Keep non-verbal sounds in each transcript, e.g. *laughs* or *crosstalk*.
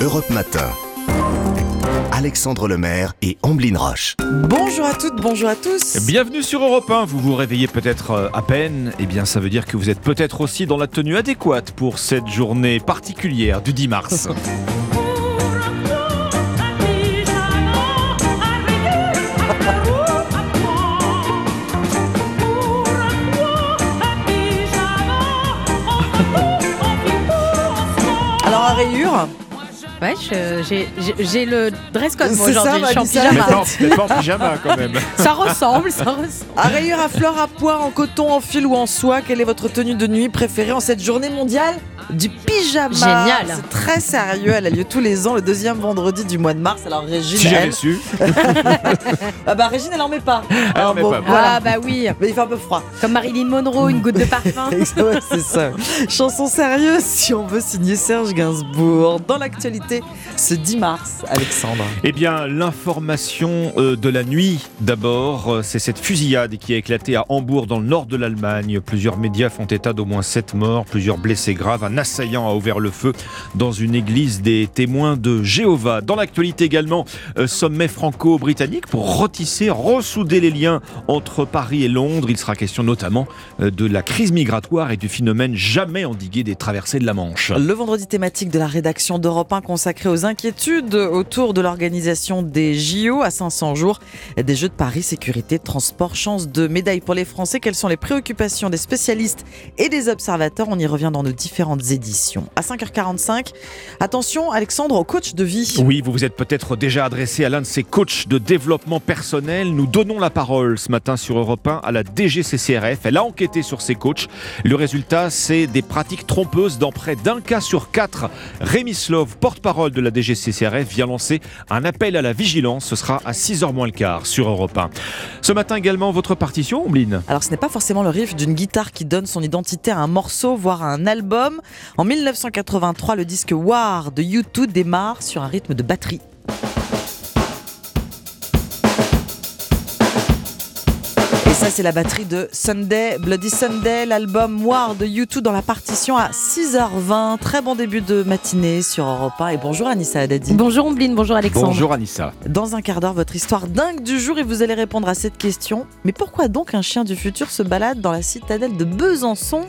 Europe Matin. Alexandre Lemaire et Amblin Roche. Bonjour à toutes, bonjour à tous. Bienvenue sur Europe 1. Vous vous réveillez peut-être euh, à peine. Eh bien, ça veut dire que vous êtes peut-être aussi dans la tenue adéquate pour cette journée particulière du 10 mars. *laughs* Ouais, je- j'ai- le dress code moi C'est ça, aujourd'hui. Je suis en. Mais pyjama. pas, mais pas en pyjama quand même. *laughs* Ça ressemble, ça ressemble. à rayures à fleurs à poire en coton, en fil ou en soie, quelle est votre tenue de nuit préférée en cette journée mondiale du pyjama Génial. C'est très sérieux, elle a lieu tous les ans le deuxième vendredi du mois de mars. Alors Régine, Si j'avais elle, su. *laughs* ah bah Régine elle en met pas. Elle en met bon, pas. voilà. Ah bah oui, Mais il fait un peu froid. comme Marilyn Monroe, une goutte de parfum. *laughs* Ouais, c'est ça. Chanson sérieuse si on veut signer Serge Gainsbourg. Dans l'actualité, ce 10 mars, Alexandre. Eh bien, l'information euh, de la nuit, d'abord, euh, c'est cette fusillade qui a éclaté à Hambourg, dans le nord de l'Allemagne. Plusieurs médias font état d'au moins sept morts, plusieurs blessés graves. Un assaillant a ouvert le feu dans une église des témoins de Jéhovah. Dans l'actualité également, euh, sommet franco-britannique pour retisser, ressouder les liens entre Paris et Londres. Il sera question notamment de la crise migratoire et du phénomène jamais endigué des traversées de la Manche. Le vendredi thématique de la rédaction d'Europe 1 consacré aux inquiétudes autour de l'organisation des JO à 500 jours des Jeux de Paris, sécurité, transport, chance de médaille pour les Français. Quelles sont les préoccupations des spécialistes et des observateurs? On y revient dans nos différentes éditions. À 5h45, attention Alexandre au coach de vie. Oui, vous vous êtes peut-être déjà adressé à l'un de ces coachs de développement personnel. Nous donnons la parole ce matin sur Europe 1 à la DGCCRF. Elle a enquêté sur ces coachs. Le résultat, c'est des pratiques trompeuses dans près d'un cas sur quatre. Rémi Slov, porte-parole de la DGCCRF, vient lancer un appel à la vigilance. Ce sera à 6h moins le quart sur Europe 1. Ce matin également, votre partition, Ombline Alors ce n'est pas forcément le riff d'une guitare qui donne son identité à un morceau, voire à un album. En 1983, le disque War de U2 démarre sur un rythme de batterie. Ça, c'est la batterie de Sunday, Bloody Sunday, l'album War de U2 dans la partition à 6h20. Très bon début de matinée sur Europe 1. Et bonjour Anissa Haddadi. Bonjour Ombline, bonjour Alexandre. Bonjour Anissa. Dans un quart d'heure, votre histoire dingue du jour et vous allez répondre à cette question. Mais pourquoi donc un chien du futur se balade dans la citadelle de Besançon?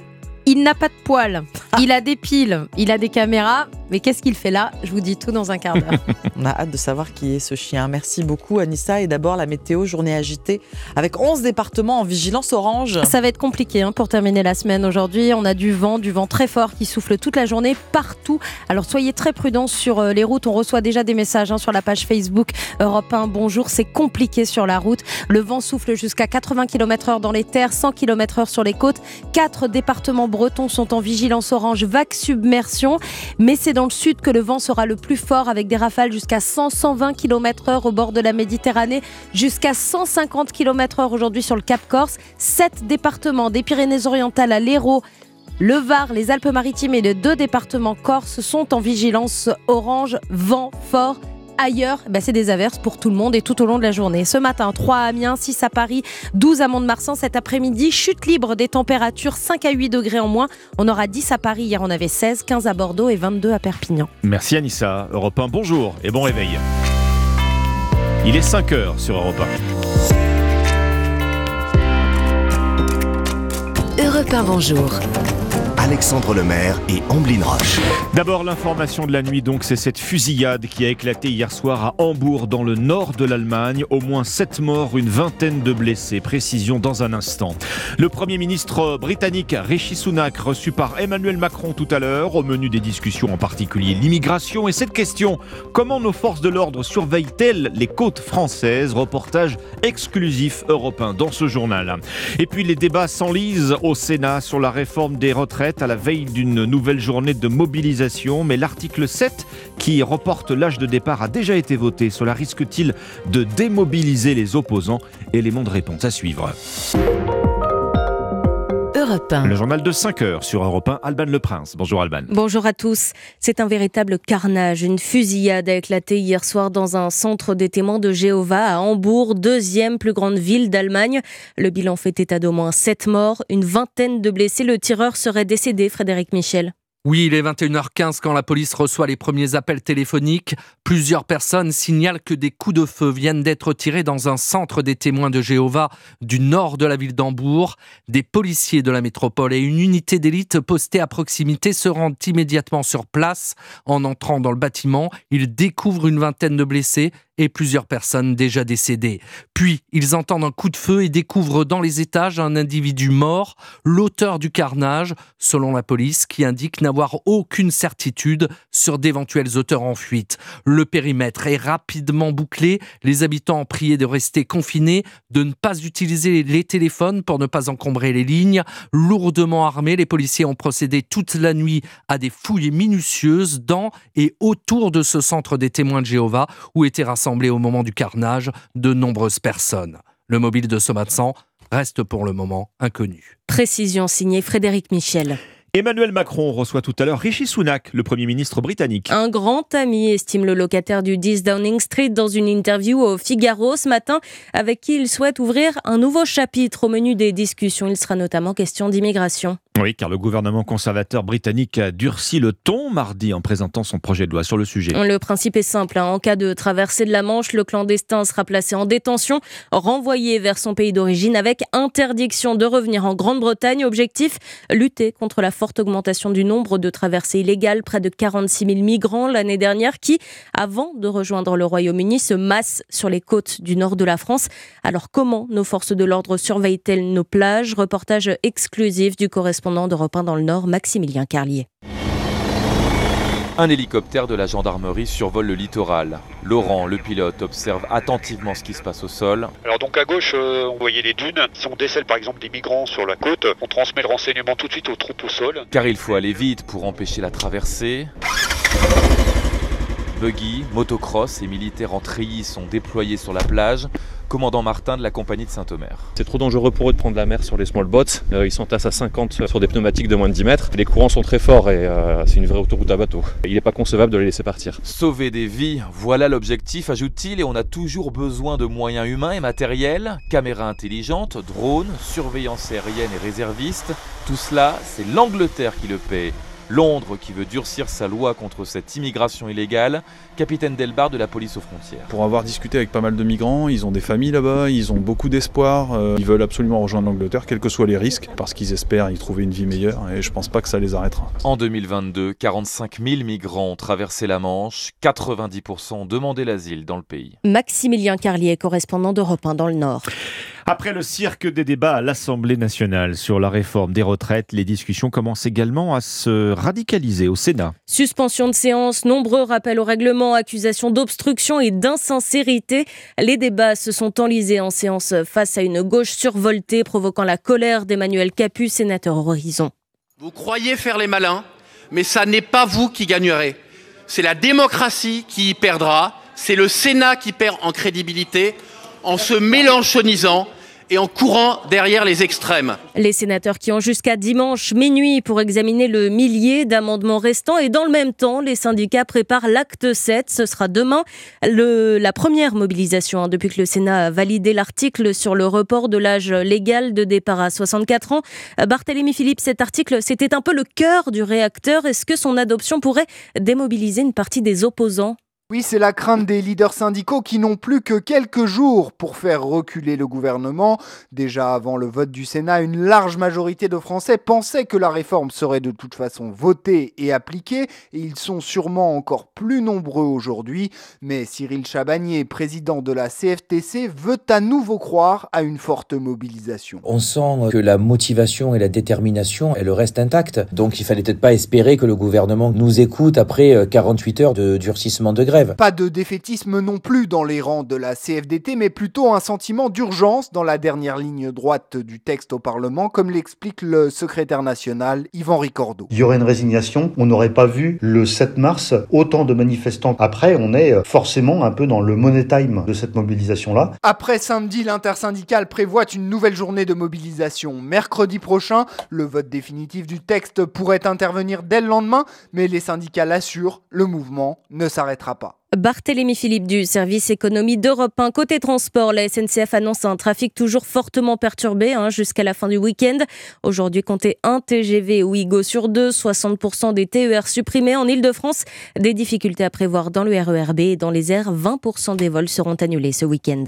Il n'a pas de poils, il a des piles, il a des caméras, mais qu'est-ce qu'il fait là? Je vous dis tout dans un quart d'heure. *laughs* On a hâte de savoir qui est ce chien. Merci beaucoup Anissa. Et d'abord la météo, journée agitée avec 11 départements en vigilance orange. Ça va être compliqué hein, pour terminer la semaine aujourd'hui. On a du vent, du vent très fort qui souffle toute la journée partout. Alors soyez très prudents sur euh, les routes. On reçoit déjà des messages hein, sur la page Facebook Europe 1. Bonjour, c'est compliqué sur la route. Le vent souffle jusqu'à 80 km/h dans les terres, 100 km/h sur les côtes. Quatre départements bretons sont en vigilance orange vague submersion. Mais c'est dans le sud que le vent sera le plus fort avec des rafales jusqu'à 100-120 km/h au bord de la Méditerranée, jusqu'à 150 km/h aujourd'hui sur le Cap Corse. Sept départements des Pyrénées-Orientales à l'Hérault. Le Var, les Alpes-Maritimes et les deux départements corse sont en vigilance orange, vent fort. Ailleurs, bah, c'est des averses pour tout le monde et tout au long de la journée. Ce matin, 3 à Amiens, 6 à Paris, 12 à Mont-de-Marsan. Cet après-midi, chute libre des températures, 5 à 8 degrés en moins. On aura 10 à Paris, hier on avait 16, 15 à Bordeaux et 22 à Perpignan. Merci Anissa. Europe 1, bonjour et bon réveil. Il est 5h sur Europe 1. Europe 1, bonjour. Alexandre Lemaire et Amblin Roche. D'abord, l'information de la nuit, donc, c'est cette fusillade qui a éclaté hier soir à Hambourg, dans le nord de l'Allemagne. Au moins 7 morts, une vingtaine de blessés. Précision dans un instant. Le Premier ministre britannique Rishi Sunak, reçu par Emmanuel Macron tout à l'heure, au menu des discussions en particulier l'immigration. Et cette question, comment nos forces de l'ordre surveillent-elles les côtes françaises? Reportage exclusif européen dans ce journal. Et puis les débats s'enlisent au Sénat sur la réforme des retraites à la veille d'une nouvelle journée de mobilisation, mais l'article 7 qui reporte l'âge de départ a déjà été voté. Cela risque-t-il de démobiliser les opposants? Élément de réponse à suivre. Europe 1. Le journal de 5 heures sur Europe 1, Alban Le Prince. Bonjour Alban. Bonjour à tous. C'est un véritable carnage. Une fusillade a éclaté hier soir dans un centre des témoins de Jéhovah à Hambourg, deuxième plus grande ville d'Allemagne. Le bilan fait état d'au moins 7 morts, une vingtaine de blessés. Le tireur serait décédé, Frédéric Michel. Oui, il est 21h15 quand la police reçoit les premiers appels téléphoniques. Plusieurs personnes signalent que des coups de feu viennent d'être tirés dans un centre des témoins de Jéhovah du nord de la ville d'Hambourg. Des policiers de la métropole et une unité d'élite postée à proximité se rendent immédiatement sur place. En entrant dans le bâtiment, ils découvrent une vingtaine de blessés et plusieurs personnes déjà décédées. Puis, ils entendent un coup de feu et découvrent dans les étages un individu mort, l'auteur du carnage, selon la police, qui indique n'avoir aucune certitude sur d'éventuels auteurs en fuite. Le périmètre est rapidement bouclé, les habitants ont prié de rester confinés, de ne pas utiliser les téléphones pour ne pas encombrer les lignes. Lourdement armés, les policiers ont procédé toute la nuit à des fouilles minutieuses dans et autour de ce centre des témoins de Jéhovah où étaient rassemblés au moment du carnage de nombreuses personnes. Le mobile de ce reste pour le moment inconnu. Précision signée Frédéric Michel. Emmanuel Macron reçoit tout à l'heure Rishi Sunak, le Premier ministre britannique. Un grand ami, estime le locataire du 10 Downing Street dans une interview au Figaro ce matin, avec qui il souhaite ouvrir un nouveau chapitre au menu des discussions. Il sera notamment question d'immigration. Oui, car le gouvernement conservateur britannique a durci le ton mardi en présentant son projet de loi sur le sujet. Le principe est simple. Hein. En cas de traversée de la Manche, le clandestin sera placé en détention, renvoyé vers son pays d'origine avec interdiction de revenir en Grande-Bretagne. Objectif, lutter contre la forte augmentation du nombre de traversées illégales. Près de 46 000 migrants l'année dernière qui, avant de rejoindre le Royaume-Uni, se massent sur les côtes du nord de la France. Alors comment nos forces de l'ordre surveillent-elles nos plages? Reportage exclusif du correspondant d'Europe 1 dans le Nord, Maximilien Carlier. Un hélicoptère de la gendarmerie survole le littoral. Laurent, le pilote, observe attentivement ce qui se passe au sol. Alors donc à gauche, euh, on voyait les dunes. Si on décèle par exemple des migrants sur la côte, on transmet le renseignement tout de suite aux troupes au sol. Car il faut aller vite pour empêcher la traversée. Buggy, motocross et militaires en treillis sont déployés sur la plage commandant Martin de la compagnie de Saint-Omer. C'est trop dangereux pour eux de prendre la mer sur les small boats. Euh, ils sont à 50 sur des pneumatiques de moins de 10 mètres. Les courants sont très forts et euh, c'est une vraie autoroute à bateau. Il n'est pas concevable de les laisser partir. Sauver des vies, voilà l'objectif, ajoute-t-il, et on a toujours besoin de moyens humains et matériels, caméras intelligentes, drones, surveillance aérienne et réservistes. Tout cela, c'est l'Angleterre qui le paie. Londres qui veut durcir sa loi contre cette immigration illégale, capitaine Delbar de la police aux frontières. Pour avoir discuté avec pas mal de migrants, ils ont des familles là-bas, ils ont beaucoup d'espoir, euh, ils veulent absolument rejoindre l'Angleterre, quels que soient les risques, parce qu'ils espèrent y trouver une vie meilleure et je pense pas que ça les arrêtera. En 2022, 45 000 migrants ont traversé la Manche, 90% ont demandé l'asile dans le pays. Maximilien Carlier, correspondant d'Europe 1 dans le Nord. Après le cirque des débats à l'Assemblée nationale sur la réforme des retraites, les discussions commencent également à se radicaliser au Sénat. Suspension de séance, nombreux rappels au règlement, accusations d'obstruction et d'insincérité. Les débats se sont enlisés en séance face à une gauche survoltée, provoquant la colère d'Emmanuel Capu, sénateur Horizon. Vous croyez faire les malins, mais ça n'est pas vous qui gagnerez. C'est la démocratie qui y perdra, c'est le Sénat qui perd en crédibilité en se mélanchonisant et en courant derrière les extrêmes. Les sénateurs qui ont jusqu'à dimanche minuit pour examiner le millier d'amendements restants et dans le même temps, les syndicats préparent l'acte 7. Ce sera demain la première mobilisation hein, depuis que le Sénat a validé l'article sur le report de l'âge légal de départ à 64 ans. Barthélémy Philippe, cet article, c'était un peu le cœur du réacteur. Est-ce que son adoption pourrait démobiliser une partie des opposants? Oui, c'est la crainte des leaders syndicaux qui n'ont plus que quelques jours pour faire reculer le gouvernement. Déjà avant le vote du Sénat, une large majorité de Français pensaient que la réforme serait de toute façon votée et appliquée, et ils sont sûrement encore plus nombreux aujourd'hui. Mais Cyril Chabagnier, président de la CFTC, veut à nouveau croire à une forte mobilisation. On sent que la motivation et la détermination, elle reste intacte. Donc il fallait peut-être pas espérer que le gouvernement nous écoute après 48 heures de durcissement de grève. Pas de défaitisme non plus dans les rangs de la CFDT, mais plutôt un sentiment d'urgence dans la dernière ligne droite du texte au Parlement, comme l'explique le secrétaire national Yvan Ricordo. Il y aurait une résignation, on n'aurait pas vu le 7 mars autant de manifestants. Après, on est forcément un peu dans le money time de cette mobilisation-là. Après samedi, l'intersyndicale prévoit une nouvelle journée de mobilisation. Mercredi prochain, le vote définitif du texte pourrait intervenir dès le lendemain, mais les syndicats l'assurent, le mouvement ne s'arrêtera pas. Barthélémy Philippe du service économie d'Europe 1. Côté transport, la SNCF annonce un trafic toujours fortement perturbé hein, jusqu'à la fin du week-end. Aujourd'hui, comptez un TGV Ouigo sur deux, 60% des TER supprimés en Ile-de-France. Des difficultés à prévoir dans le RERB et dans les airs, 20% des vols seront annulés ce week-end.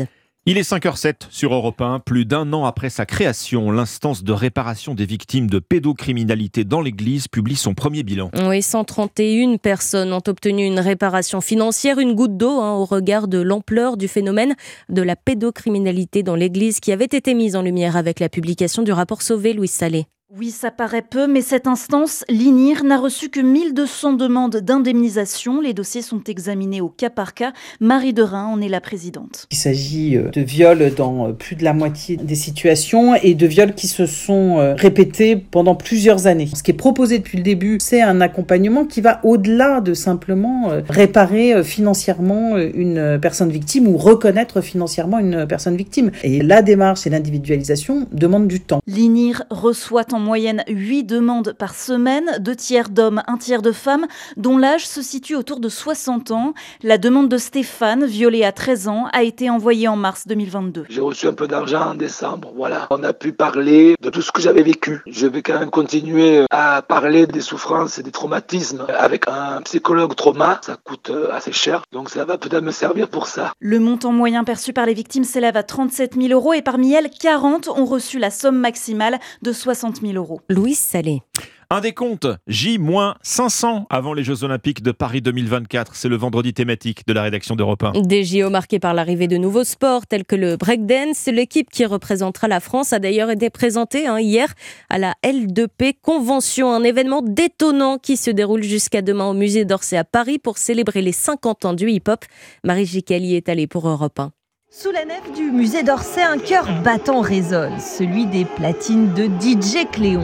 Il est 5h07 sur Europe 1. Plus d'un an après sa création, l'instance de réparation des victimes de pédocriminalité dans l'Église publie son premier bilan. Oui, 131 personnes ont obtenu une réparation financière, une goutte d'eau hein, au regard de l'ampleur du phénomène de la pédocriminalité dans l'Église qui avait été mise en lumière avec la publication du rapport Sauvé, Louis Salé. Oui, ça paraît peu, mais cette instance, l'INIR, n'a reçu que 1200 demandes d'indemnisation. Les dossiers sont examinés au cas par cas. Marie Derain en est la présidente. Il s'agit euh, de viols dans euh, plus de la moitié des situations et de viols qui se sont euh, répétés pendant plusieurs années. Ce qui est proposé depuis le début, c'est un accompagnement qui va au-delà de simplement réparer financièrement une personne victime ou reconnaître financièrement une personne victime. Et la démarche et l'individualisation demandent du temps. L'INIR reçoit en moyenne 8 demandes par semaine, deux tiers d'hommes, un tiers de femmes, dont l'âge se situe autour de 60 ans. La demande de Stéphane, violé à 13 ans, a été envoyée en mars 2022. J'ai reçu un peu d'argent en décembre, voilà. On a pu parler de tout ce que j'avais vécu. Je vais quand même continuer à parler des souffrances et des traumatismes avec un psychologue trauma. Ça coûte euh, assez cher, donc ça va peut-être me servir pour ça. Le montant moyen perçu par les victimes s'élève à 37 000 euros et parmi elles, 40 ont reçu la somme maximale de 60 000 euros. Louise Salé. Un décompte J-500 avant les Jeux Olympiques de Paris 2024. C'est le vendredi thématique de la rédaction d'Europe 1. Des JO marqués par l'arrivée de nouveaux sports tels que le breakdance. L'équipe qui représentera la France a d'ailleurs été présentée hein, hier à la L2P Convention, un événement détonnant qui se déroule jusqu'à demain au musée d'Orsay à Paris pour célébrer les 50 ans du hip-hop. Marie Gicali est allée pour Europe 1. Sous la nef du musée d'Orsay, un cœur battant résonne, celui des platines de DJ Cléon.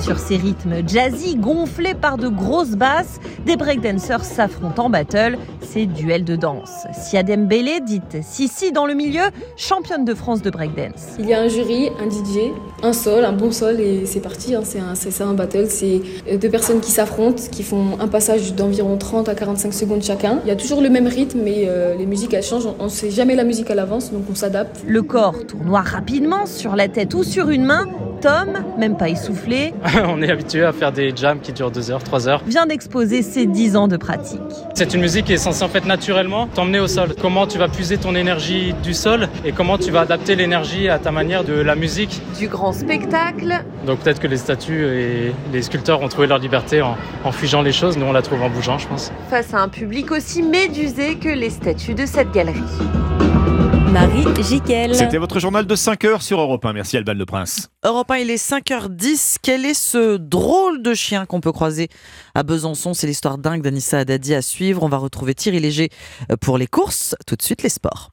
Sur ces rythmes jazzy gonflés par de grosses basses, des breakdancers s'affrontent en battle, c'est duel de danse. Siadem Bele, dite Sissi dans le milieu, championne de France de breakdance. Il y a un jury, un DJ, un sol, un bon sol et c'est parti, hein. c'est ça un battle. C'est deux personnes qui s'affrontent, qui font un passage d'environ 30 à 45 secondes chacun. Il y a toujours le même rythme mais euh, les musiques elles changent, on ne sait jamais la musique à l'avance donc on s'adapte. Le corps tournoie rapidement sur la tête ou sur une main, Tom, même pas essoufflé, *laughs* on est habitué à faire des jams qui durent 2 heures, 3 heures. vient d'exposer ses 10 ans de pratique. C'est une musique qui est censée en fait naturellement t'emmener au sol. Comment tu vas puiser ton énergie du sol et comment tu vas adapter l'énergie à ta manière de la musique. Du grand spectacle. Donc peut-être que les statues et les sculpteurs ont trouvé leur liberté en, en figeant les choses. Nous on la trouve en bougeant, je pense. Face à un public aussi médusé que les statues de cette galerie. Marie Jiquel. C'était votre journal de 5 heures sur Europe 1. Merci Alban Le Prince. Europe 1, il est 5h10. Quel est ce drôle de chien qu'on peut croiser à Besançon? C'est l'histoire dingue d'Anissa Haddadi à suivre. On va retrouver Thierry Léger pour les courses. Tout de suite, les sports.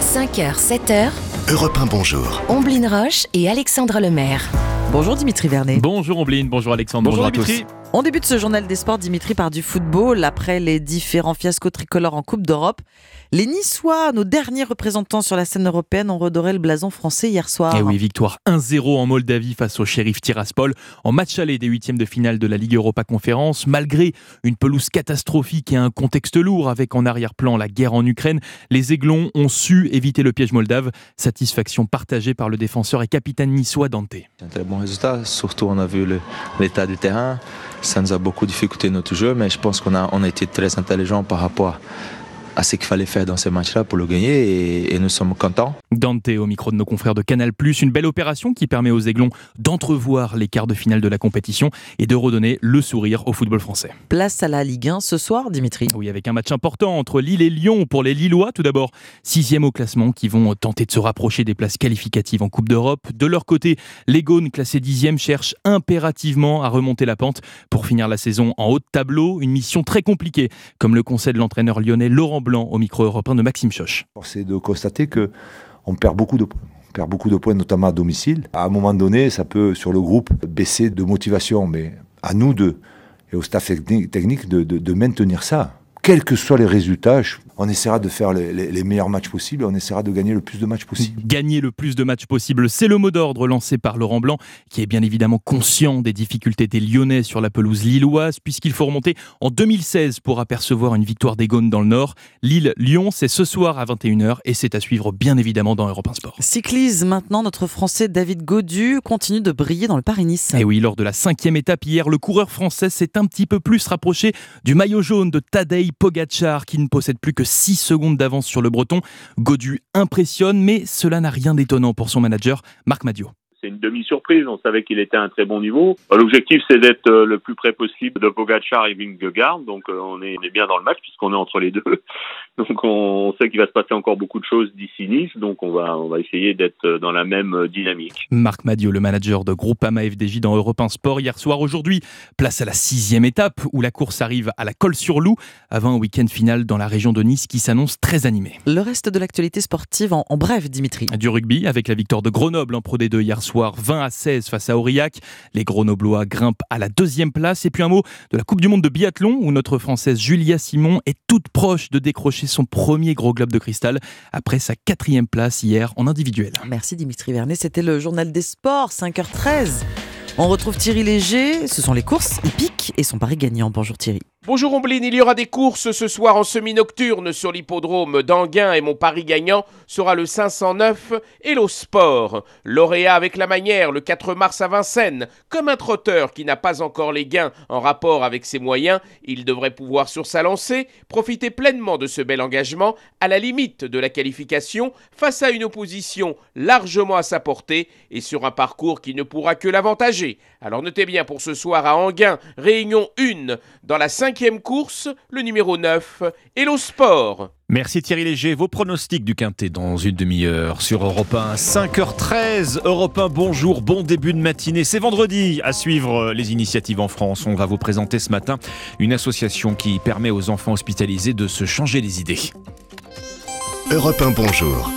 5h, 7h. Europe 1, bonjour. Omblin Roche et Alexandre Lemaire. Bonjour Dimitri Vernet. Bonjour Ombline, bonjour Alexandre, bonjour, Bonjour à Dimitri. tous. On débute ce journal des sports, Dimitri, par du football. Après les différents fiascos tricolores en Coupe d'Europe, les Niçois, nos derniers représentants sur la scène européenne, ont redoré le blason français hier soir. Eh Et oui, victoire 1-0 en Moldavie face au shérif Tiraspol en match aller des huitièmes de finale de la Ligue Europa Conférence. Malgré une pelouse catastrophique et un contexte lourd avec en arrière-plan la guerre en Ukraine, les Aiglons ont su éviter le piège moldave. Satisfaction partagée par le défenseur et capitaine niçois Dante. C'est un très bon résultat, surtout on a vu l'état du terrain. Ça nous a beaucoup difficulté notre jeu, mais je pense qu'on a, on a été très intelligent par rapport à ce qu'il fallait faire dans ces matchs-là pour le gagner et, et nous sommes contents. Dante au micro de nos confrères de Canal+, une belle opération qui permet aux Aiglons d'entrevoir les quarts de finale de la compétition et de redonner le sourire au football français. Place à la Ligue 1 ce soir, Dimitri. Oui, avec un match important entre Lille et Lyon pour les Lillois. Tout d'abord, sixième au classement qui vont tenter de se rapprocher des places qualificatives en Coupe d'Europe. De leur côté, les Gaunes, classés dixième, cherchent impérativement à remonter la pente pour finir la saison en haut de tableau. Une mission très compliquée, comme le conseil de l'entraîneur lyonnais Laurent Blanc au micro européen de Maxime Choche. C'est de constater que on perd beaucoup de points. Perd beaucoup de points, notamment à domicile. À un moment donné, ça peut, sur le groupe, baisser de motivation, mais à nous deux et au staff techni- technique de- de maintenir ça. Quels que soient les résultats, je- on essaiera de faire les, les- les meilleurs matchs possibles, on essaiera de gagner le plus de matchs possible. Gagner le plus de matchs possible, c'est le mot d'ordre lancé par Laurent Blanc, qui est bien évidemment conscient des difficultés des Lyonnais sur la pelouse lilloise, puisqu'il faut remonter en 2016 pour apercevoir une victoire des Gaunes dans le Nord. Lille-Lyon, c'est ce soir à 21h et c'est à suivre bien évidemment dans Europe 1 Sport. Cyclise maintenant, notre Français David Godu continue de briller dans le Paris-Nice. Et oui, lors de la cinquième étape hier, le coureur français s'est un petit peu plus rapproché du maillot jaune de Tadej Pogacar, qui ne possède plus que 6 secondes d'avance sur le breton. Godu impressionne, mais cela n'a rien d'étonnant pour son manager, Marc Madio. C'est une demi-surprise. On savait qu'il était à un très bon niveau. Euh, L'objectif, c'est d'être euh, le plus près possible de Pogacar et Vingegaard. Donc, euh, on est, on est bien dans le match puisqu'on est entre les deux. *laughs* Donc, on sait qu'il va se passer encore beaucoup de choses d'ici Nice. Donc, on va, on va essayer d'être dans la même dynamique. Marc Madio, le manager de Groupama FDJ dans Europe 1 Sport hier soir. Aujourd'hui, place à la sixième étape où la course arrive à la Colle-sur-Loup avant un week-end final dans la région de Nice qui s'annonce très animé. Le reste de l'actualité sportive en, en bref, Dimitri. Du rugby avec la victoire de Grenoble en Pro D2 hier soir, 20 à 16 face à Aurillac. Les Grenoblois grimpent à la deuxième place. Et puis un mot de la Coupe du Monde de biathlon où notre Française Julia Simon est toute proche de décrocher son premier gros globe de cristal après sa quatrième place hier en individuel. Merci Dimitri Vernet, c'était le journal des sports, 5h13. On retrouve Thierry Léger, ce sont les courses hippiques et son pari gagnant. Bonjour Thierry. Bonjour Ombline, il y aura des courses ce soir en semi-nocturne sur l'hippodrome d'Anguin et mon pari gagnant sera le 509 Hello Sport. Lauréat avec la manière le 4 mars à Vincennes. Comme un trotteur qui n'a pas encore les gains en rapport avec ses moyens, il devrait pouvoir sur sa lancée profiter pleinement de ce bel engagement à la limite de la qualification face à une opposition largement à sa portée et sur un parcours qui ne pourra que l'avantager. Alors notez bien pour ce soir à Anguin, réunion 1 dans la cinquième course, le numéro 9, Hello Sport. Merci Thierry Léger. Vos pronostics du Quintet dans une demi-heure sur Europe 1. 5h13, Europe 1, bonjour, bon début de matinée. C'est vendredi à suivre les initiatives en France. On va vous présenter ce matin une association qui permet aux enfants hospitalisés de se changer les idées. Europe 1 Bonjour.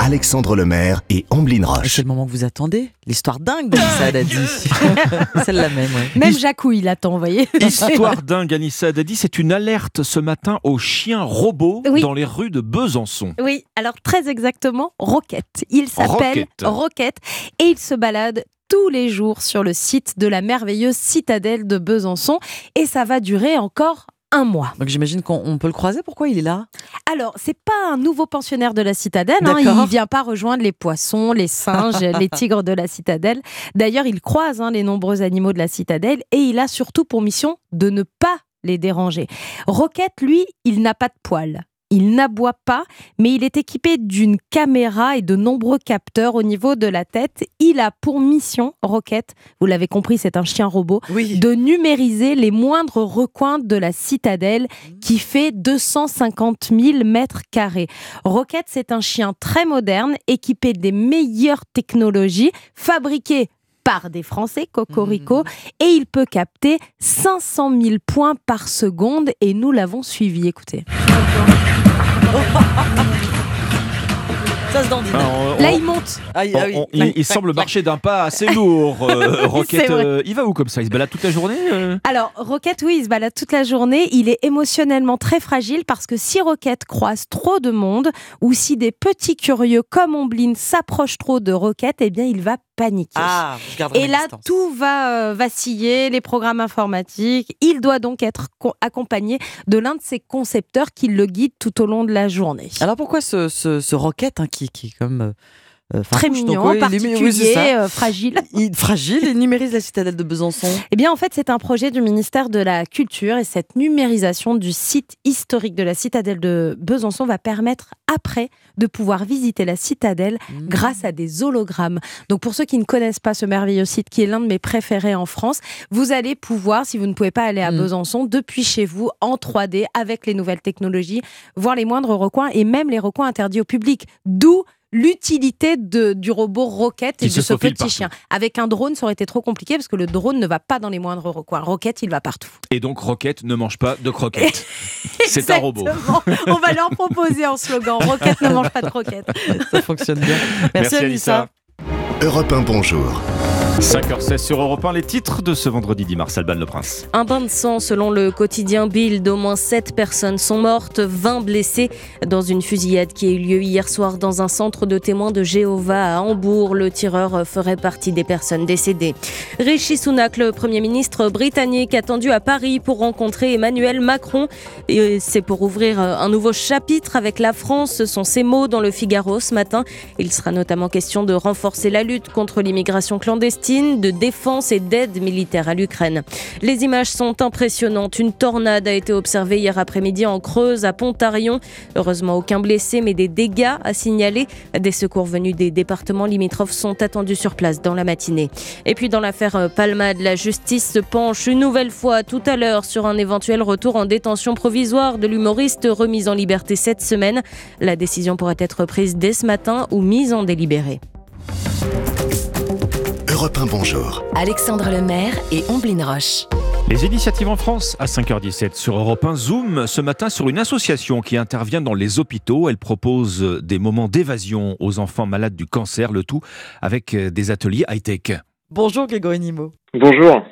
Alexandre Lemaire et Amblin Roche. C'est le moment que vous attendez. L'histoire dingue d'Anissa Haddadi. *laughs* Celle-là même, ouais. Même Jacou, il attend, vous voyez. Histoire dingue, Anissa Haddadi, c'est une alerte ce matin aux chiens robots Oui. dans les rues de Besançon. Oui, alors très exactement, Roquette. Il s'appelle Roquette. Roquette et il se balade tous les jours sur le site de la merveilleuse citadelle de Besançon et ça va durer encore un mois. Donc j'imagine qu'on on peut le croiser. Pourquoi il est là? Alors, c'est pas un nouveau pensionnaire de la citadelle. hein. Il vient pas rejoindre les poissons, les singes, *laughs* les tigres de la citadelle. D'ailleurs, il croise hein, les nombreux animaux de la citadelle et il a surtout pour mission de ne pas les déranger. Roquette, lui, il n'a pas de poils. Il n'aboie pas, mais il est équipé d'une caméra et de nombreux capteurs au niveau de la tête. Il a pour mission, Roquette, vous l'avez compris, c'est un chien robot, de numériser les moindres recoins de la citadelle qui fait 250 000 mètres carrés. Roquette, c'est un chien très moderne, équipé des meilleures technologies, fabriqué par des Français, Cocorico, et il peut capter 500 000 points par seconde, et nous l'avons suivi. Écoutez. ハハハハ! Ça se dandine. Alors, on- Là, on- il monte. Ah oui. on- il, il semble marcher d'un pas assez *laughs* lourd, euh, Rocket. Euh, il va où comme ça? Il se balade toute la journée euh? Alors, Roquette, oui, il se balade toute la journée. Il est émotionnellement très fragile parce que si Roquette croise trop de monde ou si des petits curieux comme Omblin s'approchent trop de Roquette, eh bien, il va paniquer. Ah, je Et là, distance. tout va euh, vaciller, les programmes informatiques. Il doit donc être co- accompagné de l'un de ses concepteurs qui le guide tout au long de la journée. Alors pourquoi ce, ce, ce Rocket hein, qui, qui est comme euh, Très farouche, mignon, donc, ouais, il est- oui, particulier, euh, fragile. *laughs* Il, fragile, il numérise la citadelle de Besançon. Eh bien, en fait, c'est un projet du ministère de la Culture et cette numérisation du site historique de la citadelle de Besançon va permettre après de pouvoir visiter la citadelle Mmh. grâce à des hologrammes. Donc, pour ceux qui ne connaissent pas ce merveilleux site qui est l'un de mes préférés en France, vous allez pouvoir, si vous ne pouvez pas aller à Mmh. Besançon, depuis chez vous, en 3D, avec les nouvelles technologies, voir les moindres recoins et même les recoins interdits au public. D'où l'utilité de- du robot Rocket et de ce petit partout. chien. Avec un drone, ça aurait été trop compliqué parce que le drone ne va pas dans les moindres recoins. Rocket, il va partout. Et donc Rocket ne mange pas de croquettes. *laughs* C'est un robot. On va leur proposer en slogan *laughs* Rocket ne mange pas de croquettes. Ça fonctionne bien. Merci, Anissa. Europe 1 Bonjour. 5h16 sur Europe 1, les titres de ce vendredi 10 mars, Alban Le Prince. Un bain de sang selon le quotidien Bild. Au moins 7 personnes sont mortes, 20 blessées dans une fusillade qui a eu lieu hier soir dans un centre de témoins de Jéhovah à Hambourg. Le tireur ferait partie des personnes décédées. Rishi Sunak, le Premier ministre britannique, attendu à Paris pour rencontrer Emmanuel Macron. Et c'est pour ouvrir un nouveau chapitre avec la France. Ce sont ses mots dans le Figaro ce matin. Il sera notamment question de renforcer la lutte contre l'immigration clandestine de défense et d'aide militaire à l'Ukraine. Les images sont impressionnantes. Une tornade a été observée hier après-midi en Creuse, à Pontarion. Heureusement, aucun blessé, mais des dégâts à signaler. Des secours venus des départements limitrophes sont attendus sur place dans la matinée. Et puis dans l'affaire Palmade, la justice se penche une nouvelle fois tout à l'heure sur un éventuel retour en détention provisoire de l'humoriste remis en liberté cette semaine. La décision pourrait être prise dès ce matin ou mise en délibéré. Europe 1, bonjour. Alexandre Lemaire et Omblin Roche. Les initiatives en France à 5h17 sur Europe 1 Zoom ce matin sur une association qui intervient dans les hôpitaux. Elle propose des moments d'évasion aux enfants malades du cancer, le tout avec des ateliers high-tech. Bonjour Grégory Nimo. Bonjour.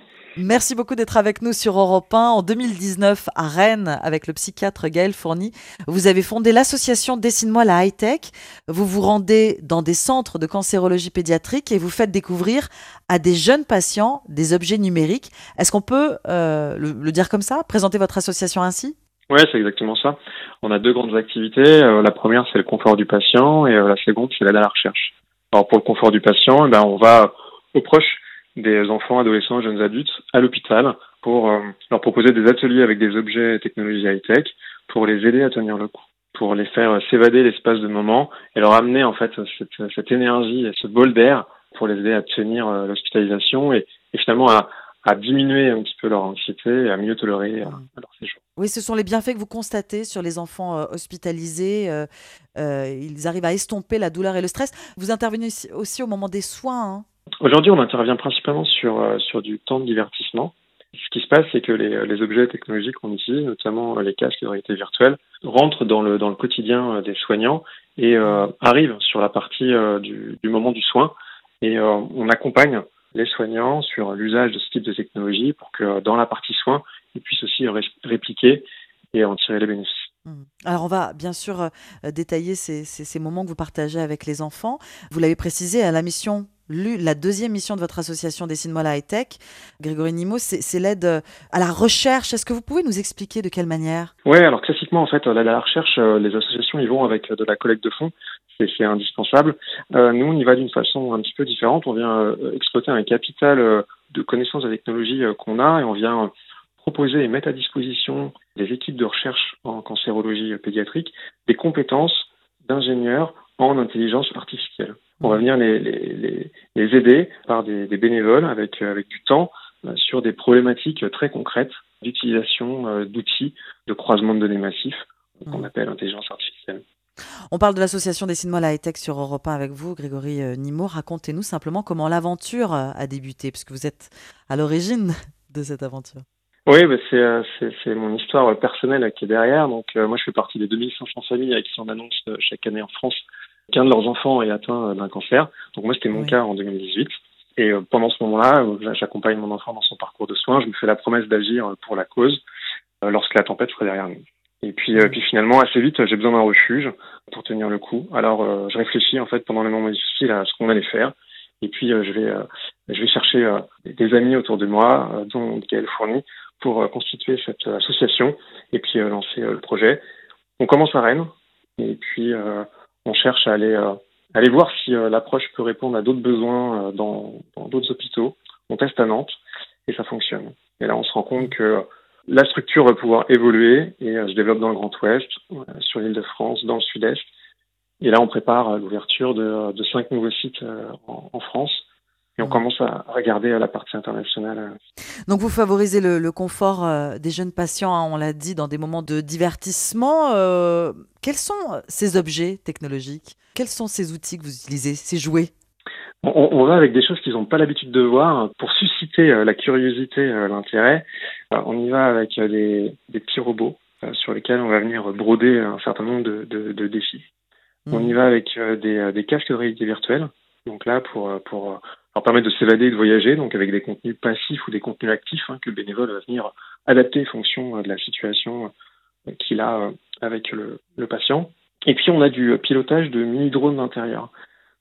Merci beaucoup d'être avec nous sur Europe 1. En 2019, à Rennes, avec le psychiatre Gaël Fourny, vous avez fondé l'association Dessine-moi la high-tech. Vous vous rendez dans des centres de cancérologie pédiatrique et vous faites découvrir à des jeunes patients des objets numériques. Est-ce qu'on peut euh, le, dire comme ça Présenter votre association ainsi? Ouais, c'est exactement ça. On a deux grandes activités. Euh, la première, c'est le confort du patient et euh, la seconde, c'est l'aide à la recherche. Alors pour le confort du patient, eh ben, on va aux proches des enfants, adolescents, jeunes adultes à l'hôpital pour euh, leur proposer des ateliers avec des objets et technologies high-tech pour les aider à tenir le coup, pour les faire s'évader l'espace de moment et leur amener en fait cette, cette énergie et ce bol d'air pour les aider à tenir euh, l'hospitalisation et, et, finalement à, à, diminuer un petit peu leur anxiété et à mieux tolérer euh, leur séjour. Oui, ce sont les bienfaits que vous constatez sur les enfants hospitalisés. Euh, ils arrivent à estomper la douleur et le stress. Vous intervenez aussi au moment des soins. Hein Aujourd'hui, on intervient principalement sur, euh, sur du temps de divertissement. Ce qui se passe, c'est que les, les, objets technologiques qu'on utilise, notamment les casques de réalité virtuelle, rentrent dans le, dans le quotidien euh, des soignants et euh, arrivent sur la partie euh, du, moment du soin. Et euh, on accompagne les soignants sur l'usage de ce type de technologie pour que dans la partie soin, ils puissent aussi répliquer et en tirer les bénéfices. Mmh. Alors on va bien sûr détailler ces, ces, ces moments que vous partagez avec les enfants. Vous l'avez précisé, à la mission la deuxième mission de votre association Dessine-moi la high-tech, Grégory Nimo, c'est l'aide euh, à la recherche. Est-ce que vous pouvez nous expliquer de quelle manière? Oui, alors classiquement, en fait, l'aide à la recherche, euh, les associations y vont avec de la collecte de fonds. C'est indispensable. Euh, nous, on y va d'une façon un petit peu différente. On vient euh, exploiter un capital euh, de connaissances et technologies qu'on a et on vient proposer et mettre à disposition des équipes de recherche en cancérologie pédiatrique des compétences d'ingénieurs en intelligence artificielle. On va venir les, les, les aider par des, des, bénévoles avec, avec du temps euh, sur des problématiques très concrètes d'utilisation euh, d'outils de croisement de données massifs qu'on appelle intelligence artificielle. On parle de l'association Dessine-moi la high-tech sur Europe 1 avec vous, Grégory euh, Nimo. Racontez-nous simplement comment l'aventure a débuté, puisque vous êtes à l'origine *laughs* de cette aventure. Oui, bah c'est mon histoire personnelle qui est derrière. Donc, euh, moi, je fais partie des 2500 familles qui on annonce chaque année en France qu'un de leurs enfants est atteint d'un cancer. Donc, moi, c'était mon oui. cas en 2018. Et euh, pendant ce moment-là, j'accompagne mon enfant dans son parcours de soins. Je me fais la promesse d'agir pour la cause euh, lorsque la tempête serait derrière nous. Et puis, puis finalement, assez vite, j'ai besoin d'un refuge pour tenir le coup. Alors, je réfléchis en fait pendant les moments difficiles à ce qu'on allait faire. Et puis, je vais, je vais chercher des amis autour de moi, dont Gaël Fourni, pour constituer cette association et puis lancer le projet. On commence à Rennes et puis on cherche à aller, aller voir si l'approche peut répondre à d'autres besoins dans d'autres hôpitaux. On teste à Nantes et ça fonctionne. Et là, on se rend compte que la structure va pouvoir évoluer et se développe dans le Grand Ouest, sur l'île de France, dans le Sud-Est. Et là, on prépare l'ouverture de, cinq nouveaux sites en France et on commence à regarder à la partie internationale. Donc vous favorisez le, le confort euh, des jeunes patients, hein, on l'a dit, dans des moments de divertissement. Euh, quels sont ces objets technologiques? Quels sont ces outils que vous utilisez, ces jouets? On, on, va avec des choses qu'ils n'ont pas l'habitude de voir pour susciter euh, la curiosité, euh, l'intérêt. on y va avec des, des, petits robots sur lesquels on va venir broder un certain nombre de, de, de défis. Mmh. On y va avec des, des casques de réalité virtuelle. Donc là, pour, pour leur permettre de s'évader et de voyager, donc avec des contenus passifs ou des contenus actifs hein, que le bénévole va venir adapter en fonction de la situation qu'il a avec le, le patient. Et puis on a du pilotage de mini-drones d'intérieur.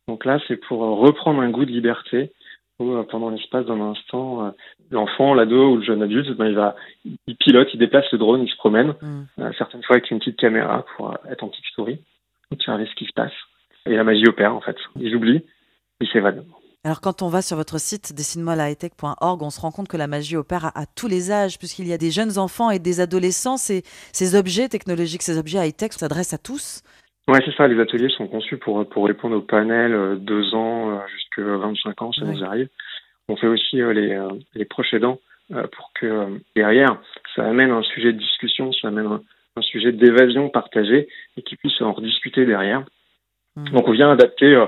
Donc là, c'est pour reprendre un goût de liberté où euh, pendant l'espace d'un instant, euh, l'enfant, l'ado ou le jeune adulte, ben, il va, il pilote, il déplace le drone, il se promène, Mm. euh, certaines fois avec une petite caméra pour euh, être en petite story, observer ce qui se passe. Et la magie opère en fait. Ils oublient, ils s'évadent. Alors quand on va sur votre site dessine-moi la hightech.org, on se rend compte que la magie opère à, à tous les âges, puisqu'il y a des jeunes enfants et des adolescents. Ces, ces objets technologiques, ces objets high-tech s'adressent à tous. Ouais, c'est ça. Les ateliers sont conçus pour pour répondre aux panels euh, deux ans euh, jusqu'à 25 ans, ça Oui. nous arrive. On fait aussi euh, les euh, les proches aidants euh, pour que euh, derrière, ça amène un sujet de discussion, ça amène un, un sujet d'évasion partagé et qu'ils puissent en rediscuter derrière. Donc on vient adapter euh, euh,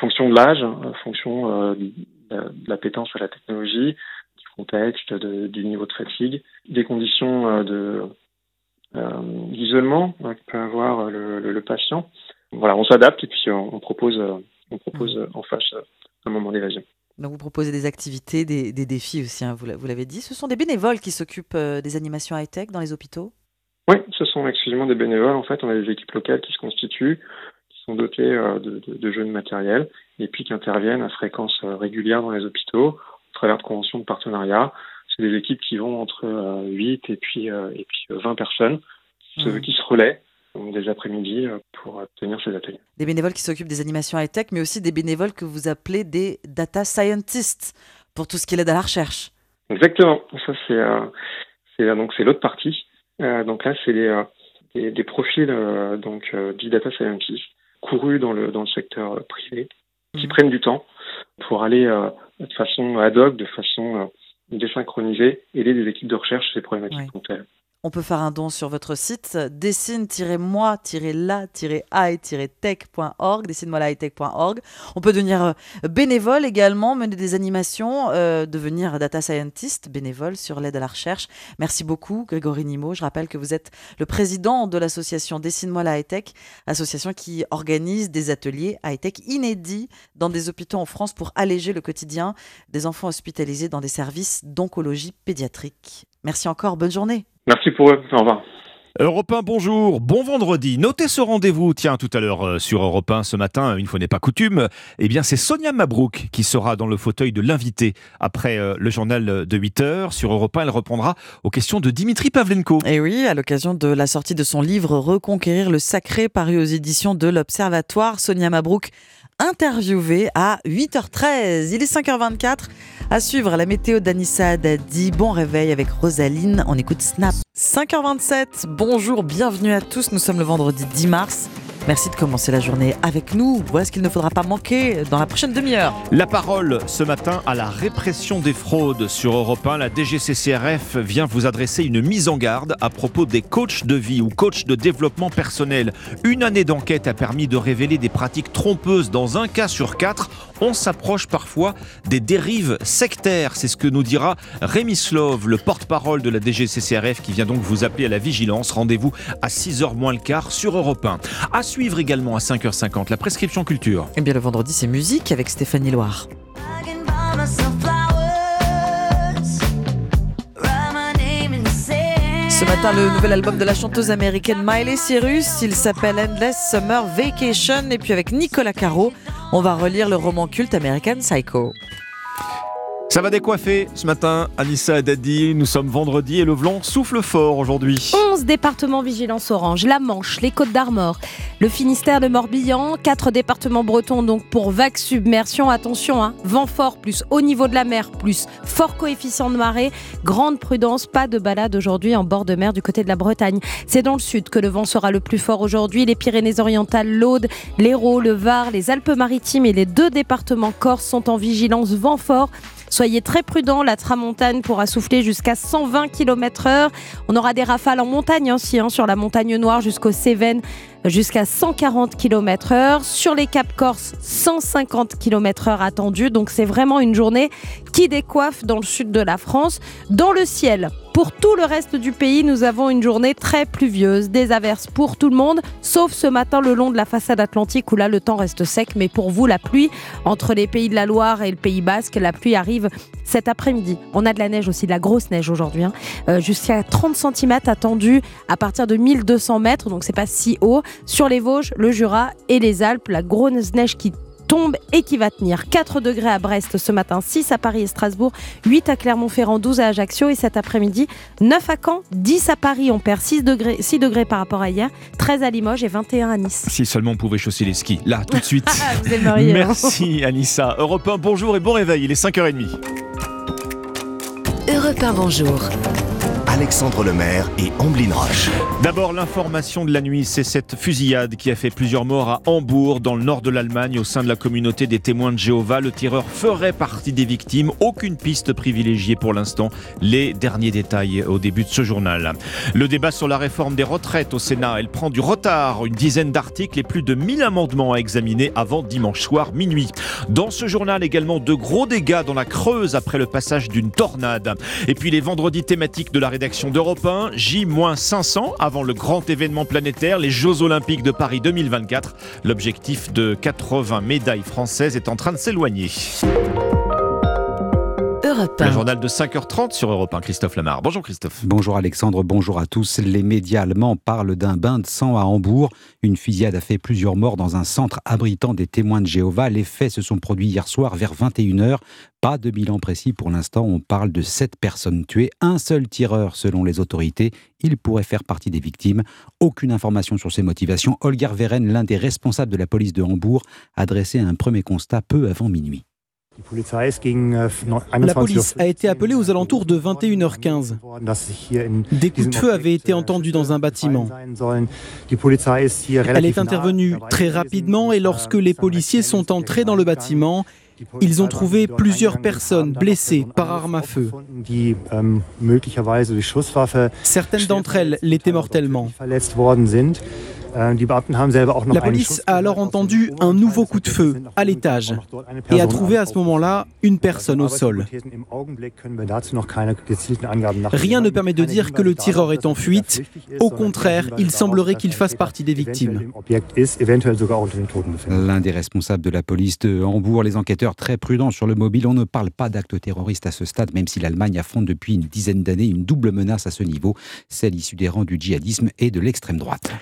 fonction de l'âge, euh, fonction euh, de la- de l'appétence à la technologie, du contexte, de- du niveau de fatigue, des conditions euh, de euh, d'isolement euh, que peut avoir euh, le, le- le patient. Voilà, on s'adapte et puis euh, on propose, euh, on propose euh, en face euh, un moment d'évasion. Donc vous proposez des activités, des, des défis aussi, hein, vous l'a- vous l'avez dit. Ce sont des bénévoles qui s'occupent euh, des animations high-tech dans les hôpitaux? Oui, ce sont exclusivement des bénévoles. En fait, on a des équipes locales qui se constituent, sont dotées euh, de, de, de jeux de matériel et puis qui interviennent à fréquence euh, régulière dans les hôpitaux au travers de conventions de partenariat. C'est des équipes qui vont entre euh, 8 et puis, euh, et puis euh, 20 personnes qui se, qui se relaient des après-midi euh, pour euh, tenir ces ateliers. Des bénévoles qui s'occupent des animations high-tech, mais aussi des bénévoles que vous appelez des data scientists, pour tout ce qui est l'aide à la recherche. Exactement. Ça c'est euh, c'est euh, donc c'est l'autre partie. Euh, donc là c'est des, euh, des des profils euh, donc euh, dits data scientists courus dans le dans le secteur euh, privé qui prennent du temps pour aller euh, de façon ad hoc, de façon euh, désynchronisée, aider des équipes de recherche sur ces problématiques Ouais. On peut faire un don sur votre site dessine-moi-la-high-tech.org, dessine-moi-la-high-tech.org. On peut devenir euh, bénévole également, mener des animations, euh, devenir data scientist, bénévole sur l'aide à la recherche. Merci beaucoup, Grégory Nimo. Je rappelle que vous êtes le président de l'association Dessine-moi la high-tech, association qui organise des ateliers high-tech inédits dans des hôpitaux en France pour alléger le quotidien des enfants hospitalisés dans des services d'oncologie pédiatrique. Merci encore, bonne journée. Merci pour eux. Au revoir. Europe 1, bonjour, bon vendredi. Notez ce rendez-vous, tiens, tout à l'heure euh, sur Europe 1 ce matin, une fois n'est pas coutume, eh bien c'est Sonia Mabrouk qui sera dans le fauteuil de l'invité après euh, le journal de 8 heures. Sur Europe 1, elle reprendra aux questions de Dimitri Pavlenko. Et oui, à l'occasion de la sortie de son livre Reconquérir le sacré, paru aux éditions de l'Observatoire, Sonia Mabrouk interviewée à 8h13. Il est 5h24. À suivre la météo d'Anissa Dadi. Bon réveil avec Rosaline. On écoute Snap. 5h27. Bonjour, bienvenue à tous. Nous sommes le vendredi 10 mars. Merci de commencer la journée avec nous. Voilà ce qu'il ne faudra pas manquer dans la prochaine demi-heure. La parole ce matin à la répression des fraudes sur Europe 1. La DGCCRF vient vous adresser une mise en garde à propos des coachs de vie ou coachs de développement personnel. Une année d'enquête a permis de révéler des pratiques trompeuses dans un cas sur quatre. On s'approche parfois des dérives sectaires. C'est ce que nous dira Rémi Slov, le porte-parole de la DGCCRF, qui vient donc vous appeler à la vigilance. Rendez-vous à 6h moins le quart sur Europe 1. À suivre également à 5h50 la prescription culture. Eh bien, le vendredi, c'est musique avec Stéphanie Loire. Ce matin, le nouvel album de la chanteuse américaine Miley Cyrus, il s'appelle Endless Summer Vacation. Et puis avec Nicolas Caro, on va relire le roman culte American Psycho. Ça va décoiffer ce matin, Anissa Dadi. Nous sommes vendredi et le vent souffle fort aujourd'hui. 11 départements vigilance orange, la Manche, les Côtes d'Armor, le Finistère de Morbihan, 4 départements bretons donc pour vague submersion. Attention, hein, vent fort plus haut niveau de la mer plus fort coefficient de marée. Grande prudence, pas de balade aujourd'hui en bord de mer du côté de la Bretagne. C'est dans le sud que le vent sera le plus fort aujourd'hui. Les Pyrénées-Orientales, l'Aude, l'Hérault, le Var, les Alpes-Maritimes et les deux départements corses sont en vigilance vent fort. Soyez très prudents, la tramontagne pourra souffler jusqu'à 120 km/h. On aura des rafales en montagne aussi, hein, sur la montagne noire jusqu'aux Cévennes. Jusqu'à 140 km heure. Sur les Cap Corse, 150 km heure attendus. Donc c'est vraiment une journée qui décoiffe dans le sud de la France. Dans le ciel, pour tout le reste du pays, nous avons une journée très pluvieuse, des averses pour tout le monde, sauf ce matin le long de la façade atlantique où là le temps reste sec. Mais pour vous, la pluie, entre les pays de la Loire et le Pays Basque, la pluie arrive cet après-midi. On a de la neige aussi, de la grosse neige aujourd'hui, hein. euh, jusqu'à 30 cm attendu à partir de 1200 mètres, donc c'est pas si haut. Sur les Vosges, le Jura et les Alpes, la grosse neige qui tombe et qui va tenir 4 degrés à Brest ce matin, 6 à Paris et Strasbourg, 8 à Clermont-Ferrand, 12 à Ajaccio et cet après-midi 9 à Caen, 10 à Paris, on perd 6 degrés, 6 degrés par rapport à hier, 13 à Limoges et 21 à Nice. Si seulement on pouvait chausser les skis, là, tout de suite. *laughs* Vous aimeriez, hein. Merci Anissa. Europe 1, bonjour et bon réveil, il est 5h30. Europe 1, bonjour. Alexandre Lemaire et Amblin Roche. D'abord, l'information de la nuit, c'est cette fusillade qui a fait plusieurs morts à Hambourg, dans le nord de l'Allemagne, au sein de la communauté des témoins de Jéhovah. Le tireur ferait partie des victimes. Aucune piste privilégiée pour l'instant. Les derniers détails au début de ce journal. Le débat sur la réforme des retraites au Sénat, elle prend du retard. Une dizaine d'articles et plus de 1000 amendements à examiner avant dimanche soir minuit. Dans ce journal également, de gros dégâts dans la Creuse après le passage d'une tornade. Et puis les vendredis thématiques de la rédaction d'Europe 1, J-500 avant le grand événement planétaire, les Jeux Olympiques de Paris 2024. L'objectif de 80 médailles françaises est en train de s'éloigner. Le journal de 5h30 sur Europe 1, Christophe Lamar. Bonjour Christophe. Bonjour Alexandre, bonjour à tous. Les médias allemands parlent d'un bain de sang à Hambourg. Une fusillade a fait plusieurs morts dans un centre abritant des témoins de Jéhovah. Les faits se sont produits hier soir vers 21h. Pas de bilan précis pour l'instant. On parle de 7 personnes tuées. Un seul tireur selon les autorités. Il pourrait faire partie des victimes. Aucune information sur ses motivations. Holger Veren, l'un des responsables de la police de Hambourg, a dressé un premier constat peu avant minuit. La police a été appelée aux alentours de 21h15. Des coups de feu avaient été entendus dans un bâtiment. Elle est intervenue très rapidement et lorsque les policiers sont entrés dans le bâtiment, ils ont trouvé plusieurs personnes blessées par arme à feu. Certaines d'entre elles l'étaient mortellement. La police a alors entendu un nouveau coup de feu à l'étage et a trouvé à ce moment-là une personne au sol. Rien ne permet de dire que le tireur est en fuite. Au contraire, il semblerait qu'il fasse partie des victimes. L'un des responsables de la police de Hambourg, les enquêteurs très prudents sur le mobile, on ne parle pas d'actes terroristes à ce stade, même si l'Allemagne affronte depuis une dizaine d'années une double menace à ce niveau, celle issue des rangs du djihadisme et de l'extrême droite.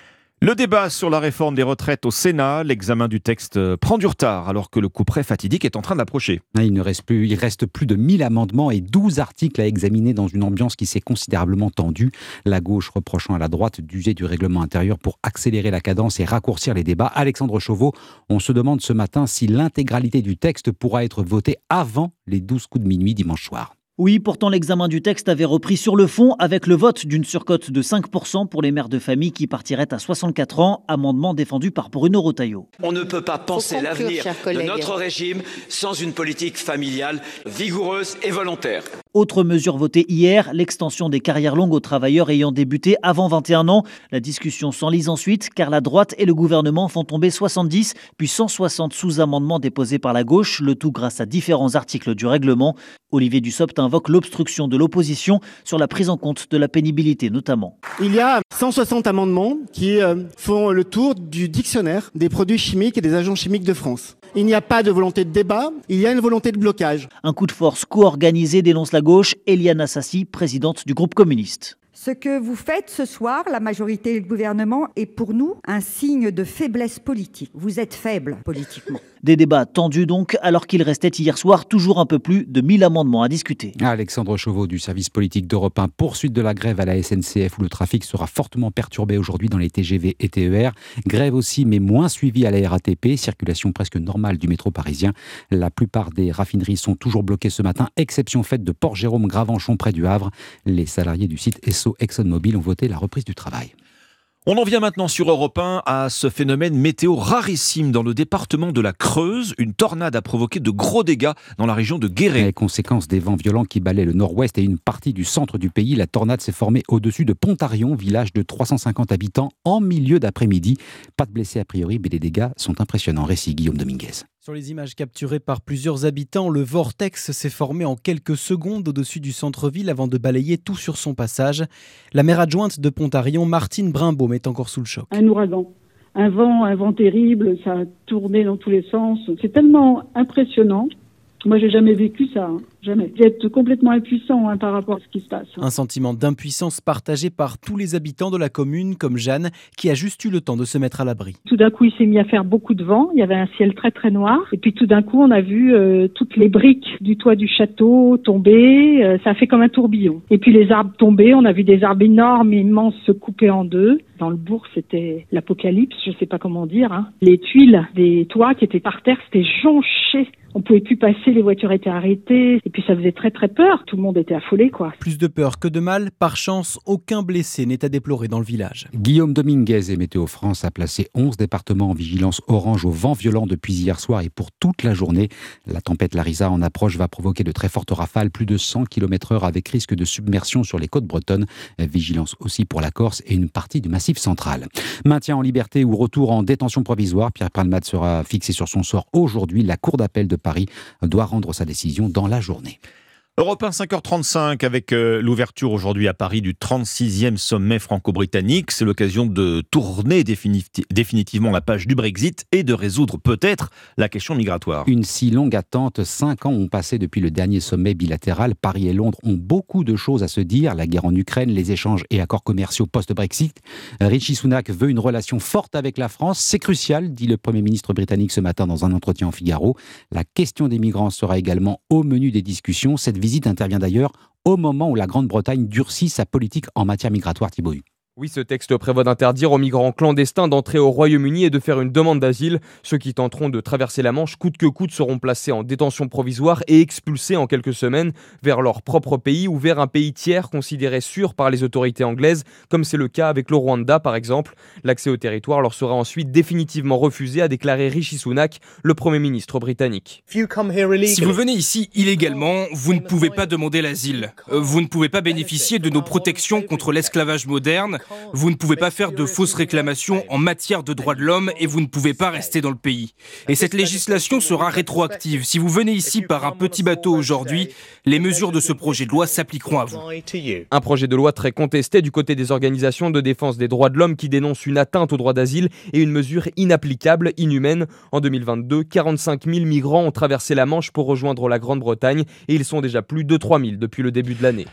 Le débat sur la réforme des retraites au Sénat, l'examen du texte euh, prend du retard alors que le coup près fatidique est en train d'approcher. Ah, il ne reste plus, il reste plus de 1000 amendements et 12 articles à examiner dans une ambiance qui s'est considérablement tendue. La gauche reprochant à la droite d'user du règlement intérieur pour accélérer la cadence et raccourcir les débats. Alexandre Chauveau, on se demande ce matin si l'intégralité du texte pourra être votée avant les 12 coups de minuit dimanche soir. Oui, pourtant l'examen du texte avait repris sur le fond avec le vote d'une surcote de 5% pour les mères de famille qui partiraient à 64 ans, amendement défendu par Bruno Rotaillot. On ne peut pas penser l'avenir de notre régime sans une politique familiale vigoureuse et volontaire. Autre mesure votée hier, l'extension des carrières longues aux travailleurs ayant débuté avant 21 ans. La discussion s'enlise ensuite car la droite et le gouvernement font tomber 70 puis 160 sous-amendements déposés par la gauche, le tout grâce à différents articles du règlement. Olivier Dussopt invoque l'obstruction de l'opposition sur la prise en compte de la pénibilité notamment. Il y a 160 amendements qui euh, font le tour du dictionnaire des produits chimiques et des agents chimiques de France. Il n'y a pas de volonté de débat, il y a une volonté de blocage. Un coup de force co-organisé dénonce la gauche, Eliane Assassi, présidente du groupe communiste. Ce que vous faites ce soir, la majorité et le gouvernement, est pour nous un signe de faiblesse politique. Vous êtes faible politiquement. *laughs* Des débats tendus donc, alors qu'il restait hier soir toujours un peu plus de 1000 amendements à discuter. Alexandre Chauveau du service politique d'Europe 1, poursuite de la grève à la SNCF où le trafic sera fortement perturbé aujourd'hui dans les TGV et TER. Grève aussi, mais moins suivie à la RATP, circulation presque normale du métro parisien. La plupart des raffineries sont toujours bloquées ce matin, exception faite de Port-Jérôme, Gravenchon près du Havre. Les salariés du site ExxonMobil ont voté la reprise du travail. On en vient maintenant sur Europe 1 à ce phénomène météo rarissime dans le département de la Creuse. Une tornade a provoqué de gros dégâts dans la région de Guéret. Les conséquences des vents violents qui balaient le nord-ouest et une partie du centre du pays, la tornade s'est formée au-dessus de Pontarion, village de 350 habitants, en milieu d'après-midi. Pas de blessés a priori, mais les dégâts sont impressionnants. Récit Guillaume Dominguez. Sur les images capturées par plusieurs habitants, le vortex s'est formé en quelques secondes au-dessus du centre-ville avant de balayer tout sur son passage. La maire adjointe de Pontarion, Martine Brimbaume, est encore sous le choc. Un ouragan, un vent, un vent terrible, ça a tourné dans tous les sens. C'est tellement impressionnant. Moi, j'ai jamais vécu ça. Hein. Jamais. Vous complètement impuissant hein, par rapport à ce qui se passe. Un sentiment d'impuissance partagé par tous les habitants de la commune, comme Jeanne, qui a juste eu le temps de se mettre à l'abri. Tout d'un coup, il s'est mis à faire beaucoup de vent. Il y avait un ciel très très noir. Et puis tout d'un coup, on a vu euh, toutes les briques du toit du château tomber. Euh, ça a fait comme un tourbillon. Et puis les arbres tomber. On a vu des arbres énormes, immenses, se couper en deux. Dans le bourg, c'était l'apocalypse. Je ne sais pas comment dire. Hein. Les tuiles des toits qui étaient par terre, c'était jonché on pouvait plus passer, les voitures étaient arrêtées puis ça faisait très très peur, tout le monde était affolé quoi. Plus de peur que de mal, par chance, aucun blessé n'est à déplorer dans le village. Guillaume Dominguez et Météo France a placé 11 départements en vigilance orange au vent violent depuis hier soir et pour toute la journée. La tempête Larissa en approche va provoquer de très fortes rafales, plus de 100 km/h avec risque de submersion sur les côtes bretonnes. Vigilance aussi pour la Corse et une partie du massif central. Maintien en liberté ou retour en détention provisoire, Pierre Palmade sera fixé sur son sort aujourd'hui. La Cour d'appel de Paris doit rendre sa décision dans la journée. Волны. Europe 1 5h35 avec euh, l'ouverture aujourd'hui à Paris du 36e sommet franco-britannique. C'est l'occasion de tourner définitivement la page du Brexit et de résoudre peut-être la question migratoire. Une si longue attente, cinq ans ont passé depuis le dernier sommet bilatéral. Paris et Londres ont beaucoup de choses à se dire. La guerre en Ukraine, les échanges et accords commerciaux post-Brexit. Richie Sunak veut une relation forte avec la France. C'est crucial, dit le Premier ministre britannique ce matin dans un entretien en Figaro. La question des migrants sera également au menu des discussions. Cette visite intervient d'ailleurs au moment où la Grande-Bretagne durcit sa politique en matière migratoire, Thibault. Oui, ce texte prévoit d'interdire aux migrants clandestins d'entrer au Royaume-Uni et de faire une demande d'asile. Ceux qui tenteront de traverser la Manche coûte que coûte seront placés en détention provisoire et expulsés en quelques semaines vers leur propre pays ou vers un pays tiers considéré sûr par les autorités anglaises, comme c'est le cas avec le Rwanda par exemple. L'accès au territoire leur sera ensuite définitivement refusé, a déclaré Rishi Sunak, le Premier ministre britannique. Si vous venez ici illégalement, vous ne pouvez pas demander l'asile. Euh, vous ne pouvez pas bénéficier de nos protections contre l'esclavage moderne vous ne pouvez pas faire de fausses réclamations en matière de droits de l'homme et vous ne pouvez pas rester dans le pays. Et cette législation sera rétroactive. Si vous venez ici par un petit bateau aujourd'hui, les mesures de ce projet de loi s'appliqueront à vous. Un projet de loi très contesté du côté des organisations de défense des droits de l'homme qui dénoncent une atteinte au droit d'asile et une mesure inapplicable, inhumaine. En 2022, 45 000 migrants ont traversé la Manche pour rejoindre la Grande-Bretagne et ils sont déjà plus de 3 000 depuis le début de l'année.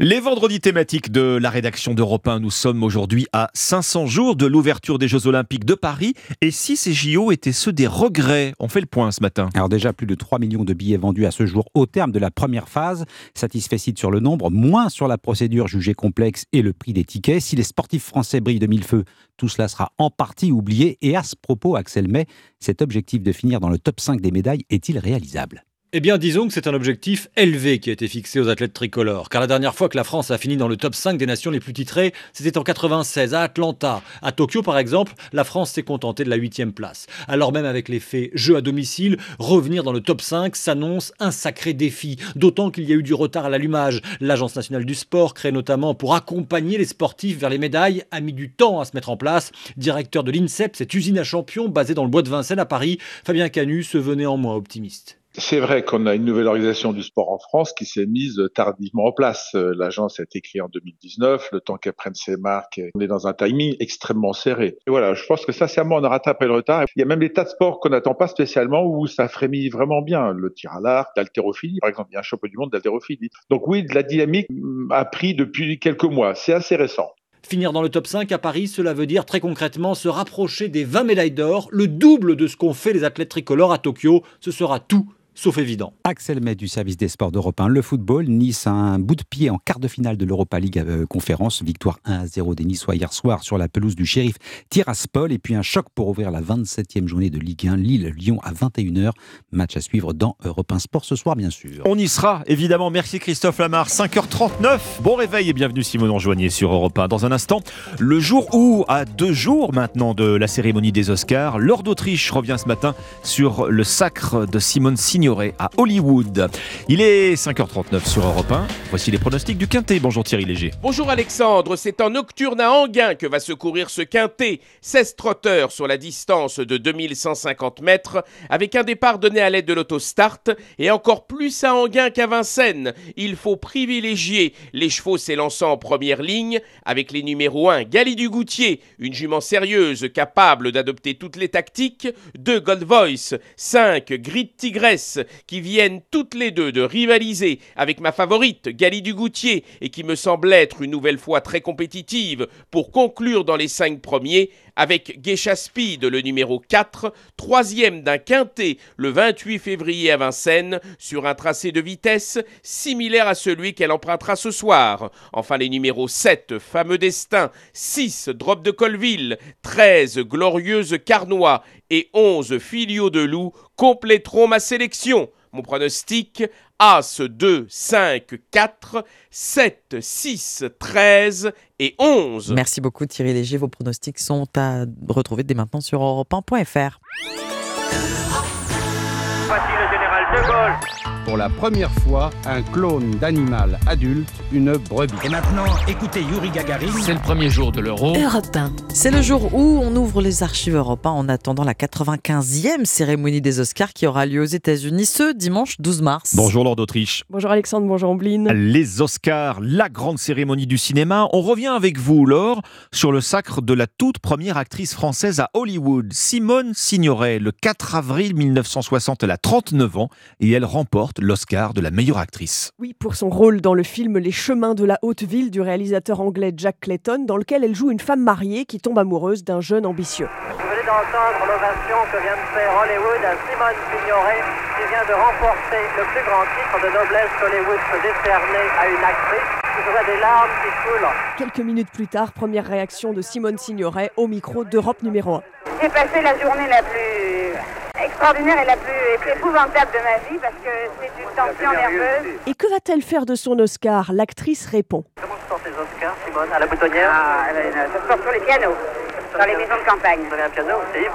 Les vendredis thématiques de la rédaction d'Europe 1, nous sommes aujourd'hui à 500 jours de l'ouverture des Jeux Olympiques de Paris. Et si ces JO étaient ceux des regrets On fait le point ce matin. Alors déjà, plus de 3 millions de billets vendus à ce jour au terme de la première phase. Satisfait sur le nombre, moins sur la procédure jugée complexe et le prix des tickets. Si les sportifs français brillent de mille feux, tout cela sera en partie oublié. Et à ce propos, Axel May, cet objectif de finir dans le top 5 des médailles est-il réalisable? Eh bien, disons que c'est un objectif élevé qui a été fixé aux athlètes tricolores. Car la dernière fois que la France a fini dans le top 5 des nations les plus titrées, c'était en 96 à Atlanta. À Tokyo, par exemple, la France s'est contentée de la huitième place. Alors même avec l'effet jeu à domicile, revenir dans le top 5 s'annonce un sacré défi. D'autant qu'il y a eu du retard à l'allumage. L'Agence nationale du sport, créée notamment pour accompagner les sportifs vers les médailles, a mis du temps à se mettre en place. Directeur de l'INSEP, cette usine à champions basée dans le bois de Vincennes à Paris, Fabien Canu se venait en moins optimiste. C'est vrai qu'on a une nouvelle organisation du sport en France qui s'est mise tardivement en place. Euh, l'agence a été créée en 2019, le temps qu'elle prenne ses marques, on est dans un timing extrêmement serré. Et voilà, je pense que sincèrement, on a rattrapé le retard. Il y a même des tas de sports qu'on n'attend pas spécialement où ça frémit vraiment bien. Le tir à l'arc, l'haltérophilie, par exemple, il y a un champion du monde d'haltérophilie. Donc oui, la dynamique a pris depuis quelques mois. C'est assez récent. Finir dans le top 5 à Paris, cela veut dire très concrètement se rapprocher des 20 médailles d'or, le double de ce qu'ont fait les athlètes tricolores à Tokyo. Ce sera tout sauf évident. Axel Met du service des sports d'Europe 1. Le football, Nice a un bout de pied en quart de finale de l'Europa League euh, conférence. Victoire 1 à 0 des Niçois hier soir sur la pelouse du shérif Tiraspol. Et puis un choc pour ouvrir la 27e journée de Ligue 1. Lille-Lyon à 21h. Match à suivre dans Europe 1 Sport ce soir, bien sûr. On y sera, évidemment. Merci Christophe Lamar. 5h39. Bon réveil et bienvenue Simon Enjoigné sur Europe 1. Dans un instant, le jour où, à deux jours maintenant de la cérémonie des Oscars, Lord d'Autriche revient ce matin sur le sacre de Simone À Hollywood. Il est 5h39 sur Europe 1. Voici les pronostics du Quintet. Bonjour Thierry Léger. Bonjour Alexandre, c'est en nocturne à Anguin que va se courir ce quintet. 16 trotteurs sur la distance de 2150 mètres, avec un départ donné à l'aide de l'autostart, et encore plus à Anguin qu'à Vincennes. Il faut privilégier les chevaux s'élançant en première ligne, avec les numéros 1, Gali du Goutier, une jument sérieuse capable d'adopter toutes les tactiques, 2 Gold Voice, 5 Grid Tigresse, qui viennent toutes les deux de rivaliser avec ma favorite, Gali du Goutier, et qui me semble être une nouvelle fois très compétitive pour conclure dans les 5 premiers, avec Geisha Speed, le numéro 4, troisième d'un quintet le 28 février à Vincennes, sur un tracé de vitesse similaire à celui qu'elle empruntera ce soir. Enfin les numéros 7, Fameux Destin, 6, Drop de Colville, 13, Glorieuse Carnois et 11, Filio de Loup compléteront ma sélection. Mon pronostic As 2, 5, 4, 7, 6, 13 et 11. Merci beaucoup Thierry Léger. Vos pronostics sont à retrouver dès maintenant sur europe1.fr. Pour la première fois, un clone d'animal adulte, une brebis. Et maintenant, écoutez Yuri Gagarin. C'est le premier jour de l'euro. Europe 1. C'est le jour où on ouvre les archives Europe 1 en attendant la 95e cérémonie des Oscars qui aura lieu aux États-Unis ce dimanche 12 mars. Bonjour Lord d'Autriche. Bonjour Alexandre, bonjour Ambline. Les Oscars, la grande cérémonie du cinéma. On revient avec vous, Laure, sur le sacre de la toute première actrice française à Hollywood, Simone Signoret, le 4 avril 1960. Elle a 39 ans et elle remporte l'Oscar de la meilleure actrice. Oui, pour son rôle dans le film Les chemins de la haute ville du réalisateur anglais Jack Clayton, dans lequel elle joue une femme mariée qui tombe amoureuse d'un jeune ambitieux. Vous venez d'entendre l'ovation que vient de faire Hollywood à Simone Signoret, qui vient de remporter le plus grand titre de noblesse qu'Hollywood peut décerner à une actrice. Je vois des larmes qui coulent. Quelques minutes plus tard, première réaction de Simone Signoret au micro d'Europe numéro 1. J'ai passé la journée la plus extraordinaire et la plus, plus épouvantable de ma vie parce que c'est une tension nerveuse. Et que va-t-elle faire de son Oscar? L'actrice répond. Comment se portent les Oscars, Simone? À la boutonnière? Ah, ça se porte sur les pianos, dans les maisons de campagne. Vous avez un piano C'est.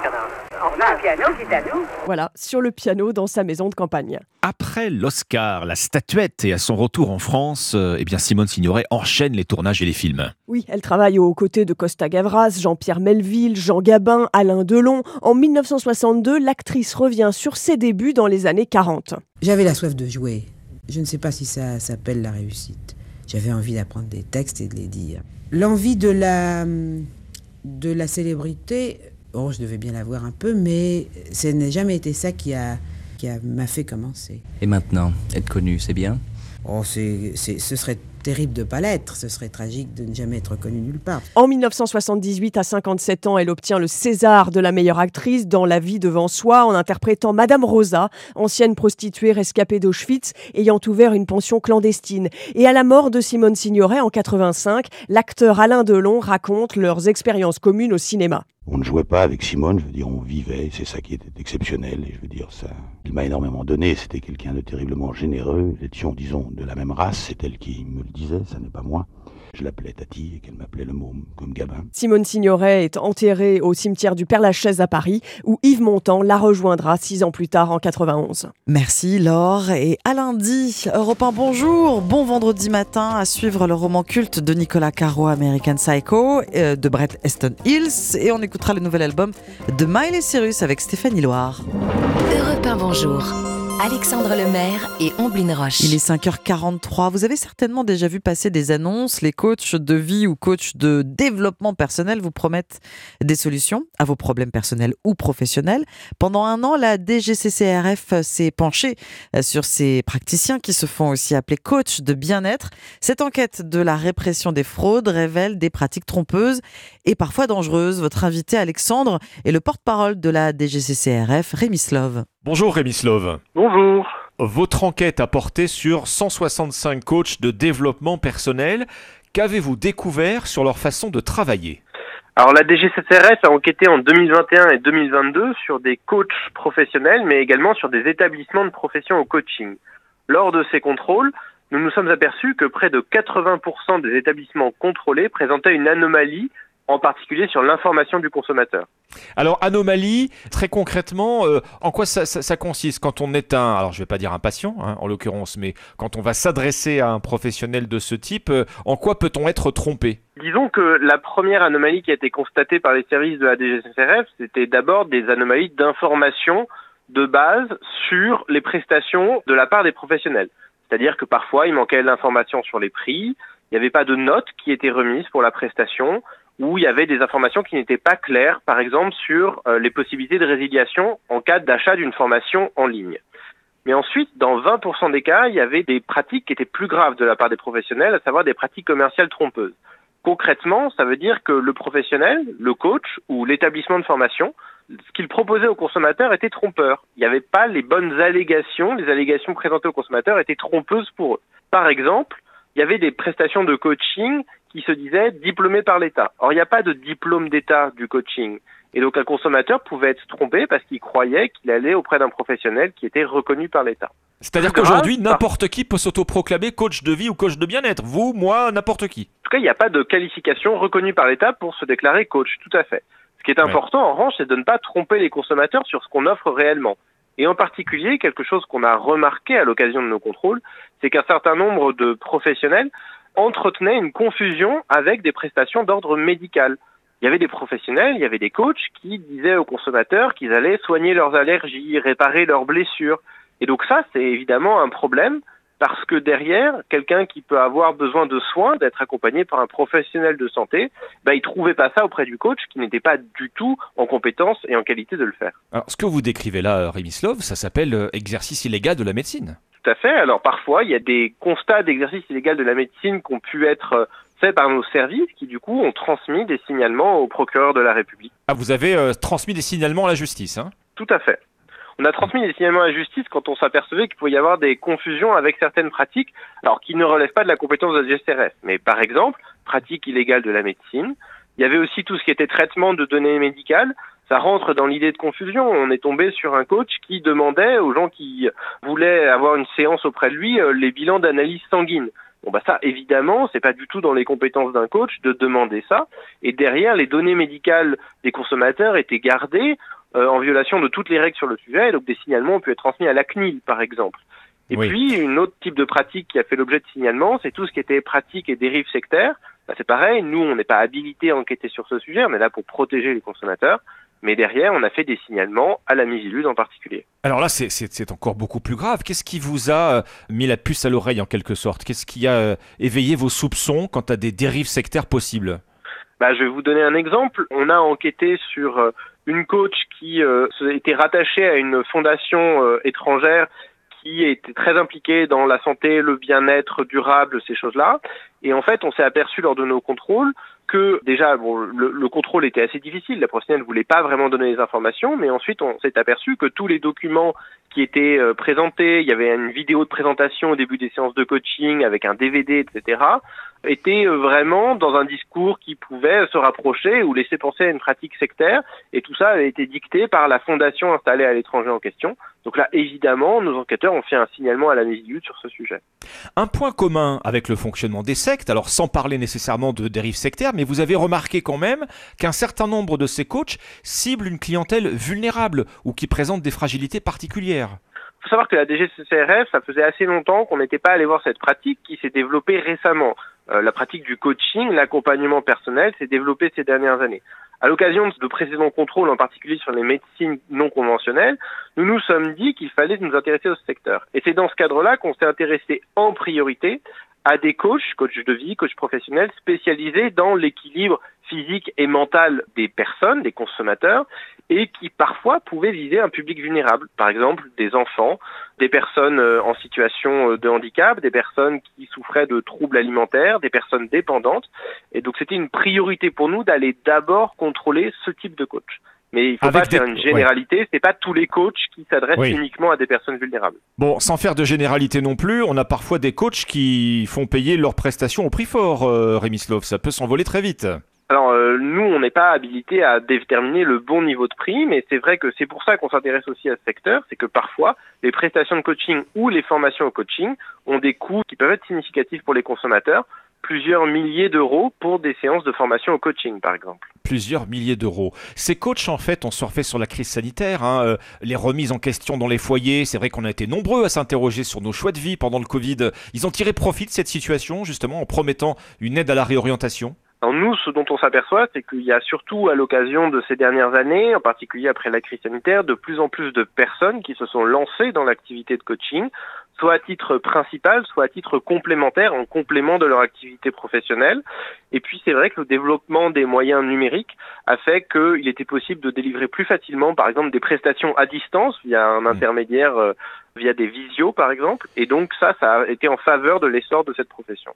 On a un piano qui est à nous. Voilà, sur le piano dans sa maison de campagne. Après l'Oscar, la statuette et à son retour en France, euh, eh bien Simone Signoret enchaîne les tournages et les films. Oui, elle travaille aux côtés de Costa Gavras, Jean-Pierre Melville, Jean Gabin, Alain Delon. En 1962, l'actrice revient sur ses débuts dans les années 40. J'avais la soif de jouer. Je ne sais pas si ça s'appelle la réussite. J'avais envie d'apprendre des textes et de les dire. L'envie de la, de la célébrité, oh, je devais bien l'avoir un peu, mais ce n'a jamais été ça qui a qui a- m'a fait commencer. Et maintenant, être connu, c'est bien? Oh, c'est, c'est- ce serait terrible de pas l'être. Ce serait tragique de ne jamais être connu nulle part. En 1978, à 57 ans, elle obtient le César de la meilleure actrice dans La vie devant soi en interprétant Madame Rosa, ancienne prostituée rescapée d'Auschwitz ayant ouvert une pension clandestine. Et à la mort de Simone Signoret en 85, l'acteur Alain Delon raconte leurs expériences communes au cinéma. On ne jouait pas avec Simone, je veux dire, on vivait, c'est ça qui était exceptionnel, et je veux dire, ça, il m'a énormément donné, c'était quelqu'un de terriblement généreux, nous étions, disons, de la même race, c'est elle qui me le disait, ça n'est pas moi. Je l'appelais Tati, et qu'elle m'appelait le môme, comme Gabin. Simone Signoret est enterrée au cimetière du Père-Lachaise à Paris, où Yves Montand la rejoindra six ans plus tard en 91. Merci Laure et à lundi. Europe 1, bonjour. Bon vendredi matin à suivre le roman culte de Nicolas Caro, American Psycho, euh, de Brett Easton Hills. Et on écoutera le nouvel album de Miley Cyrus avec Stéphanie Loire. Europe 1, bonjour. Alexandre Lemaire et Omblin Roche. Il est 5h43. Vous avez certainement déjà vu passer des annonces. Les coachs de vie ou coachs de développement personnel vous promettent des solutions à vos problèmes personnels ou professionnels. Pendant un an, la DGCCRF s'est penchée sur ces praticiens qui se font aussi appeler coachs de bien-être. Cette enquête de la répression des fraudes révèle des pratiques trompeuses et parfois dangereuses. Votre invité Alexandre est le porte-parole de la DGCCRF, Rémi Slove. Bonjour Rémi Slove. Bonjour. Votre enquête a porté sur 165 coachs de développement personnel. Qu'avez-vous découvert sur leur façon de travailler? Alors la DGCCRF a enquêté en 2021 et 2022 sur des coachs professionnels, mais également sur des établissements de profession au coaching. Lors de ces contrôles, nous nous sommes aperçus que près de 80% des établissements contrôlés présentaient une anomalie en particulier sur l'information du consommateur. Alors, anomalie, très concrètement, euh, en quoi ça, consiste quand on est un, alors je ne vais pas dire un patient hein, en l'occurrence, mais quand on va s'adresser à un professionnel de ce type, euh, en quoi peut-on être trompé? Disons que la première anomalie qui a été constatée par les services de la DGCRF, c'était d'abord des anomalies d'information de base sur les prestations de la part des professionnels. C'est-à-dire que parfois, il manquait l'information sur les prix, il n'y avait pas de notes qui étaient remises pour la prestation, où il y avait des informations qui n'étaient pas claires, par exemple sur euh, les possibilités de résiliation en cas d'achat d'une formation en ligne. Mais ensuite, dans 20% des cas, il y avait des pratiques qui étaient plus graves de la part des professionnels, à savoir des pratiques commerciales trompeuses. Concrètement, ça veut dire que le professionnel, le coach ou l'établissement de formation, ce qu'il proposait aux consommateurs était trompeur. Il n'y avait pas les bonnes allégations, les allégations présentées aux consommateurs étaient trompeuses pour eux. Par exemple, il y avait des prestations de coaching qui se disaient diplômées par l'État. Or, il n'y a pas de diplôme d'État du coaching. Et donc, un consommateur pouvait être trompé parce qu'il croyait qu'il allait auprès d'un professionnel qui était reconnu par l'État. C'est-à-dire qu'aujourd'hui, n'importe qui peut s'autoproclamer coach de vie ou coach de bien-être. Vous, moi, n'importe qui. En tout cas, il n'y a pas de qualification reconnue par l'État pour se déclarer coach, tout à fait. Ce qui est important, en revanche, c'est de ne pas tromper les consommateurs sur ce qu'on offre réellement. Et en particulier, quelque chose qu'on a remarqué à l'occasion de nos contrôles, c'est qu'un certain nombre de professionnels entretenaient une confusion avec des prestations d'ordre médical. Il y avait des professionnels, il y avait des coachs qui disaient aux consommateurs qu'ils allaient soigner leurs allergies, réparer leurs blessures. Et donc ça, c'est évidemment un problème parce que derrière, quelqu'un qui peut avoir besoin de soins, d'être accompagné par un professionnel de santé, bah, il trouvait pas ça auprès du coach qui n'était pas du tout en compétence et en qualité de le faire. Alors, ce que vous décrivez là, Rémi Slov, ça s'appelle euh, exercice illégal de la médecine. Tout à fait. Alors parfois, il y a des constats d'exercice illégal de la médecine qui ont pu être euh, faits par nos services qui du coup ont transmis des signalements au procureur de la République. Ah, vous avez euh, transmis des signalements à la justice, hein? Tout à fait. On a transmis des signalements à la justice quand on s'apercevait qu'il pouvait y avoir des confusions avec certaines pratiques, alors qui ne relèvent pas de la compétence de la. Mais par exemple, pratique illégale de la médecine. Il y avait aussi tout ce qui était traitement de données médicales. Ça rentre dans l'idée de confusion. On est tombé sur un coach qui demandait aux gens qui voulaient avoir une séance auprès de lui euh, les bilans d'analyse sanguine. Bon bah ça évidemment c'est pas du tout dans les compétences d'un coach de demander ça et derrière les données médicales des consommateurs étaient gardées euh, en violation de toutes les règles sur le sujet, et donc des signalements ont pu être transmis à la CNIL, par exemple. Et puis, une autre type de pratique qui a fait l'objet de signalement, c'est tout ce qui était pratique et dérive sectaire. Bah, c'est pareil, nous, on n'est pas habilité à enquêter sur ce sujet, on est là pour protéger les consommateurs. Mais derrière, on a fait des signalements à la Mivilude en particulier. Alors là, c'est encore beaucoup plus grave. Qu'est-ce qui vous a euh, mis la puce à l'oreille en quelque sorte? Qu'est-ce qui a euh, éveillé vos soupçons quant à des dérives sectaires possibles? Bah, Je vais vous donner un exemple. On a enquêté sur une coach qui euh, était rattachée à une fondation euh, étrangère qui était très impliquée dans la santé, le bien-être durable, ces choses-là. Et en fait, on s'est aperçu lors de nos contrôles que déjà, bon, le, le, contrôle était assez difficile. La professionnelle ne voulait pas vraiment donner les informations, mais ensuite, on s'est aperçu que tous les documents qui étaient euh, présentés, il y avait une vidéo de présentation au début des séances de coaching avec un DVD, etc était euh, vraiment dans un discours qui pouvait se rapprocher ou laisser penser à une pratique sectaire. Et tout ça avait été dicté par la fondation installée à l'étranger en question. Donc là, évidemment, nos enquêteurs ont fait un signalement à la Misidute sur ce sujet. Un point commun avec le fonctionnement des sectes, alors sans parler nécessairement de dérives sectaires, mais vous avez remarqué quand même qu'un certain nombre de ces coachs ciblent une clientèle vulnérable ou qui présente des fragilités particulières faut savoir que la DGCCRF, ça faisait assez longtemps qu'on n'était pas allé voir cette pratique qui s'est développée récemment. Euh, la pratique du coaching, l'accompagnement personnel s'est développée ces dernières années. À l'occasion de précédents contrôles, en particulier sur les médecines non conventionnelles, nous nous sommes dit qu'il fallait nous intéresser au secteur. Et c'est dans ce cadre-là qu'on s'est intéressé en priorité à des coachs, coachs de vie, coachs professionnels spécialisés dans l'équilibre physique et mental des personnes, des consommateurs, et qui parfois pouvaient viser un public vulnérable, par exemple des enfants, des personnes euh, en situation euh, de handicap, des personnes qui souffraient de troubles alimentaires, des personnes dépendantes. Et donc c'était une priorité pour nous d'aller d'abord contrôler ce type de coach. Mais il faut Avec pas faire une généralité. C'est pas tous les coachs qui s'adressent Oui. uniquement à des personnes vulnérables. Bon, sans faire de généralité non plus, on a parfois des coachs qui font payer leurs prestations au prix fort, euh, Rémi Slov. Ça peut s'envoler très vite. Alors euh, nous, on n'est pas habilité à déterminer le bon niveau de prix, mais c'est vrai que c'est pour ça qu'on s'intéresse aussi à ce secteur, c'est que parfois les prestations de coaching ou les formations au coaching ont des coûts qui peuvent être significatifs pour les consommateurs, plusieurs milliers d'euros pour des séances de formation au coaching, par exemple. Plusieurs milliers d'euros. Ces coachs, en fait, ont surfé sur la crise sanitaire, hein, euh, les remises en question dans les foyers. C'est vrai qu'on a été nombreux à s'interroger sur nos choix de vie pendant le Covid. Ils ont tiré profit de cette situation, justement, en promettant une aide à la réorientation. Alors nous, ce dont on s'aperçoit, c'est qu'il y a surtout à l'occasion de ces dernières années, en particulier après la crise sanitaire, de plus en plus de personnes qui se sont lancées dans l'activité de coaching, soit à titre principal, soit à titre complémentaire, en complément de leur activité professionnelle. Et puis c'est vrai que le développement des moyens numériques a fait qu'il était possible de délivrer plus facilement, par exemple, des prestations à distance via un intermédiaire, euh, via des visios, par exemple. Et donc ça, ça a été en faveur de l'essor de cette profession.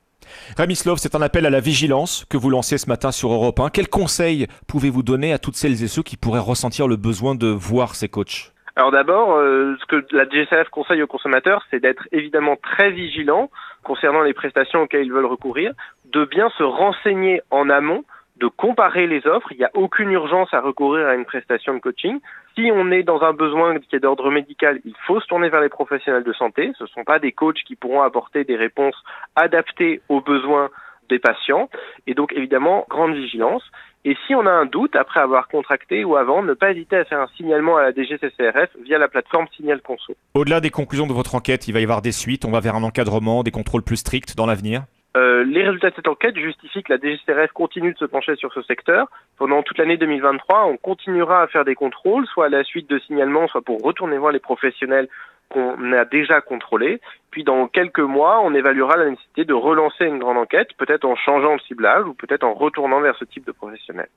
Rémi Slov, c'est un appel à la vigilance que vous lancez ce matin sur Europe 1. Quels conseils pouvez-vous donner à toutes celles et ceux qui pourraient ressentir le besoin de voir ces coachs? Alors d'abord, euh, ce que la DGCF conseille aux consommateurs, c'est d'être évidemment très vigilant concernant les prestations auxquelles ils veulent recourir, de bien se renseigner en amont, de comparer les offres. Il n'y a aucune urgence à recourir à une prestation de coaching. Si on est dans un besoin qui est d'ordre médical, il faut se tourner vers les professionnels de santé. Ce ne sont pas des coachs qui pourront apporter des réponses adaptées aux besoins des patients. Et donc évidemment, grande vigilance. Et si on a un doute après avoir contracté ou avant, ne pas hésiter à faire un signalement à la DGCCRF via la plateforme Signal Conso. Au-delà des conclusions de votre enquête, il va y avoir des suites, on va vers un encadrement, des contrôles plus stricts dans l'avenir Euh, les résultats de cette enquête justifient que la DGCRF continue de se pencher sur ce secteur. Pendant toute l'année 2023, on continuera à faire des contrôles, soit à la suite de signalements, soit pour retourner voir les professionnels qu'on a déjà contrôlés. Puis dans quelques mois, on évaluera la nécessité de relancer une grande enquête, peut-être en changeant le ciblage ou peut-être en retournant vers ce type de professionnels.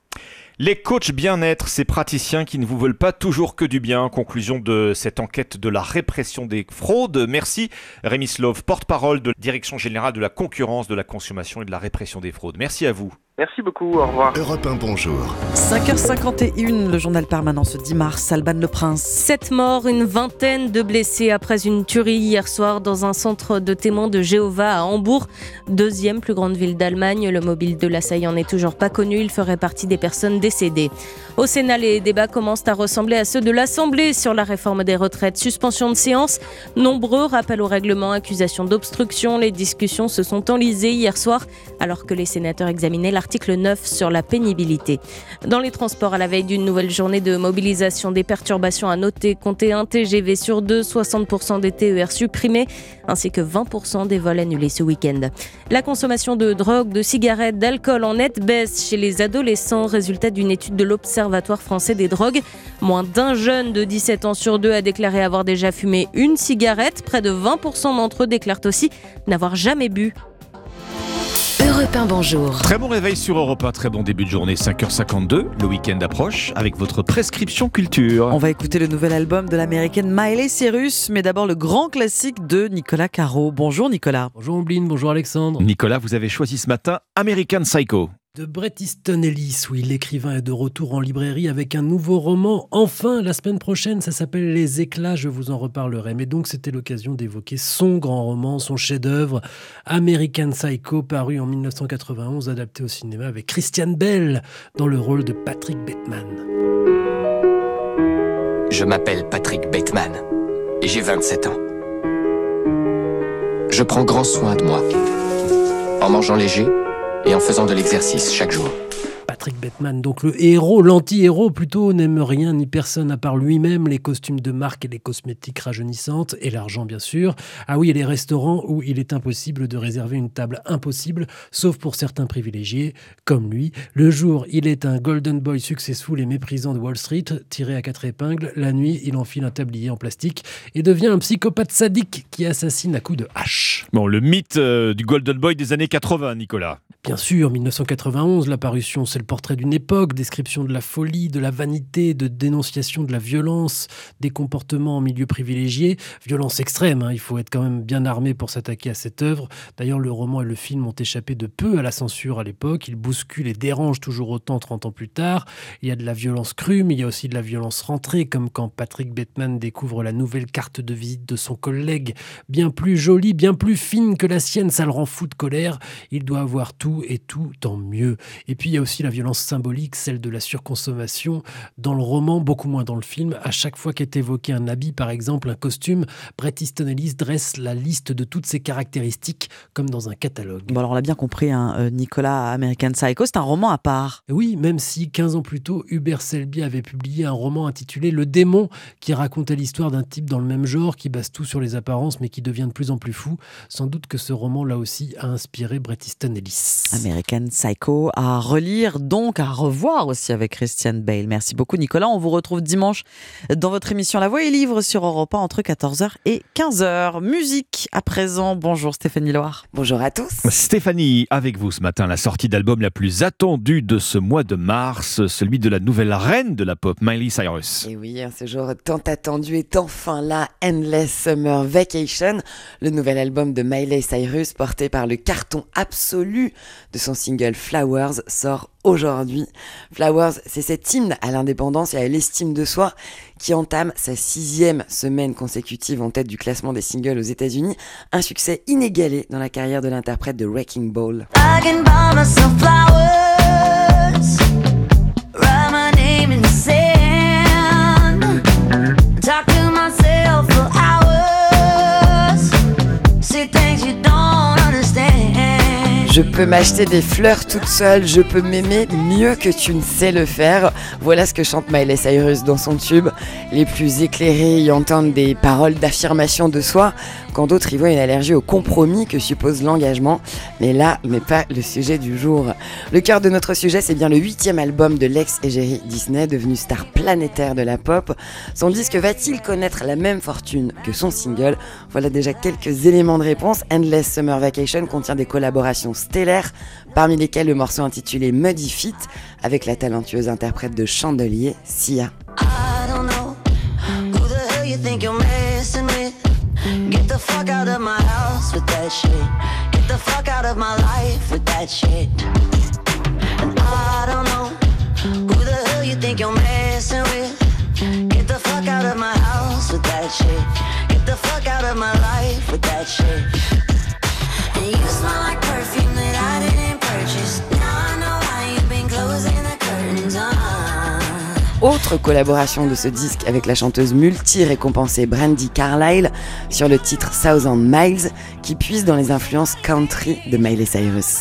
Les coachs bien-être, ces praticiens qui ne vous veulent pas toujours que du bien. Conclusion de cette enquête de la répression des fraudes. Merci Rémi Slov, porte-parole de la Direction générale de la concurrence, de la consommation et de la répression des fraudes. Merci à vous. Merci beaucoup, au revoir. Europe 1, bonjour. 5h51, le journal permanent ce 10 mars, Alban Le Prince. Sept morts, une vingtaine de blessés après une tuerie hier soir dans un centre de témoins de Jéhovah à Hambourg, deuxième plus grande ville d'Allemagne. Le mobile de l'assaillant n'est toujours pas connu, il ferait partie des personnes décédées. Au Sénat, les débats commencent à ressembler à ceux de l'Assemblée sur la réforme des retraites. Suspension de séance, nombreux rappels au règlement, accusations d'obstruction. Les discussions se sont enlisées hier soir alors que les sénateurs examinaient l'article 9 sur la pénibilité. Dans les transports, à la veille d'une nouvelle journée de mobilisation, des perturbations à noter. Comptez un TGV sur deux, 60% des TER supprimés, ainsi que 20% des vols annulés ce week-end. La consommation de drogue, de cigarettes, d'alcool en nette baisse chez les adolescents, résultat d'une étude de l'Observatoire français des drogues. Moins d'un jeune de 17 ans sur deux a déclaré avoir déjà fumé une cigarette. Près de 20% d'entre eux déclarent aussi n'avoir jamais bu. Europe 1, bonjour. Très bon réveil sur Europe 1, très bon début de journée, 5h52. Le week-end approche avec votre prescription culture. On va écouter le nouvel album de l'américaine Miley Cyrus, mais d'abord le grand classique de Nicolas Caro. Bonjour Nicolas. Bonjour Ombline, bonjour Alexandre. Nicolas, vous avez choisi ce matin American Psycho. De Bret Easton Ellis, oui, l'écrivain est de retour en librairie avec un nouveau roman. Enfin, la semaine prochaine, ça s'appelle Les éclats, je vous en reparlerai. Mais donc, c'était l'occasion d'évoquer son grand roman, son chef-d'œuvre, American Psycho, paru en 1991, adapté au cinéma avec Christian Bell dans le rôle de Patrick Bateman. Je m'appelle Patrick Bateman et j'ai 27 ans. Je prends grand soin de moi en mangeant léger et en faisant de l'exercice chaque jour. Patrick Bateman, donc le héros, l'anti-héros plutôt, n'aime rien ni personne à part lui-même, les costumes de marque et les cosmétiques rajeunissantes, et l'argent bien sûr. Ah oui, et les restaurants où il est impossible de réserver une table impossible, sauf pour certains privilégiés, comme lui. Le jour, il est un golden boy successful et méprisant de Wall Street, tiré à quatre épingles. La nuit, il enfile un tablier en plastique et devient un psychopathe sadique qui assassine à coups de hache. Bon, le mythe euh, du Golden Boy des années 80, Nicolas. Bien sûr, 1991, la parution, c'est le portrait d'une époque, description de la folie, de la vanité, de dénonciation de la violence, des comportements en milieu privilégié, violence extrême, hein, il faut être quand même bien armé pour s'attaquer à cette œuvre. D'ailleurs, le roman et le film ont échappé de peu à la censure à l'époque, ils bousculent et dérangent toujours autant 30 ans plus tard. Il y a de la violence crue, mais il y a aussi de la violence rentrée, comme quand Patrick Bateman découvre la nouvelle carte de visite de son collègue, bien plus jolie, bien plus fine que la sienne, ça le rend fou de colère. Il doit avoir tout et tout en mieux. Et puis il y a aussi la violence symbolique, celle de la surconsommation. Dans le roman, beaucoup moins dans le film, à chaque fois qu'est évoqué un habit, par exemple un costume, Bret Easton Ellis dresse la liste de toutes ses caractéristiques comme dans un catalogue. Bon alors on l'a bien compris, hein, euh, Nicolas, American Psycho, c'est un roman à part. Oui, même si 15 ans plus tôt, Hubert Selby avait publié un roman intitulé Le démon, qui racontait l'histoire d'un type dans le même genre, qui base tout sur les apparences, mais qui devient de plus en plus fou. Sans doute que ce roman, là aussi, a inspiré Bret Easton Ellis. American Psycho à relire, donc à revoir aussi avec Christian Bale. Merci beaucoup Nicolas. On vous retrouve dimanche dans votre émission La Voix et Livre sur Europa entre 14h et 15h. Musique à présent. Bonjour Stéphanie Loire. Bonjour à tous. Stéphanie, avec vous ce matin, la sortie d'album la plus attendue de ce mois de mars, celui de la nouvelle reine de la pop, Miley Cyrus. Et oui, ce jour tant attendu est enfin là, Endless Summer Vacation, le nouvel album de Miley Cyrus porté par le carton absolu de son single Flowers sort aujourd'hui. Flowers, c'est cet hymne à l'indépendance et à l'estime de soi qui entame sa sixième semaine consécutive en tête du classement des singles aux États-Unis, un succès inégalé dans la carrière de l'interprète de Wrecking Ball. Je peux m'acheter des fleurs toute seule, je peux m'aimer mieux que tu ne sais le faire. Voilà ce que chante Miley Cyrus dans son tube. Les plus éclairés y entendent des paroles d'affirmation de soi, quand d'autres y voient une allergie au compromis que suppose l'engagement. Mais là n'est pas le sujet du jour. Le cœur de notre sujet, c'est bien le huitième album de l'ex-égérie Disney, devenu star planétaire de la pop. Son disque va-t-il connaître la même fortune que son single? Voilà déjà quelques éléments de réponse. Endless Summer Vacation contient des collaborations stellaires, parmi lesquelles le morceau intitulé Muddy Fit avec la talentueuse interprète de Chandelier, Sia. Get the fuck out of my house with that shit. Get the fuck out of my life with that shit. And I don't know who the hell you think you're messing with. Get the fuck out of my house with that shit. Get the fuck out of my life with that shit. And you smell like Autre collaboration de ce disque avec la chanteuse multi-récompensée Brandy Carlile sur le titre Thousand Miles qui puise dans les influences country de Miley Cyrus.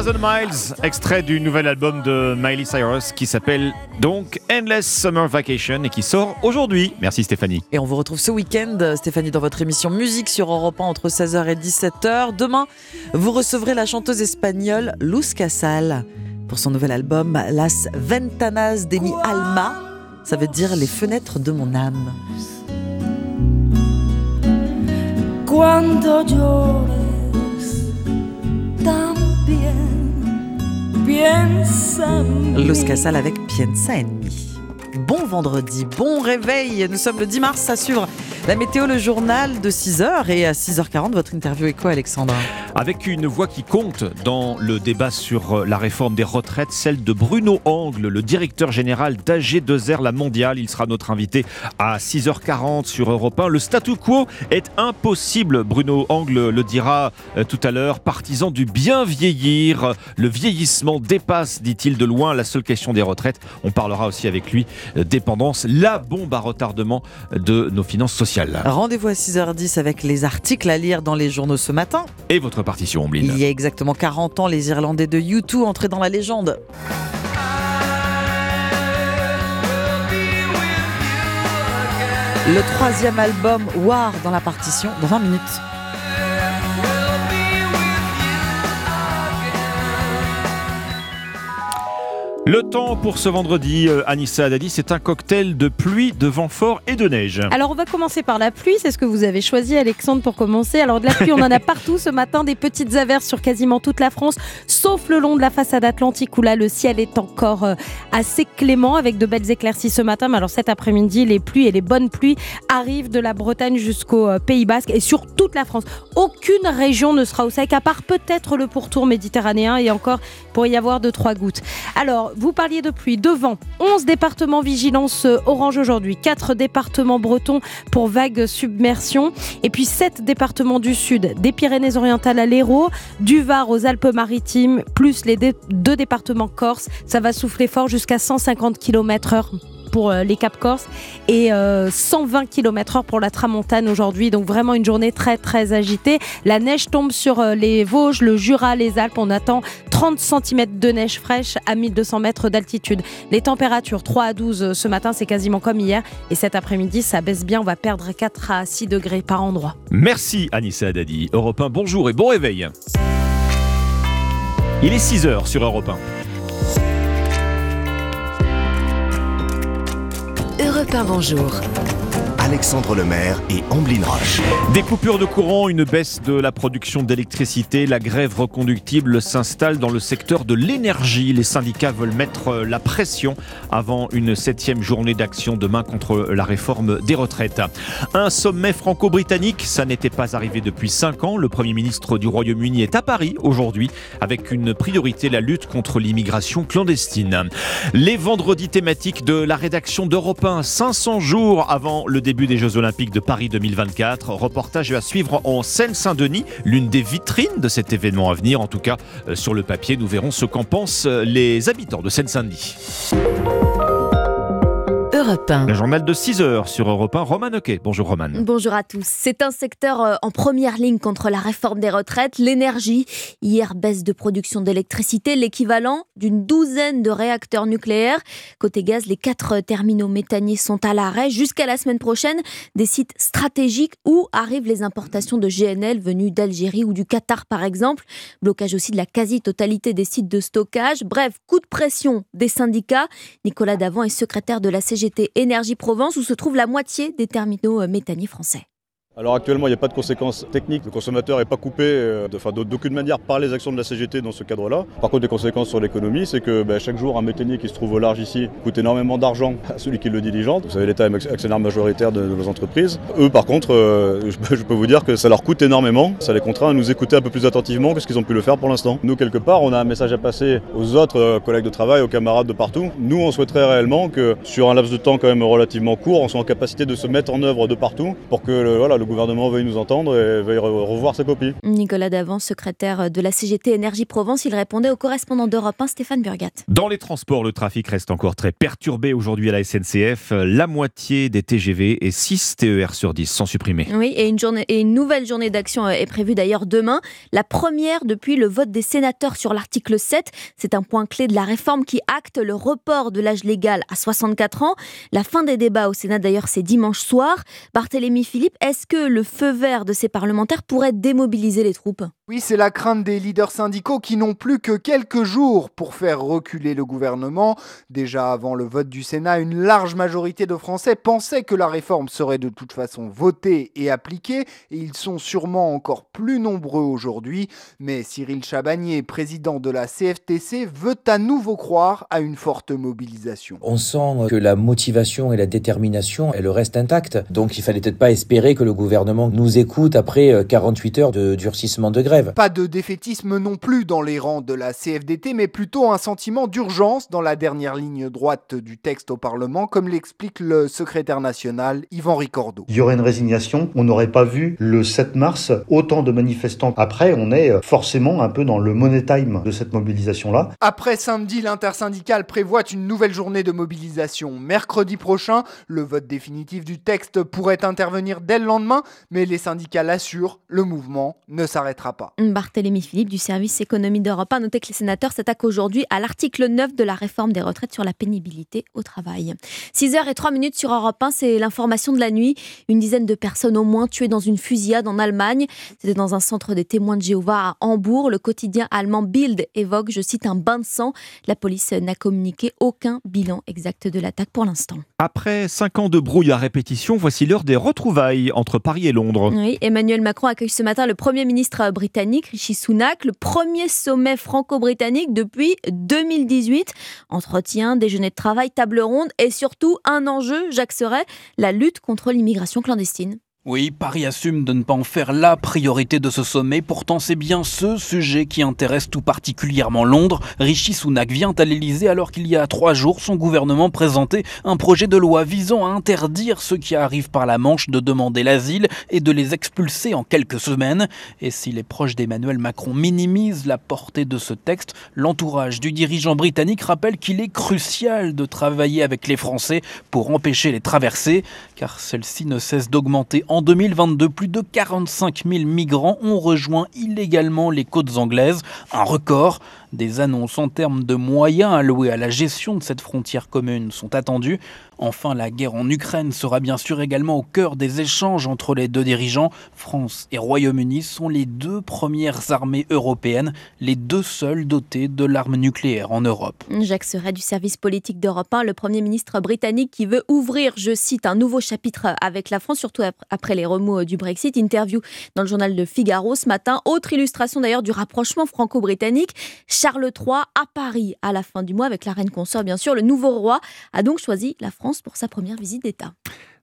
Thousand Miles, extrait du nouvel album de Miley Cyrus qui s'appelle donc Endless Summer Vacation et qui sort aujourd'hui. Merci Stéphanie. Et on vous retrouve ce week-end, Stéphanie, dans votre émission Musique sur Europe 1 entre 16h et 17h. Demain, vous recevrez la chanteuse espagnole Luz Casal pour son nouvel album Las Ventanas de mi Alma. Ça veut dire les fenêtres de mon âme. Cuando piensa en mí. Luz Casal avec Piensa en. Bon vendredi, bon réveil. Nous sommes le 10 mars à suivre la météo, le journal de 6h et à 6h40, votre interview est quoi, Alexandra Avec une voix qui compte dans le débat sur euh, la réforme des retraites, celle de Bruno Angle, le directeur général d'AG2R La Mondiale. Il sera notre invité à 6h40 sur Europe 1. Le statu quo est impossible, Bruno Angle le dira euh, tout à l'heure. Partisan du bien vieillir, le vieillissement dépasse, dit-il, de loin la seule question des retraites. On parlera aussi avec lui euh, dépendance, la bombe à retardement de nos finances sociales. Rendez-vous à 6h10 avec les articles à lire dans les journaux ce matin. Et votre partition, Omblin. Il y a exactement 40 ans, les Irlandais de U2 entraient dans la légende. Le troisième album War dans la partition dans 20 minutes. Le temps pour ce vendredi, euh, Anissa Dadi, c'est un cocktail de pluie, de vent fort et de neige. Alors on va commencer par la pluie, c'est ce que vous avez choisi Alexandre pour commencer. Alors de la pluie on en a partout ce matin, des petites averses sur quasiment toute la France, sauf le long de la façade atlantique où là le ciel est encore euh, assez clément avec de belles éclaircies ce matin. Mais alors cet après-midi les pluies et les bonnes pluies arrivent de la Bretagne jusqu'au euh, Pays Basque et sur toute la France. Aucune région ne sera au sec à part peut-être le pourtour méditerranéen et encore pour y avoir deux trois gouttes. Alors vous parliez de pluie, de vent. 11 départements vigilance orange aujourd'hui, 4 départements bretons pour vague submersion, et puis 7 départements du sud, des Pyrénées-Orientales à l'Hérault, du Var aux Alpes-Maritimes, plus les deux départements corse. Ça va souffler fort jusqu'à 150 km/h pour euh, les Cap Corse et euh, 120 km/h pour la Tramontane aujourd'hui. Donc vraiment une journée très très agitée. La neige tombe sur euh, les Vosges, le Jura, les Alpes. On attend 30 cm de neige fraîche à 1200 mètres d'altitude. Les températures 3 à 12 ce matin, c'est quasiment comme hier. Et cet après-midi, ça baisse bien. On va perdre 4 à 6 degrés par endroit. Merci Anissa Dadi. Europe 1, bonjour et bon réveil. Il est 6h sur Europe 1. Europe 1, bonjour. Alexandre Lemaire et Amblin Roche. Des coupures de courant, une baisse de la production d'électricité, la grève reconductible s'installe dans le secteur de l'énergie. Les syndicats veulent mettre la pression avant une septième journée d'action demain contre la réforme des retraites. Un sommet franco-britannique, ça n'était pas arrivé depuis cinq ans. Le Premier ministre du Royaume-Uni est à Paris aujourd'hui avec une priorité, la lutte contre l'immigration clandestine. Les vendredis thématiques de la rédaction d'Europe 1, 500 jours avant le début des Jeux Olympiques de Paris 2024. Reportage à suivre en Seine-Saint-Denis, l'une des vitrines de cet événement à venir. En tout cas, euh, sur le papier, nous verrons ce qu'en pensent euh, les habitants de Seine-Saint-Denis. Europe 1. Le journal de 6 heures sur Europe 1. Roman Oquet. Bonjour Roman. Bonjour à tous. C'est un secteur euh, en première ligne contre la réforme des retraites, l'énergie. Hier, baisse de production d'électricité, l'équivalent d'une douzaine de réacteurs nucléaires. Côté gaz, les quatre terminaux méthaniers sont à l'arrêt jusqu'à la semaine prochaine. Des sites stratégiques où arrivent les importations de GNL venues d'Algérie ou du Qatar par exemple. Blocage aussi de la quasi-totalité des sites de stockage. Bref, coup de pression des syndicats. Nicolas Davant est secrétaire de la CGT Énergie Provence où se trouve la moitié des terminaux euh, méthaniers français. Alors actuellement, il n'y a pas de conséquences techniques. Le consommateur n'est pas coupé euh, d'aucune manière par les actions de la CGT dans ce cadre-là. Par contre, des conséquences sur l'économie, c'est que ben, chaque jour, un méthanier qui se trouve au large ici coûte énormément d'argent à celui qui le diligente. Vous savez, l'État est actionnaire majoritaire de, de nos entreprises. Eux, par contre, euh, je peux vous dire que ça leur coûte énormément. Ça les contraint à nous écouter un peu plus attentivement que ce qu'ils ont pu le faire pour l'instant. Nous, quelque part, on a un message à passer aux autres euh, collègues de travail, aux camarades de partout. Nous, on souhaiterait réellement que sur un laps de temps quand même relativement court, on soit en capacité de se mettre en œuvre de partout pour que le, voilà, le gouvernement veuille nous entendre et veuille re- revoir ses copies. Nicolas Davant, secrétaire de la CGT Énergie Provence, il répondait au correspondant d'Europe 1, Stéphane Burgat. Dans les transports, le trafic reste encore très perturbé aujourd'hui à la SNCF. La moitié des TGV et 6 TER sur 10 sont supprimés. Oui, et une, journée, et une nouvelle journée d'action euh, est prévue d'ailleurs demain. La première depuis le vote des sénateurs sur l'article 7. C'est un point clé de la réforme qui acte le report de l'âge légal à 64 ans. La fin des débats au Sénat d'ailleurs c'est dimanche soir. Barthélémy Philippe, est-ce que le feu vert de ces parlementaires pourrait démobiliser les troupes Oui, c'est la crainte des leaders syndicaux qui n'ont plus que quelques jours pour faire reculer le gouvernement. Déjà avant le vote du Sénat, une large majorité de Français pensaient que la réforme serait de toute façon votée et appliquée, et ils sont sûrement encore plus nombreux aujourd'hui. Mais Cyril Chabagnier, président de la CFTC, veut à nouveau croire à une forte mobilisation. On sent que la motivation et la détermination, elle reste intacte. Donc il fallait peut-être pas espérer que le gouvernement nous écoute après euh, 48 heures de durcissement de grève. Pas de défaitisme non plus dans les rangs de la CFDT, mais plutôt un sentiment d'urgence dans la dernière ligne droite du texte au Parlement, comme l'explique le secrétaire national Yvan Ricordo. Il y aurait une résignation. On n'aurait pas vu le 7 mars autant de manifestants. Après, on est forcément un peu dans le money time de cette mobilisation-là. Après samedi, l'intersyndicale prévoit une nouvelle journée de mobilisation. Mercredi prochain, le vote définitif du texte pourrait intervenir dès le lendemain lendemain, mais les syndicats l'assurent, le mouvement ne s'arrêtera pas. Barthélémy Philippe du service économie d'Europe a noté que les sénateurs s'attaquent aujourd'hui à l'article 9 de la réforme des retraites sur la pénibilité au travail. 6h03 minutes sur Europe 1, c'est l'information de la nuit. Une dizaine de personnes au moins tuées dans une fusillade en Allemagne. C'était dans un centre des témoins de Jéhovah à Hambourg. Le quotidien allemand Bild évoque, je cite, un bain de sang. La police n'a communiqué aucun bilan exact de l'attaque pour l'instant. Après cinq ans de brouille à répétition, voici l'heure des retrouvailles entre Paris et Londres. Emmanuel Macron accueille ce matin le Premier ministre britannique, Rishi Sunak, le premier sommet franco-britannique depuis 2018. Entretien, déjeuner de travail, table ronde et surtout un enjeu, Jacques Serret, la lutte contre l'immigration clandestine. Oui, Paris assume de ne pas en faire la priorité de ce sommet, pourtant c'est bien ce sujet qui intéresse tout particulièrement Londres. Rishi Sunak vient à l'Elysée alors qu'il y a trois jours, son gouvernement présentait un projet de loi visant à interdire ceux qui arrivent par la Manche de demander l'asile et de les expulser en quelques semaines. Et si les proches d'Emmanuel Macron minimisent la portée de ce texte, l'entourage du dirigeant britannique rappelle qu'il est crucial de travailler avec les Français pour empêcher les traversées, car celles-ci ne cessent d'augmenter en 2022, plus de 45 000 migrants ont rejoint illégalement les côtes anglaises, un record. Des annonces en termes de moyens alloués à la gestion de cette frontière commune sont attendues. Enfin, la guerre en Ukraine sera bien sûr également au cœur des échanges entre les deux dirigeants. France et Royaume-Uni sont les deux premières armées européennes, les deux seules dotées de l'arme nucléaire en Europe. Jacques Serret du service politique d'Europe 1, le Premier ministre britannique qui veut ouvrir, je cite, un nouveau chapitre avec la France, surtout après les remous du Brexit. Interview dans le journal de Figaro ce matin. Autre illustration d'ailleurs du rapprochement franco-britannique. Charles III à Paris à la fin du mois avec la reine consort, bien sûr. Le nouveau roi a donc choisi la France pour sa première visite d'État.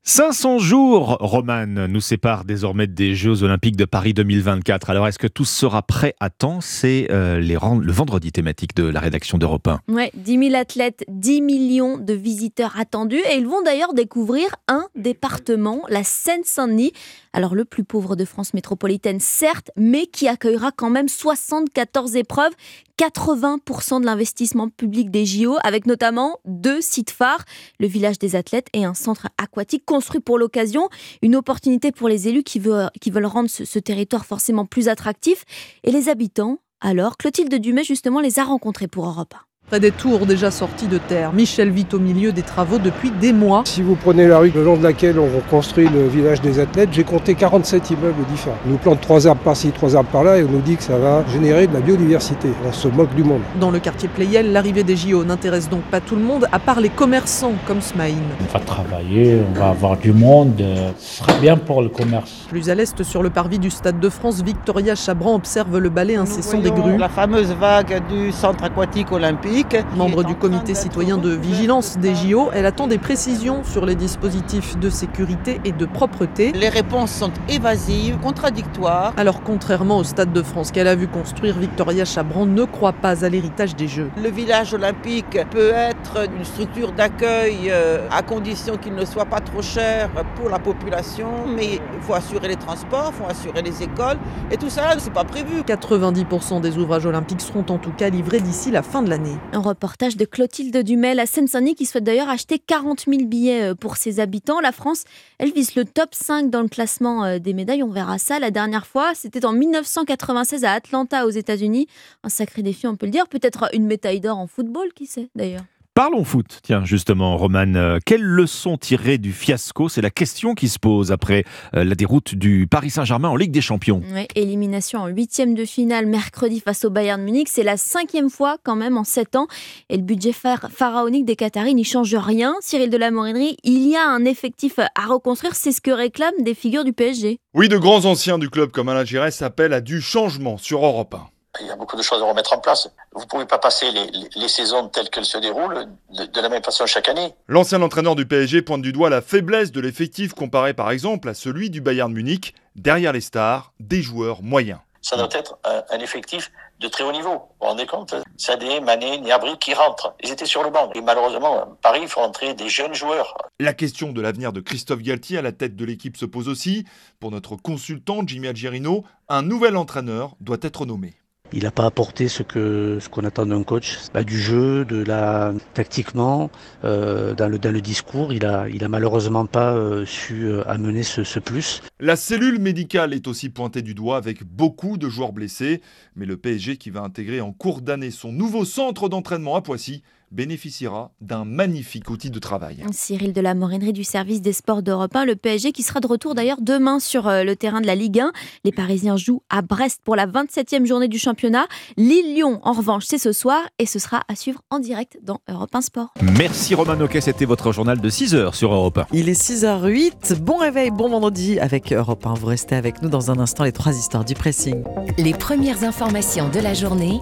500 jours, Romane, nous séparent désormais des Jeux Olympiques de Paris 2024. Alors, est-ce que tout sera prêt à temps? C'est euh, le vendredi thématique de la rédaction d'Europe 1. Ouais, 10 000 athlètes, 10 millions de visiteurs attendus et ils vont d'ailleurs découvrir un département, la Seine-Saint-Denis. Alors le plus pauvre de France métropolitaine, certes, mais qui accueillera quand même 74 épreuves, 80% de l'investissement public des JO, avec notamment deux sites phares, le village des athlètes et un centre aquatique construit pour l'occasion. Une opportunité pour les élus qui veulent, rendre ce, territoire forcément plus attractif. Et les habitants, alors, Clotilde Dumais justement les a rencontrés pour Europe 1. Près des tours déjà sortis de terre, Michel vit au milieu des travaux depuis des mois. Si vous prenez la rue le long de laquelle on construit le village des athlètes, j'ai compté 47 immeubles différents. On nous plante trois arbres par-ci, trois arbres par-là et on nous dit que ça va générer de la biodiversité. On se moque du monde. Dans le quartier Playel, l'arrivée des JO n'intéresse donc pas tout le monde, à part les commerçants comme Smaïn. On va travailler, on va avoir du monde, ce sera bien pour le commerce. Plus à l'est, sur le parvis du Stade de France, Victoria Chabran observe le balai incessant des grues. La fameuse vague du centre aquatique olympique. Membre du comité citoyen de vigilance des JO, elle attend des précisions sur les dispositifs de sécurité et de propreté. Les réponses sont évasives, contradictoires. Alors contrairement au Stade de France qu'elle a vu construire, Victoria Chabran ne croit pas à l'héritage des Jeux. Le village olympique peut être une structure d'accueil euh, à condition qu'il ne soit pas trop cher pour la population, mais il faut assurer les transports, il faut assurer les écoles, et tout ça, c'est pas prévu. 90% des ouvrages olympiques seront en tout cas livrés d'ici la fin de l'année. Un reportage de Clotilde Dumais, la Seine-Saint-Denis, qui souhaite d'ailleurs acheter 40 000 billets euh, pour ses habitants. La France, elle vise le top 5 dans le classement euh, des médailles. On verra ça la dernière fois. C'était en 1996 à Atlanta, aux États-Unis. Un sacré défi, on peut le dire. Peut-être une médaille d'or en football, qui sait d'ailleurs. Parlons foot, tiens, justement, Roman. euh, quelle leçon tirer du fiasco? C'est la question qui se pose après euh, la déroute du Paris Saint-Germain en Ligue des Champions. Ouais, élimination en huitième de finale mercredi face au Bayern Munich. C'est la cinquième fois quand même en sept ans. Et le budget phar- pharaonique des Qataris n'y change rien. Cyril de la Morinerie, il y a un effectif à reconstruire. C'est ce que réclament des figures du PSG. Oui, de grands anciens du club comme Alain Giresse appellent à du changement sur Europe 1. Il y a beaucoup de choses à remettre en place. Vous ne pouvez pas passer les, les- les saisons telles qu'elles se déroulent de, de la même façon chaque année. L'ancien entraîneur du PSG pointe du doigt la faiblesse de l'effectif comparé par exemple à celui du Bayern Munich, derrière les stars, des joueurs moyens. Ça doit être un, un effectif de très haut niveau. Vous vous rendez compte Sadé, Mané, Niabri qui rentrent. Ils étaient sur le banc. Et malheureusement, Paris, il faut entrer des jeunes joueurs. La question de l'avenir de Christophe Galtier à la tête de l'équipe se pose aussi. Pour notre consultant Jimmy Algerino, un nouvel entraîneur doit être nommé. Il n'a pas apporté ce que ce qu'on attend d'un coach, bah, du jeu, de la tactiquement, euh, dans le discours, il a il a malheureusement pas euh, su euh, amener ce, ce plus. La cellule médicale est aussi pointée du doigt avec beaucoup de joueurs blessés, mais le PSG qui va intégrer en cours d'année son nouveau centre d'entraînement à Poissy bénéficiera d'un magnifique outil de travail. Cyril de la Morinerie du service des sports d'Europe 1, le PSG qui sera de retour d'ailleurs demain sur euh, le terrain de la Ligue 1. Les Parisiens jouent à Brest pour la 27e journée du championnat. Lille-Lyon, en revanche, c'est ce soir et ce sera à suivre en direct dans Europe 1 Sport. Merci Romain Noquet, c'était votre journal de 6h sur Europe 1. Il est 6h08. Bon réveil, bon vendredi avec Europe 1. Vous restez avec nous dans un instant les trois histoires du pressing. Les premières informations de la journée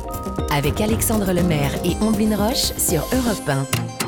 avec Alexandre Lemaire et Omblin Roche sur Europe 1.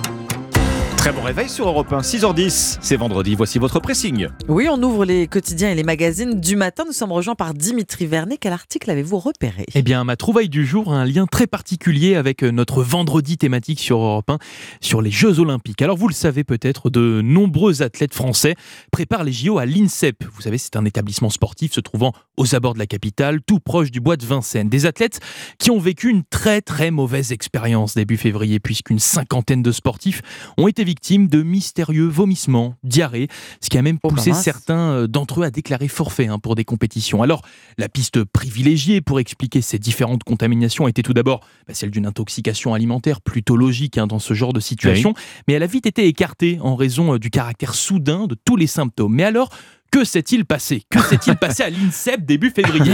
Très bon réveil sur Europe 1, 6h10, c'est vendredi, voici votre pressing. Oui, on ouvre les quotidiens et les magazines du matin. Nous sommes rejoints par Dimitri Vernet. Quel article avez-vous repéré? Eh bien, ma trouvaille du jour a un lien très particulier avec euh, notre vendredi thématique sur Europe 1 sur les Jeux Olympiques. Alors, vous le savez peut-être, de nombreux athlètes français préparent les JO à l'INSEP. Vous savez, c'est un établissement sportif se trouvant aux abords de la capitale, tout proche du bois de Vincennes. Des athlètes qui ont vécu une très très mauvaise expérience début février, puisqu'une cinquantaine de sportifs ont été victimes de mystérieux vomissements, diarrhées, ce qui a même poussé mince. certains euh, d'entre eux à déclarer forfait hein, pour des compétitions. Alors, la piste privilégiée pour expliquer ces différentes contaminations était tout d'abord bah, celle d'une intoxication alimentaire, plutôt logique hein, dans ce genre de situation, mais elle a vite été écartée en raison euh, du caractère soudain de tous les symptômes. Mais alors, que s'est-il passé? Que s'est-il *laughs* passé à l'INSEP début février?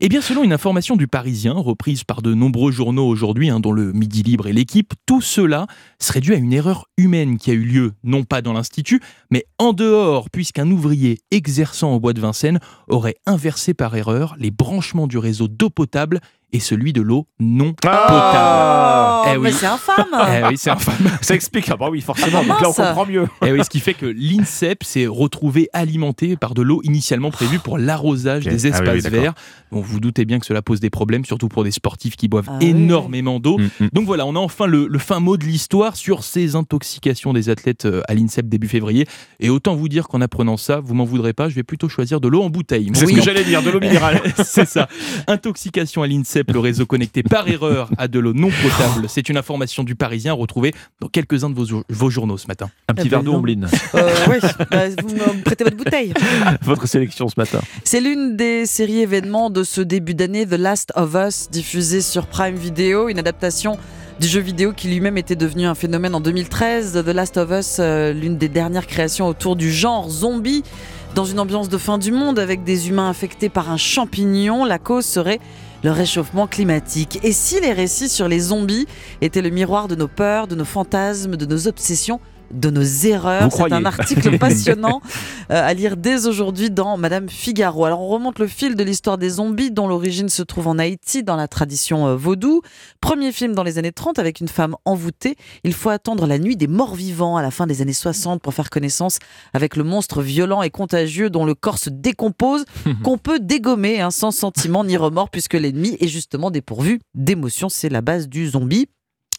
Eh bien, selon une information du Parisien, reprise par de nombreux journaux aujourd'hui, hein, dont le Midi Libre et l'équipe, tout cela serait dû à une erreur humaine qui a eu lieu, non pas dans l'Institut, mais en dehors, puisqu'un ouvrier exerçant au bois de Vincennes aurait inversé par erreur les branchements du réseau d'eau potable et celui de l'eau non potable. Eh mais c'est infâme *laughs* Eh oui, c'est infâme. *laughs* Ça explique, ah bah oui, forcément, Ah donc là on comprend mieux. Et oui, ce qui fait que l'INSEP s'est retrouvé alimenté par de l'eau initialement prévue pour l'arrosage des Ah oui, espaces oui, verts. Bon, vous doutez bien que cela pose des problèmes, surtout pour des sportifs qui boivent Ah oui. énormément d'eau. Mm, mm. Donc voilà, on a enfin le, le fin mot de l'histoire sur ces intoxications des athlètes euh, à l'INSEP début février. Et autant vous dire qu'en apprenant ça, vous m'en voudrez pas, je vais plutôt choisir de l'eau en bouteille. C'est ce que j'allais dire, de l'eau minérale. *laughs* C'est ça. Intoxication à l'INSEP, le réseau connecté par erreur à de l'eau non potable. C'est une information du Parisien retrouvée dans quelques-uns de vos, vos journaux ce matin. Un petit Eh ben verre d'eau, non. Ombline. Euh, oui, bah, vous me prêtez votre bouteille. *laughs* Votre sélection ce matin. C'est l'une des séries événements de ce début d'année, The Last of Us, diffusée sur Prime Video, une adaptation du jeu vidéo qui lui-même était devenu un phénomène en 2013. The Last of Us, euh, l'une des dernières créations autour du genre zombie, dans une ambiance de fin du monde avec des humains infectés par un champignon. La cause serait le réchauffement climatique. Et si les récits sur les zombies étaient le miroir de nos peurs, de nos fantasmes, de nos obsessions de nos erreurs. C'est un *laughs* article passionnant *laughs* euh, à lire dès aujourd'hui dans Madame Figaro. Alors on remonte le fil de l'histoire des zombies dont l'origine se trouve en Haïti dans la tradition euh, vaudou. Premier film dans les années 30 avec une femme envoûtée. Il faut attendre la nuit des morts vivants à la fin des années 60 pour faire connaissance avec le monstre violent et contagieux dont le corps se décompose, *laughs* qu'on peut dégommer hein, sans sentiment ni remords puisque l'ennemi est justement dépourvu d'émotions. C'est la base du zombie.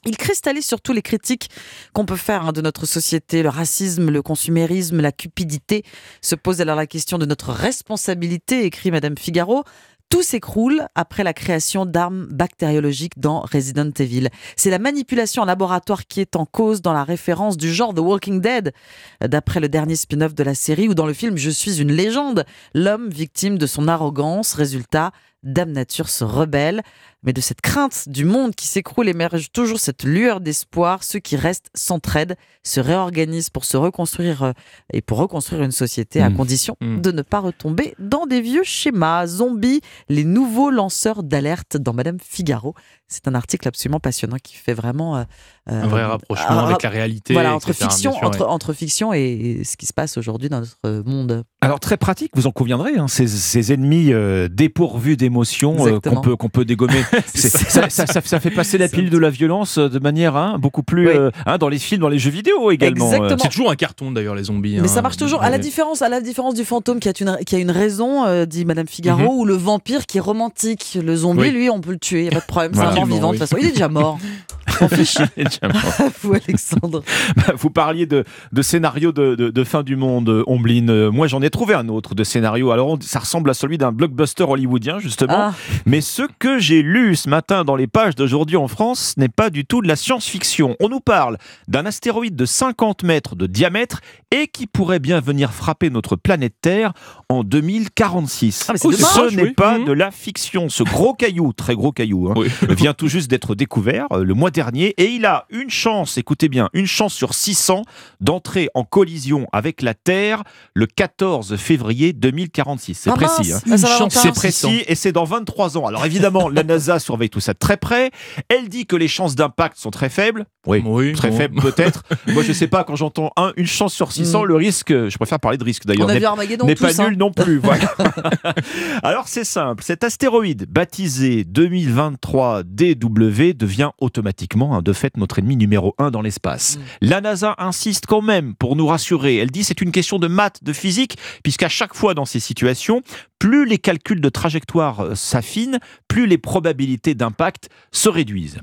Il cristallise surtout les critiques qu'on peut faire hein, de notre société, le racisme, le consumérisme, la cupidité. Se pose alors la question de notre responsabilité, écrit Madame Figaro. Tout s'écroule après la création d'armes bactériologiques dans Resident Evil. C'est la manipulation en laboratoire qui est en cause dans la référence du genre The Walking Dead, d'après le dernier spin-off de la série ou dans le film Je suis une légende, l'homme victime de son arrogance, résultat, Dame Nature se rebelle. Mais de cette crainte du monde qui s'écroule émerge toujours cette lueur d'espoir. Ceux qui restent s'entraident, se réorganisent pour se reconstruire euh, et pour reconstruire une société à Mm. condition Mm. de ne pas retomber dans des vieux schémas. Zombies, les nouveaux lanceurs d'alerte dans Madame Figaro. C'est un article absolument passionnant qui fait vraiment euh, Un vrai euh, rapprochement avec la réalité, Voilà, entre fiction, sûr, entre, ouais. entre fiction et ce qui se passe aujourd'hui dans notre monde. Alors très pratique, vous en conviendrez, hein, ces, ces ennemis euh, dépourvus d'émotions euh, qu'on peut, qu'on peut dégommer. *laughs* *laughs* Ça, ça- ça- ça fait passer la pile de la violence euh, de manière hein, beaucoup plus euh, hein, dans les films, dans les jeux vidéo également. euh. Exactement. C'est toujours un carton d'ailleurs les zombies. Mais hein. ça marche toujours. À la différence, à la différence du fantôme qui a une, qui a une raison, euh, dit Madame Figaro, Mhm. ou le vampire qui est romantique. Le zombie, Oui. lui, on peut le tuer, il n'y a pas de problème. C'est un mort vivant, de toute façon. Il est déjà mort. *laughs* *laughs* *laughs* vous, Alexandre. *laughs* Bah, vous parliez de, de scénario de, de, de fin du monde, euh, Ombline. Euh, Moi, j'en ai trouvé un autre de scénario. Alors, on- ça ressemble à celui d'un blockbuster hollywoodien, justement. Ah. Mais ce que j'ai lu ce matin dans les pages d'aujourd'hui en France n'est pas du tout de la science-fiction. On nous parle d'un astéroïde de 50 mètres de diamètre et qui pourrait bien venir frapper notre planète Terre en 2046. Ah, mais ce n'est Oui. pas Mhm. de la fiction. Ce gros caillou, très gros caillou, hein, vient tout juste d'être découvert euh, le mois dernier et il a une chance, écoutez bien, une chance sur 600 d'entrer en collision avec la Terre le 14 février 2046. C'est Ah, précis. hein. Ah. C'est précis et c'est dans 23 ans. Alors évidemment, la NASA surveille tout ça de très près. Elle dit que les chances d'impact sont très faibles. Oui, très bon. faibles peut-être. Moi, je sais pas, quand j'entends un, une chance sur 600, Mm. le risque, je préfère parler de risque d'ailleurs, On a n'est- pas hein. nul non plus. Voilà. *laughs* Alors c'est simple, cet astéroïde baptisé 2023 DW devient automatiquement, hein, de fait, notre ennemi numéro un dans l'espace. La NASA insiste quand même pour nous rassurer. Elle dit c'est une question de maths, de physique, puisqu'à chaque fois dans ces situations, plus les calculs de trajectoire euh, s'affinent, plus les probabilités d'impact se réduisent.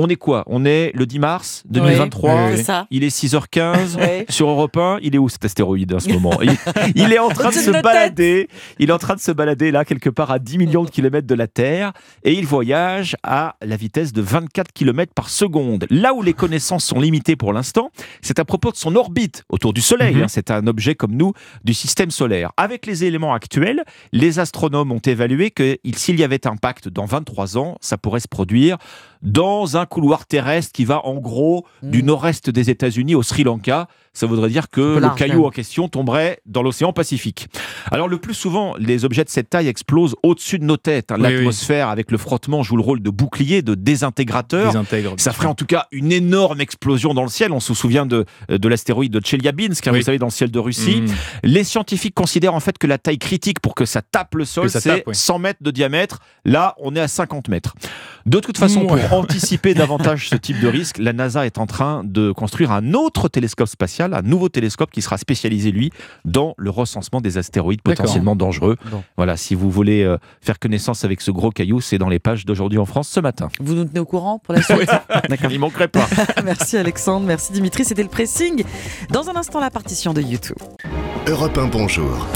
On est quoi? On est le 10 mars 2023. Oui, c'est ça. Il est 6h15 *laughs* Oui. sur Europe 1. Il est où cet astéroïde en ce moment? Il, *laughs* il est en train de se balader. Il est en train de se balader là quelque part à 10 millions de kilomètres de la Terre et il voyage à la vitesse de 24 kilomètres par seconde. Là où les connaissances sont limitées pour l'instant, c'est à propos de son orbite autour du Soleil. Mhm. hein. C'est un objet comme nous du système solaire. Avec les éléments actuels, les astronomes ont évalué que il- s'il y avait impact dans 23 ans, ça pourrait se produire dans un couloir terrestre qui va en gros du nord-est des États-Unis au Sri Lanka. Ça voudrait dire que le caillou en question tomberait dans l'océan Pacifique. Alors le plus souvent, les objets de cette taille explosent au-dessus de nos têtes. Oui, oui. L'atmosphère avec le frottement joue le rôle de bouclier, de désintégrateur. Désintègre, Ça ferait en tout cas une énorme explosion dans le ciel. On se souvient de, de l'astéroïde de Chelyabinsk, hein, Oui. vous savez, dans le ciel de Russie. Mhm. Les scientifiques considèrent en fait que la taille critique pour que ça tape le sol, c'est tape, oui. 100 mètres de diamètre. Là, on est à 50 mètres. De toute façon, Ouais. pour anticiper davantage ce type de risque, la NASA est en train de construire un autre télescope spatial, un nouveau télescope qui sera spécialisé, lui, dans le recensement des astéroïdes potentiellement dangereux. Bon. Voilà, si vous voulez euh, faire connaissance avec ce gros caillou, c'est dans les pages d'aujourd'hui en France ce matin. Vous nous tenez au courant pour la suite *laughs* D'accord. Il manquerait pas. *laughs* Merci Alexandre, merci Dimitri, c'était le pressing. Dans un instant, la partition de YouTube. Europe 1, bonjour.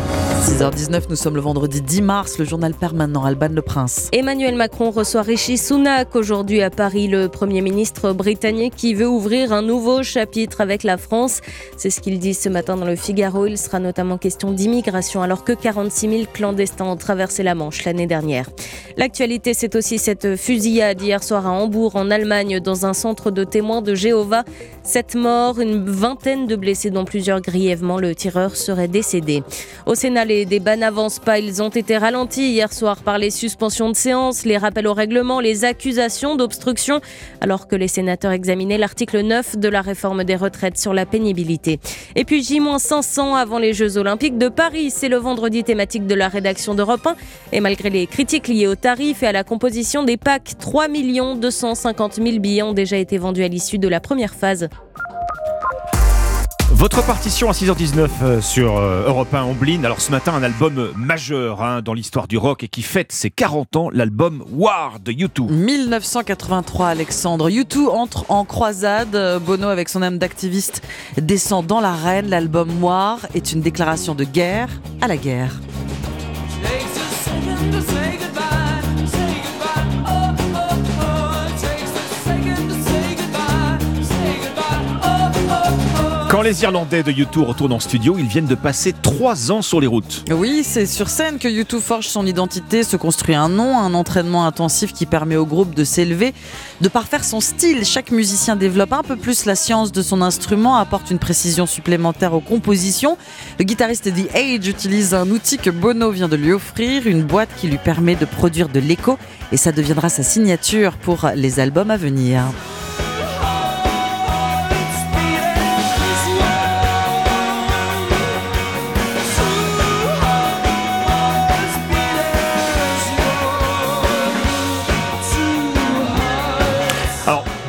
6h19, nous sommes le vendredi 10 mars, le journal permanent Alban Le Prince. Emmanuel Macron reçoit Rishi Sunak aujourd'hui à Paris, le Premier ministre britannique qui veut ouvrir un nouveau chapitre avec la France. C'est ce qu'il dit ce matin dans le Figaro. Il sera notamment question d'immigration alors que 46 000 clandestins ont traversé la Manche l'année dernière. L'actualité, c'est aussi cette fusillade hier soir à Hambourg en Allemagne dans un centre de témoins de Jéhovah. Sept morts, une vingtaine de blessés dont plusieurs grièvement. Le tireur serait décédé. Au Sénat, les débats n'avancent pas. Ils ont été ralentis hier soir par les suspensions de séance, les rappels au règlement, les accusations d'obstruction, alors que les sénateurs examinaient l'article 9 de la réforme des retraites sur la pénibilité. Et puis J-500 avant les Jeux Olympiques de Paris. C'est le vendredi thématique de la rédaction d'Europe 1. Et malgré les critiques liées aux tarifs et à la composition des packs, 3 250 000 billets ont déjà été vendus à l'issue de la première phase. Votre partition à 6h19 euh, sur euh, Europe 1 Omblin. Alors ce matin, un album euh, majeur hein, dans l'histoire du rock et qui fête ses 40 ans, l'album War de U2. 1983, Alexandre. U2 entre en croisade. Bono, avec son âme d'activiste, descend dans l'arène. L'album Noir est une déclaration de guerre à la guerre. Quand les Irlandais de U2 retournent en studio, ils viennent de passer 3 ans sur les routes. Oui, c'est sur scène que U2 forge son identité, se construit un nom, un entraînement intensif qui permet au groupe de s'élever, de parfaire son style. Chaque musicien développe un peu plus la science de son instrument, apporte une précision supplémentaire aux compositions. Le guitariste The Age utilise un outil que Bono vient de lui offrir, une boîte qui lui permet de produire de l'écho, et ça deviendra sa signature pour les albums à venir.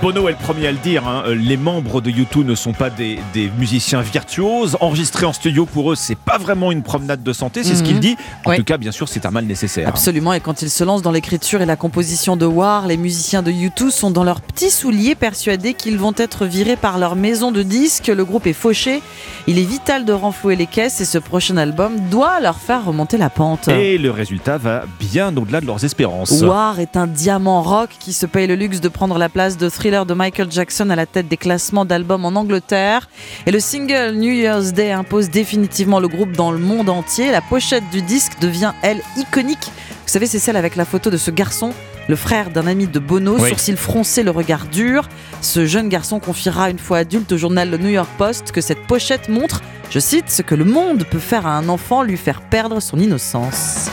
Bono est le premier à le dire, hein, les membres de U2 ne sont pas des, des musiciens virtuoses. Enregistrer en studio pour eux, c'est pas vraiment une promenade de santé, c'est ce qu'il Mhm. dit. En Oui. tout cas, bien sûr, c'est un mal nécessaire. Absolument, et quand ils se lancent dans l'écriture et la composition de War, les musiciens de U2 sont dans leurs petits souliers persuadés qu'ils vont être virés par leur maison de disques. Le groupe est fauché, il est vital de renflouer les caisses et ce prochain album doit leur faire remonter la pente. Et le résultat va bien au-delà de leurs espérances. War est un diamant rock qui se paye le luxe de prendre la place de Thriller de Michael Jackson à la tête des classements d'albums en Angleterre. Et le single New Year's Day impose définitivement le groupe dans le monde entier. La pochette du disque devient, elle, iconique. Vous savez, c'est celle avec la photo de ce garçon, le frère d'un ami de Bono, Oui. sourcil froncé, le regard dur. Ce jeune garçon confiera une fois adulte au journal Le New York Post que cette pochette montre, je cite, ce que le monde peut faire à un enfant, lui faire perdre son innocence.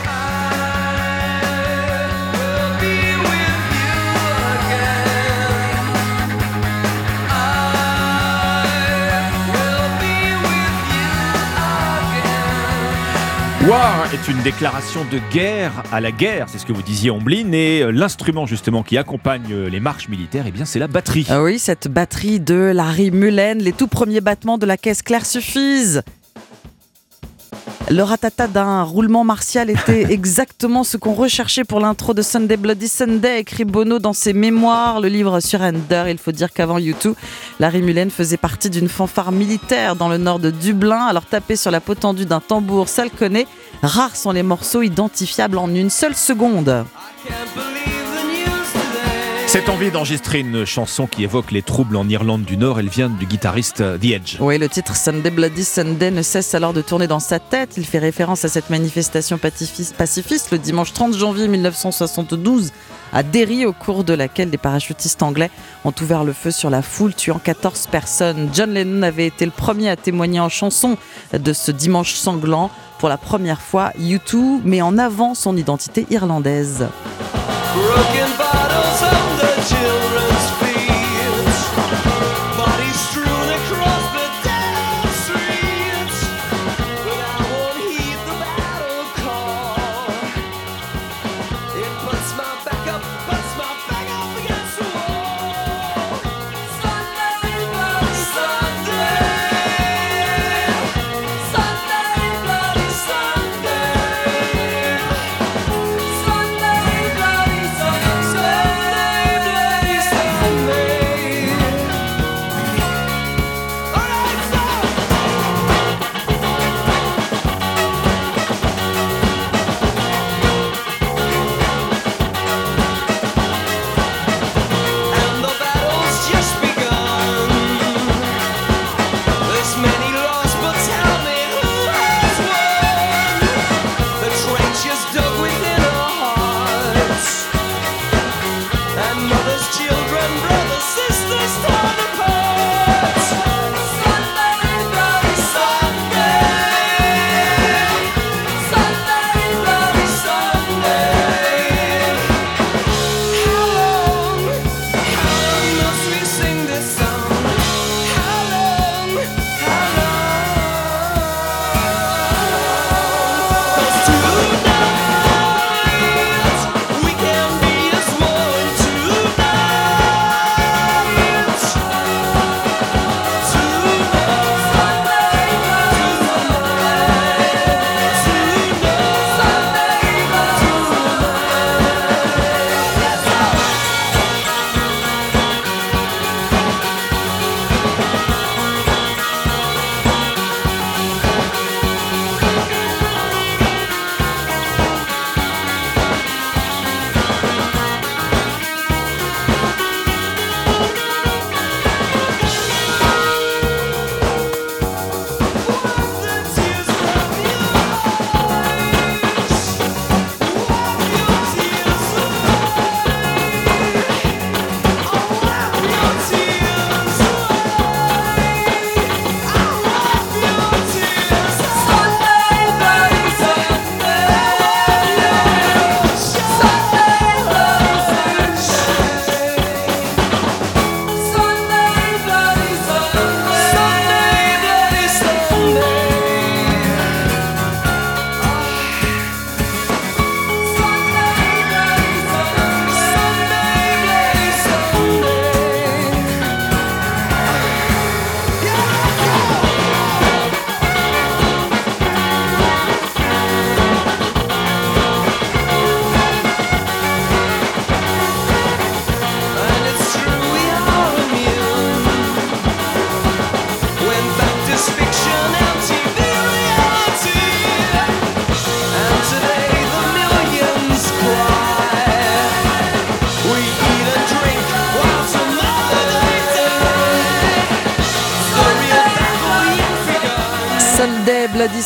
War est une déclaration de guerre à la guerre, c'est ce que vous disiez Omblin, et euh, l'instrument justement qui accompagne euh, les marches militaires, eh bien c'est la batterie. Ah oui, cette batterie de Larry Mullen, les tout premiers battements de la caisse claire suffisent. Le ratata d'un roulement martial était *laughs* exactement ce qu'on recherchait pour l'intro de Sunday Bloody Sunday, écrit Bono dans ses mémoires, le livre Surrender. Il faut dire qu'avant U2, Larry Mullen faisait partie d'une fanfare militaire dans le nord de Dublin. Alors taper sur la peau tendue d'un tambour, ça le connaît. Rares sont les morceaux identifiables en une seule seconde. Cette envie d'enregistrer une chanson qui évoque les troubles en Irlande du Nord, elle vient du guitariste The Edge. Oui, le titre Sunday Bloody Sunday ne cesse alors de tourner dans sa tête. Il fait référence à cette manifestation pacifiste, pacifiste le dimanche 30 janvier 1972 à Derry, au cours de laquelle des parachutistes anglais ont ouvert le feu sur la foule, tuant 14 personnes. John Lennon avait été le premier à témoigner en chanson de ce dimanche sanglant. Pour la première fois, U2 met en avant son identité irlandaise. bottles on the children.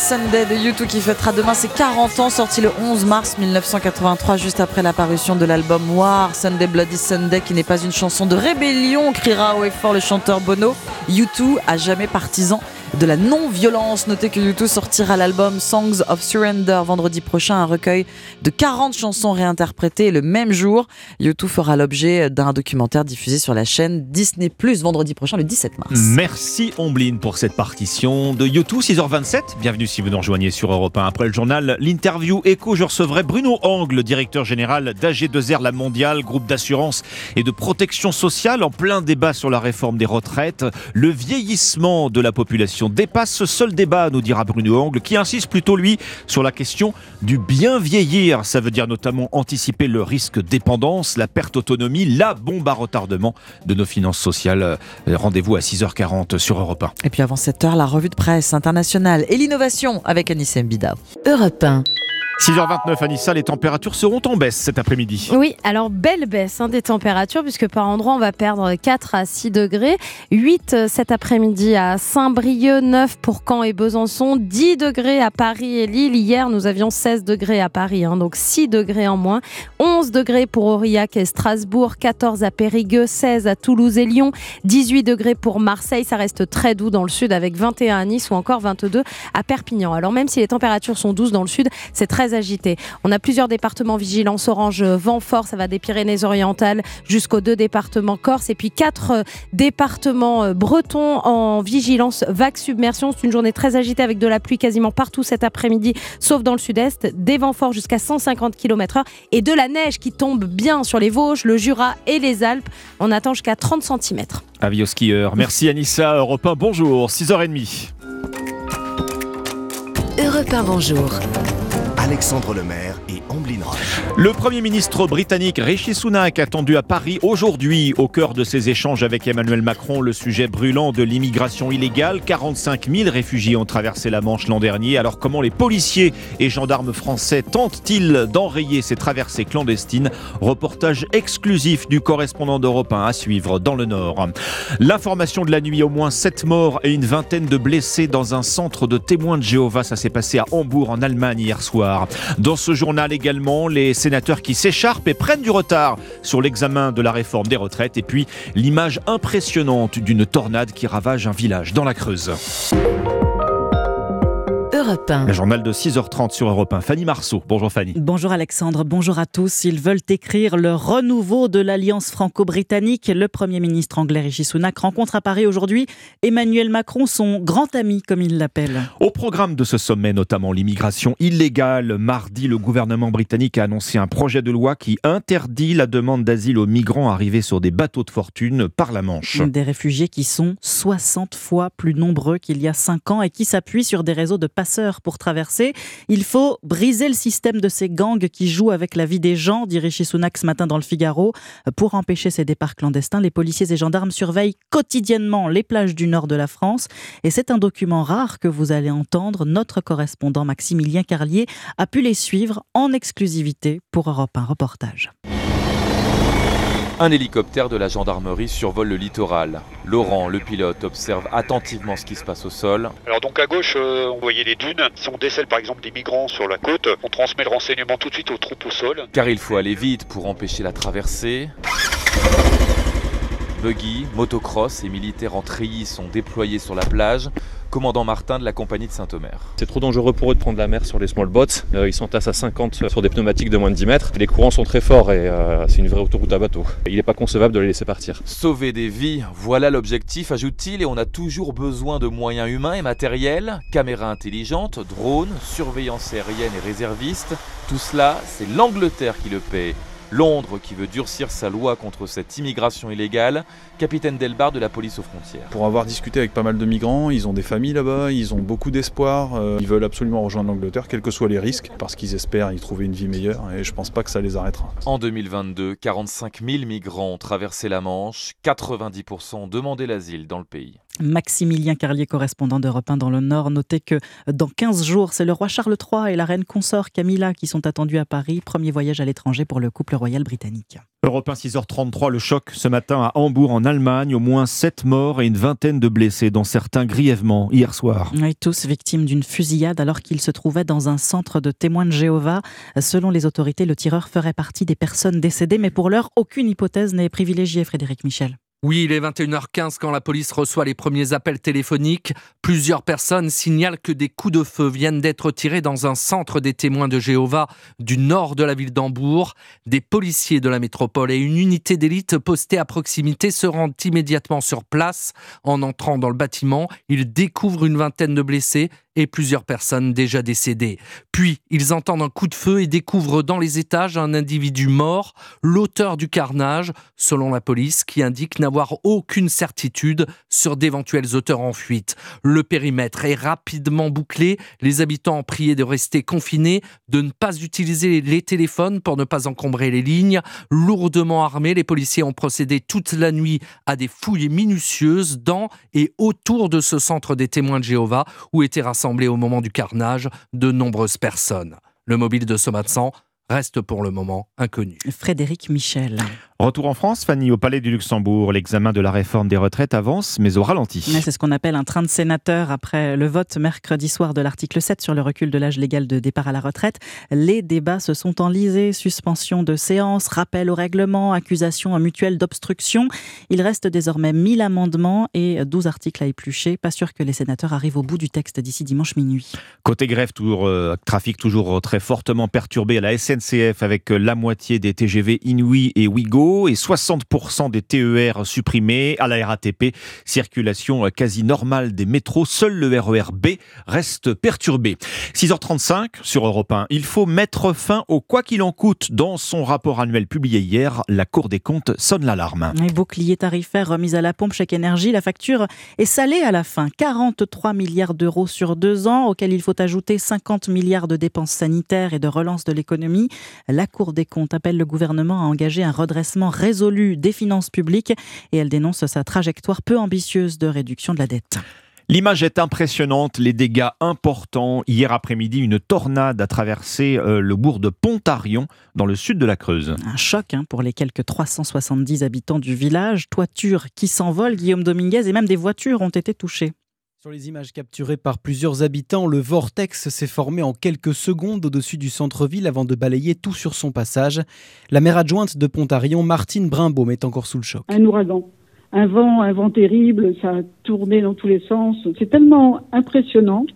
Sunday, de U2 qui fêtera demain ses 40 ans, sorti le 11 mars 1983, juste après l'apparition de l'album War. Sunday, Bloody Sunday qui n'est pas une chanson de rébellion, criera haut et fort le chanteur Bono. U2 a jamais partisan de la non-violence. Notez que U2 sortira l'album Songs of Surrender vendredi prochain, un recueil de 40 chansons réinterprétées le même jour. U2 fera l'objet d'un documentaire diffusé sur la chaîne Disney Plus vendredi prochain, le 17 mars. Merci Omblin pour cette partition de YouTube 6h27. Bienvenue si vous nous rejoignez sur Europe 1. Après le journal, l'interview écho, je recevrai Bruno Angle, directeur général d'AG2R La Mondiale, groupe d'assurance et de protection sociale en plein débat sur la réforme des retraites. Le vieillissement de la population dépasse ce seul débat, nous dira Bruno Angle, qui insiste plutôt lui sur la question du bien vieillir. Ça veut dire notamment anticiper le risque dépendance, la perte d'autonomie, la bombe à retardement de nos finances sociales. Euh, Rendez-vous à 6h40 sur Europe 1. Et puis avant 7h, la revue de presse internationale et l'innovation avec Anissé Mbida. Europe 1. 6h29 Anissa, les températures seront en baisse cet après-midi. Oui, alors belle baisse hein, des températures puisque par endroit on va perdre 4 à 6 degrés. 8 euh, cet après-midi à Saint-Brieuc, 9 pour Caen et Besançon, 10 degrés à Paris et Lille. Hier nous avions 16 degrés à Paris, hein, donc 6 degrés en moins. 11 degrés pour Aurillac et Strasbourg, 14 à Périgueux, 16 à Toulouse et Lyon, 18 degrés pour Marseille. Ça reste très doux dans le sud avec 21 à Nice ou encore 22 à Perpignan. Alors même si les températures sont douces dans le sud, c'est très agité. On a plusieurs départements vigilance orange vent fort, ça va des Pyrénées-Orientales jusqu'aux deux départements Corse et puis quatre euh, départements euh, bretons en vigilance vague submersion. C'est une journée très agitée avec de la pluie quasiment partout cet après-midi, sauf dans le sud-est, des vents forts jusqu'à 150 km/h et de la neige qui tombe bien sur les Vosges, le Jura et les Alpes. On attend jusqu'à 30 cm. Avis aux skieurs. Merci Anissa, Europe 1, bonjour, 6h30. Europe 1, bonjour. Alexandre Lemaire et Amblin. Le Premier ministre britannique Rishi Sunak attendu à Paris aujourd'hui au cœur de ses échanges avec Emmanuel Macron, le sujet brûlant de l'immigration illégale. 45 000 réfugiés ont traversé la Manche l'an dernier. Alors comment les policiers et gendarmes français tentent-ils d'enrayer ces traversées clandestines? Reportage exclusif du correspondant d'Europe 1 à suivre dans le Nord. L'information de la nuit, au moins 7 morts et une vingtaine de blessés dans un centre de témoins de Jéhovah. Ça s'est passé à Hambourg en Allemagne hier soir. Dans ce journal également, les sénateurs qui s'écharpent et prennent du retard sur l'examen de la réforme des retraites et puis l'image impressionnante d'une tornade qui ravage un village dans la Creuse. Europe 1. Le journal de 6h30 sur Europe 1. Fanny Marceau. Bonjour Fanny. Bonjour Alexandre, bonjour à tous. Ils veulent écrire le renouveau de l'alliance franco-britannique. Le Premier ministre anglais Rishi Sunak rencontre à Paris aujourd'hui Emmanuel Macron, son grand ami comme il l'appelle. Au programme de ce sommet, notamment l'immigration illégale. Mardi, le gouvernement britannique a annoncé un projet de loi qui interdit la demande d'asile aux migrants arrivés sur des bateaux de fortune par la Manche. Des réfugiés qui sont 60 fois plus nombreux qu'il y a 5 ans et qui s'appuient sur des réseaux de passeurs pour traverser. Il faut briser le système de ces gangs qui jouent avec la vie des gens, dit Rishi Sunak ce matin dans le Figaro. Pour empêcher ces départs clandestins, les policiers et gendarmes surveillent quotidiennement les plages du nord de la France. Et c'est un document rare que vous allez entendre. Notre correspondant Maximilien Carlier a pu les suivre en exclusivité pour Europe 1 reportage. Un hélicoptère de la gendarmerie survole le littoral. Laurent, le pilote, observe attentivement ce qui se passe au sol. Alors donc à gauche, euh, on voyait les dunes. Si on décèle par exemple des migrants sur la côte, on transmet le renseignement tout de suite aux troupes au sol. Car il faut aller vite pour empêcher la traversée. Buggy, motocross et militaires en treillis sont déployés sur la plage. Commandant Martin de la compagnie de Saint-Omer. C'est trop dangereux pour eux de prendre la mer sur les small boats. Euh, ils sont à 50 sur des pneumatiques de moins de 10 mètres. Les courants sont très forts et euh, c'est une vraie autoroute à bateau. Il n'est pas concevable de les laisser partir. Sauver des vies, voilà l'objectif, ajoute-t-il, et on a toujours besoin de moyens humains et matériels, caméras intelligentes, drones, surveillance aérienne et réservistes. Tout cela, c'est l'Angleterre qui le paie. Londres qui veut durcir sa loi contre cette immigration illégale, capitaine Delbar de la police aux frontières. Pour avoir discuté avec pas mal de migrants, ils ont des familles là-bas, ils ont beaucoup d'espoir, euh, ils veulent absolument rejoindre l'Angleterre, quels que soient les risques, parce qu'ils espèrent y trouver une vie meilleure, et je pense pas que ça les arrêtera. En 2022, 45 000 migrants ont traversé la Manche, 90% ont demandé l'asile dans le pays. Maximilien Carlier, correspondant d'Europe 1 dans le Nord, notez que dans 15 jours, c'est le roi Charles III et la reine consort Camilla qui sont attendus à Paris. Premier voyage à l'étranger pour le couple royal britannique. Europe 1 6h33, le choc ce matin à Hambourg en Allemagne, au moins 7 morts et une vingtaine de blessés, dont certains grièvement hier soir. Oui, tous victimes d'une fusillade alors qu'ils se trouvaient dans un centre de témoins de Jéhovah. Selon les autorités, le tireur ferait partie des personnes décédées, mais pour l'heure, aucune hypothèse n'est privilégiée, Frédéric Michel. Oui, il est 21h15 quand la police reçoit les premiers appels téléphoniques. Plusieurs personnes signalent que des coups de feu viennent d'être tirés dans un centre des témoins de Jéhovah du nord de la ville d'Hambourg. Des policiers de la métropole et une unité d'élite postée à proximité se rendent immédiatement sur place. En entrant dans le bâtiment, ils découvrent une vingtaine de blessés et plusieurs personnes déjà décédées. Puis, ils entendent un coup de feu et découvrent dans les étages un individu mort, l'auteur du carnage, selon la police, qui indique n'avoir aucune certitude sur d'éventuels auteurs en fuite. Le périmètre est rapidement bouclé, les habitants ont prié de rester confinés, de ne pas utiliser les téléphones pour ne pas encombrer les lignes. Lourdement armés, les policiers ont procédé toute la nuit à des fouilles minutieuses dans et autour de ce centre des témoins de Jéhovah où étaient rassemblés au moment du carnage de nombreuses personnes. Le mobile de Somatsan reste pour le moment inconnu. Frédéric Michel. Retour en France, Fanny, au Palais du Luxembourg. L'examen de la réforme des retraites avance, mais au ralenti. C'est ce qu'on appelle un train de sénateurs après le vote mercredi soir de l'article 7 sur le recul de l'âge légal de départ à la retraite. Les débats se sont enlisés, suspension de séance, rappel au règlement, accusation mutuelle d'obstruction. Il reste désormais 1000 amendements et 12 articles à éplucher. Pas sûr que les sénateurs arrivent au bout du texte d'ici dimanche minuit. Côté grève, toujours, euh, trafic toujours très fortement perturbé à la SNCF avec la moitié des TGV Inouï et Ouigo et 60% des TER supprimés. À la RATP, circulation quasi normale des métros. Seul le RER B reste perturbé. 6h35 sur Europe 1. Il faut mettre fin au quoi qu'il en coûte. Dans son rapport annuel publié hier, la Cour des comptes sonne l'alarme. Les boucliers tarifaires remis à la pompe chaque énergie, la facture est salée à la fin. 43 milliards d'euros sur deux ans, auxquels il faut ajouter 50 milliards de dépenses sanitaires et de relance de l'économie. La Cour des comptes appelle le gouvernement à engager un redressement résolu des finances publiques et elle dénonce sa trajectoire peu ambitieuse de réduction de la dette. L'image est impressionnante, les dégâts importants. Hier après-midi, une tornade a traversé euh, le bourg de Pontarion, dans le sud de la Creuse. Un choc hein, pour les quelques 370 habitants du village. Toitures qui s'envolent, Guillaume Dominguez, et même des voitures ont été touchées. Sur les images capturées par plusieurs habitants, le vortex s'est formé en quelques secondes au-dessus du centre-ville avant de balayer tout sur son passage. La maire adjointe de Pontarion, Martine Brimbaume, est encore sous le choc. Un ouragan, un vent, un vent terrible, ça a tourné dans tous les sens. C'est tellement impressionnant.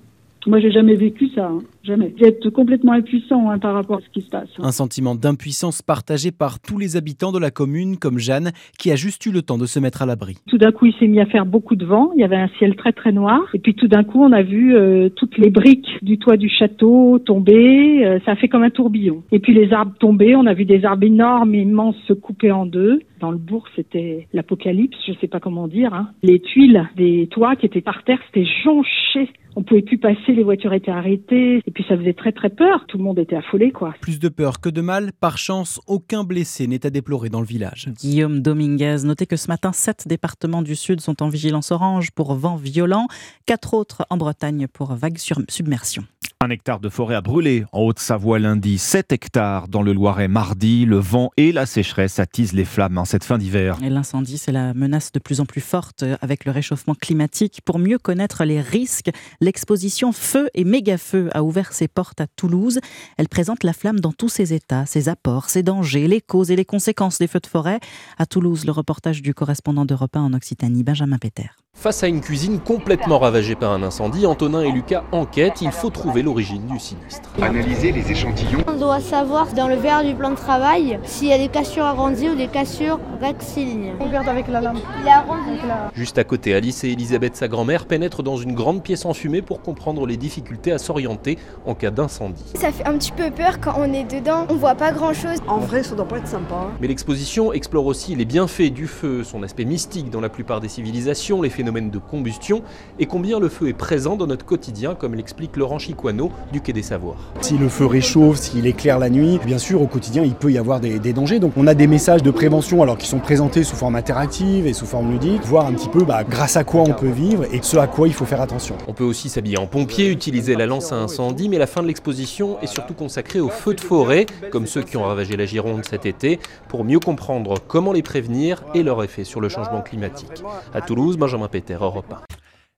Moi, j'ai jamais vécu ça, hein. Jamais. J'être complètement impuissant hein, par rapport à ce qui se passe. Un sentiment d'impuissance partagé par tous les habitants de la commune, comme Jeanne, qui a juste eu le temps de se mettre à l'abri. Tout d'un coup, il s'est mis à faire beaucoup de vent. Il y avait un ciel très très noir. Et puis tout d'un coup, on a vu euh, toutes les briques du toit du château tomber. Euh, ça a fait comme un tourbillon. Et puis les arbres tomber. On a vu des arbres énormes, immenses, se couper en deux. Dans le bourg, c'était l'apocalypse. Je sais pas comment dire. Hein. Les tuiles des toits qui étaient par terre, c'était jonché on pouvait plus passer, les voitures étaient arrêtées, et puis ça faisait très très peur. Tout le monde était affolé, quoi. Plus de peur que de mal. Par chance, aucun blessé n'est à déplorer dans le village. Guillaume Dominguez, notez que ce matin, sept départements du Sud sont en vigilance orange pour vent violent, quatre autres en Bretagne pour vague sur submersion. Un hectare de forêt a brûlé en Haute-Savoie lundi, 7 hectares dans le Loiret mardi. Le vent et la sécheresse attisent les flammes en cette fin d'hiver. Et l'incendie, c'est la menace de plus en plus forte avec le réchauffement climatique. Pour mieux connaître les risques, l'exposition Feu et Méga-Feu a ouvert ses portes à Toulouse. Elle présente la flamme dans tous ses états, ses apports, ses dangers, les causes et les conséquences des feux de forêt. À Toulouse, le reportage du correspondant d'Europe 1 en Occitanie, Benjamin Péter. Face à une cuisine complètement ravagée par un incendie, Antonin et Lucas enquêtent. Il faut trouver l'origine du sinistre. Analyser les échantillons. On doit savoir dans le verre du plan de travail s'il y a des cassures arrondies ou des cassures rectilignes. On regarde avec la lampe. Il est arrondi. Juste à côté, Alice et Elisabeth, sa grand-mère, pénètrent dans une grande pièce enfumée pour comprendre les difficultés à s'orienter en cas d'incendie. Ça fait un petit peu peur quand on est dedans. On voit pas grand-chose. En vrai, ça doit pas être sympa. hein. Mais l'exposition explore aussi les bienfaits du feu, son aspect mystique dans la plupart des civilisations, les phénomènes de combustion et combien le feu est présent dans notre quotidien, comme l'explique Laurent Chiquano, du Quai des Savoirs. Si le feu réchauffe, s'il éclaire la nuit, bien sûr, au quotidien, il peut y avoir des, des dangers. Donc, on a des messages de prévention, alors qui sont présentés sous forme interactive et sous forme ludique, voir un petit peu bah, grâce à quoi on peut vivre et ce à quoi il faut faire attention. On peut aussi s'habiller en pompier, utiliser la lance à incendie, mais la fin de l'exposition est surtout consacrée aux feux de forêt, comme ceux qui ont ravagé la Gironde cet été, pour mieux comprendre comment les prévenir et leur effet sur le changement climatique. À Toulouse, Benjamin Péter, Europe 1.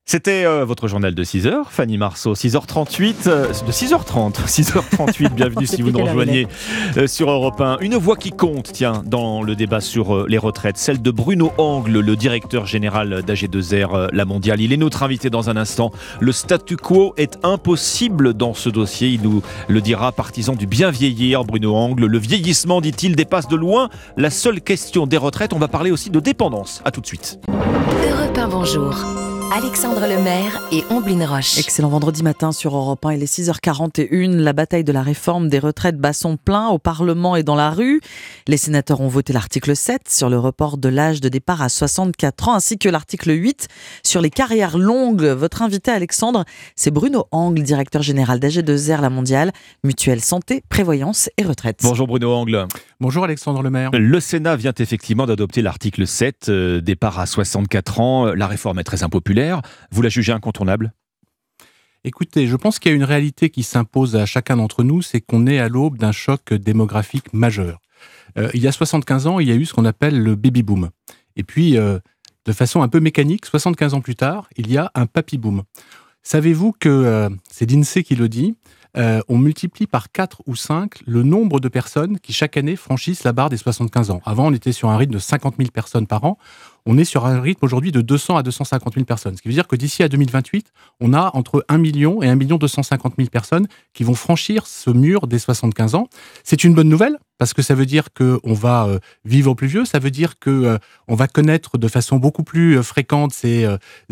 C'était euh, votre journal de 6h, Fanny Marceau, 6h38, euh, de 6h30, 6h38, *laughs* bienvenue si vous nous rejoignez euh, sur Europe 1. Une voix qui compte, tiens, dans le débat sur euh, les retraites, celle de Bruno Angle, le directeur général d'AG2R euh, La Mondiale. Il est notre invité dans un instant. Le statu quo est impossible dans ce dossier, il nous le dira, partisan du bien vieillir, Bruno Angle. Le vieillissement, dit-il, dépasse de loin la seule question des retraites. On va parler aussi de dépendance. À tout de suite. Europe 1, bonjour. Alexandre Lemaire et Omblin Roche. Excellent vendredi matin sur Europe 1, il est 6h41. La bataille de la réforme des retraites bat son plein au Parlement et dans la rue. Les sénateurs ont voté l'article 7 sur le report de l'âge de départ à 64 ans ainsi que l'article 8 sur les carrières longues. Votre invité Alexandre, c'est Bruno Angle, directeur général d'AG2R La Mondiale, mutuelle santé, prévoyance et retraite. Bonjour Bruno Angle. Bonjour Alexandre Lemaire. Le Sénat vient effectivement d'adopter l'article 7, euh, départ à 64 ans. La réforme est très impopulaire. Vous la jugez incontournable? Écoutez, je pense qu'il y a une réalité qui s'impose à chacun d'entre nous, c'est qu'on est à l'aube d'un choc démographique majeur. Euh, il y a 75 ans, il y a eu ce qu'on appelle le baby boom. Et puis, euh, de façon un peu mécanique, 75 ans plus tard, il y a un papy boom. Savez-vous que, euh, c'est l'INSEE qui le dit, euh, on multiplie par 4 ou 5 le nombre de personnes qui chaque année franchissent la barre des 75 ans. Avant, on était sur un rythme de 50 000 personnes par an. On est sur un rythme aujourd'hui de 200 à 250 000 personnes. Ce qui veut dire que d'ici à 2028, on a entre 1 million et 1 million 250 000 personnes qui vont franchir ce mur des 75 ans. C'est une bonne nouvelle? Parce que ça veut dire qu'on va euh, vivre plus vieux, ça veut dire que euh, va connaître de façon beaucoup plus euh, fréquente ses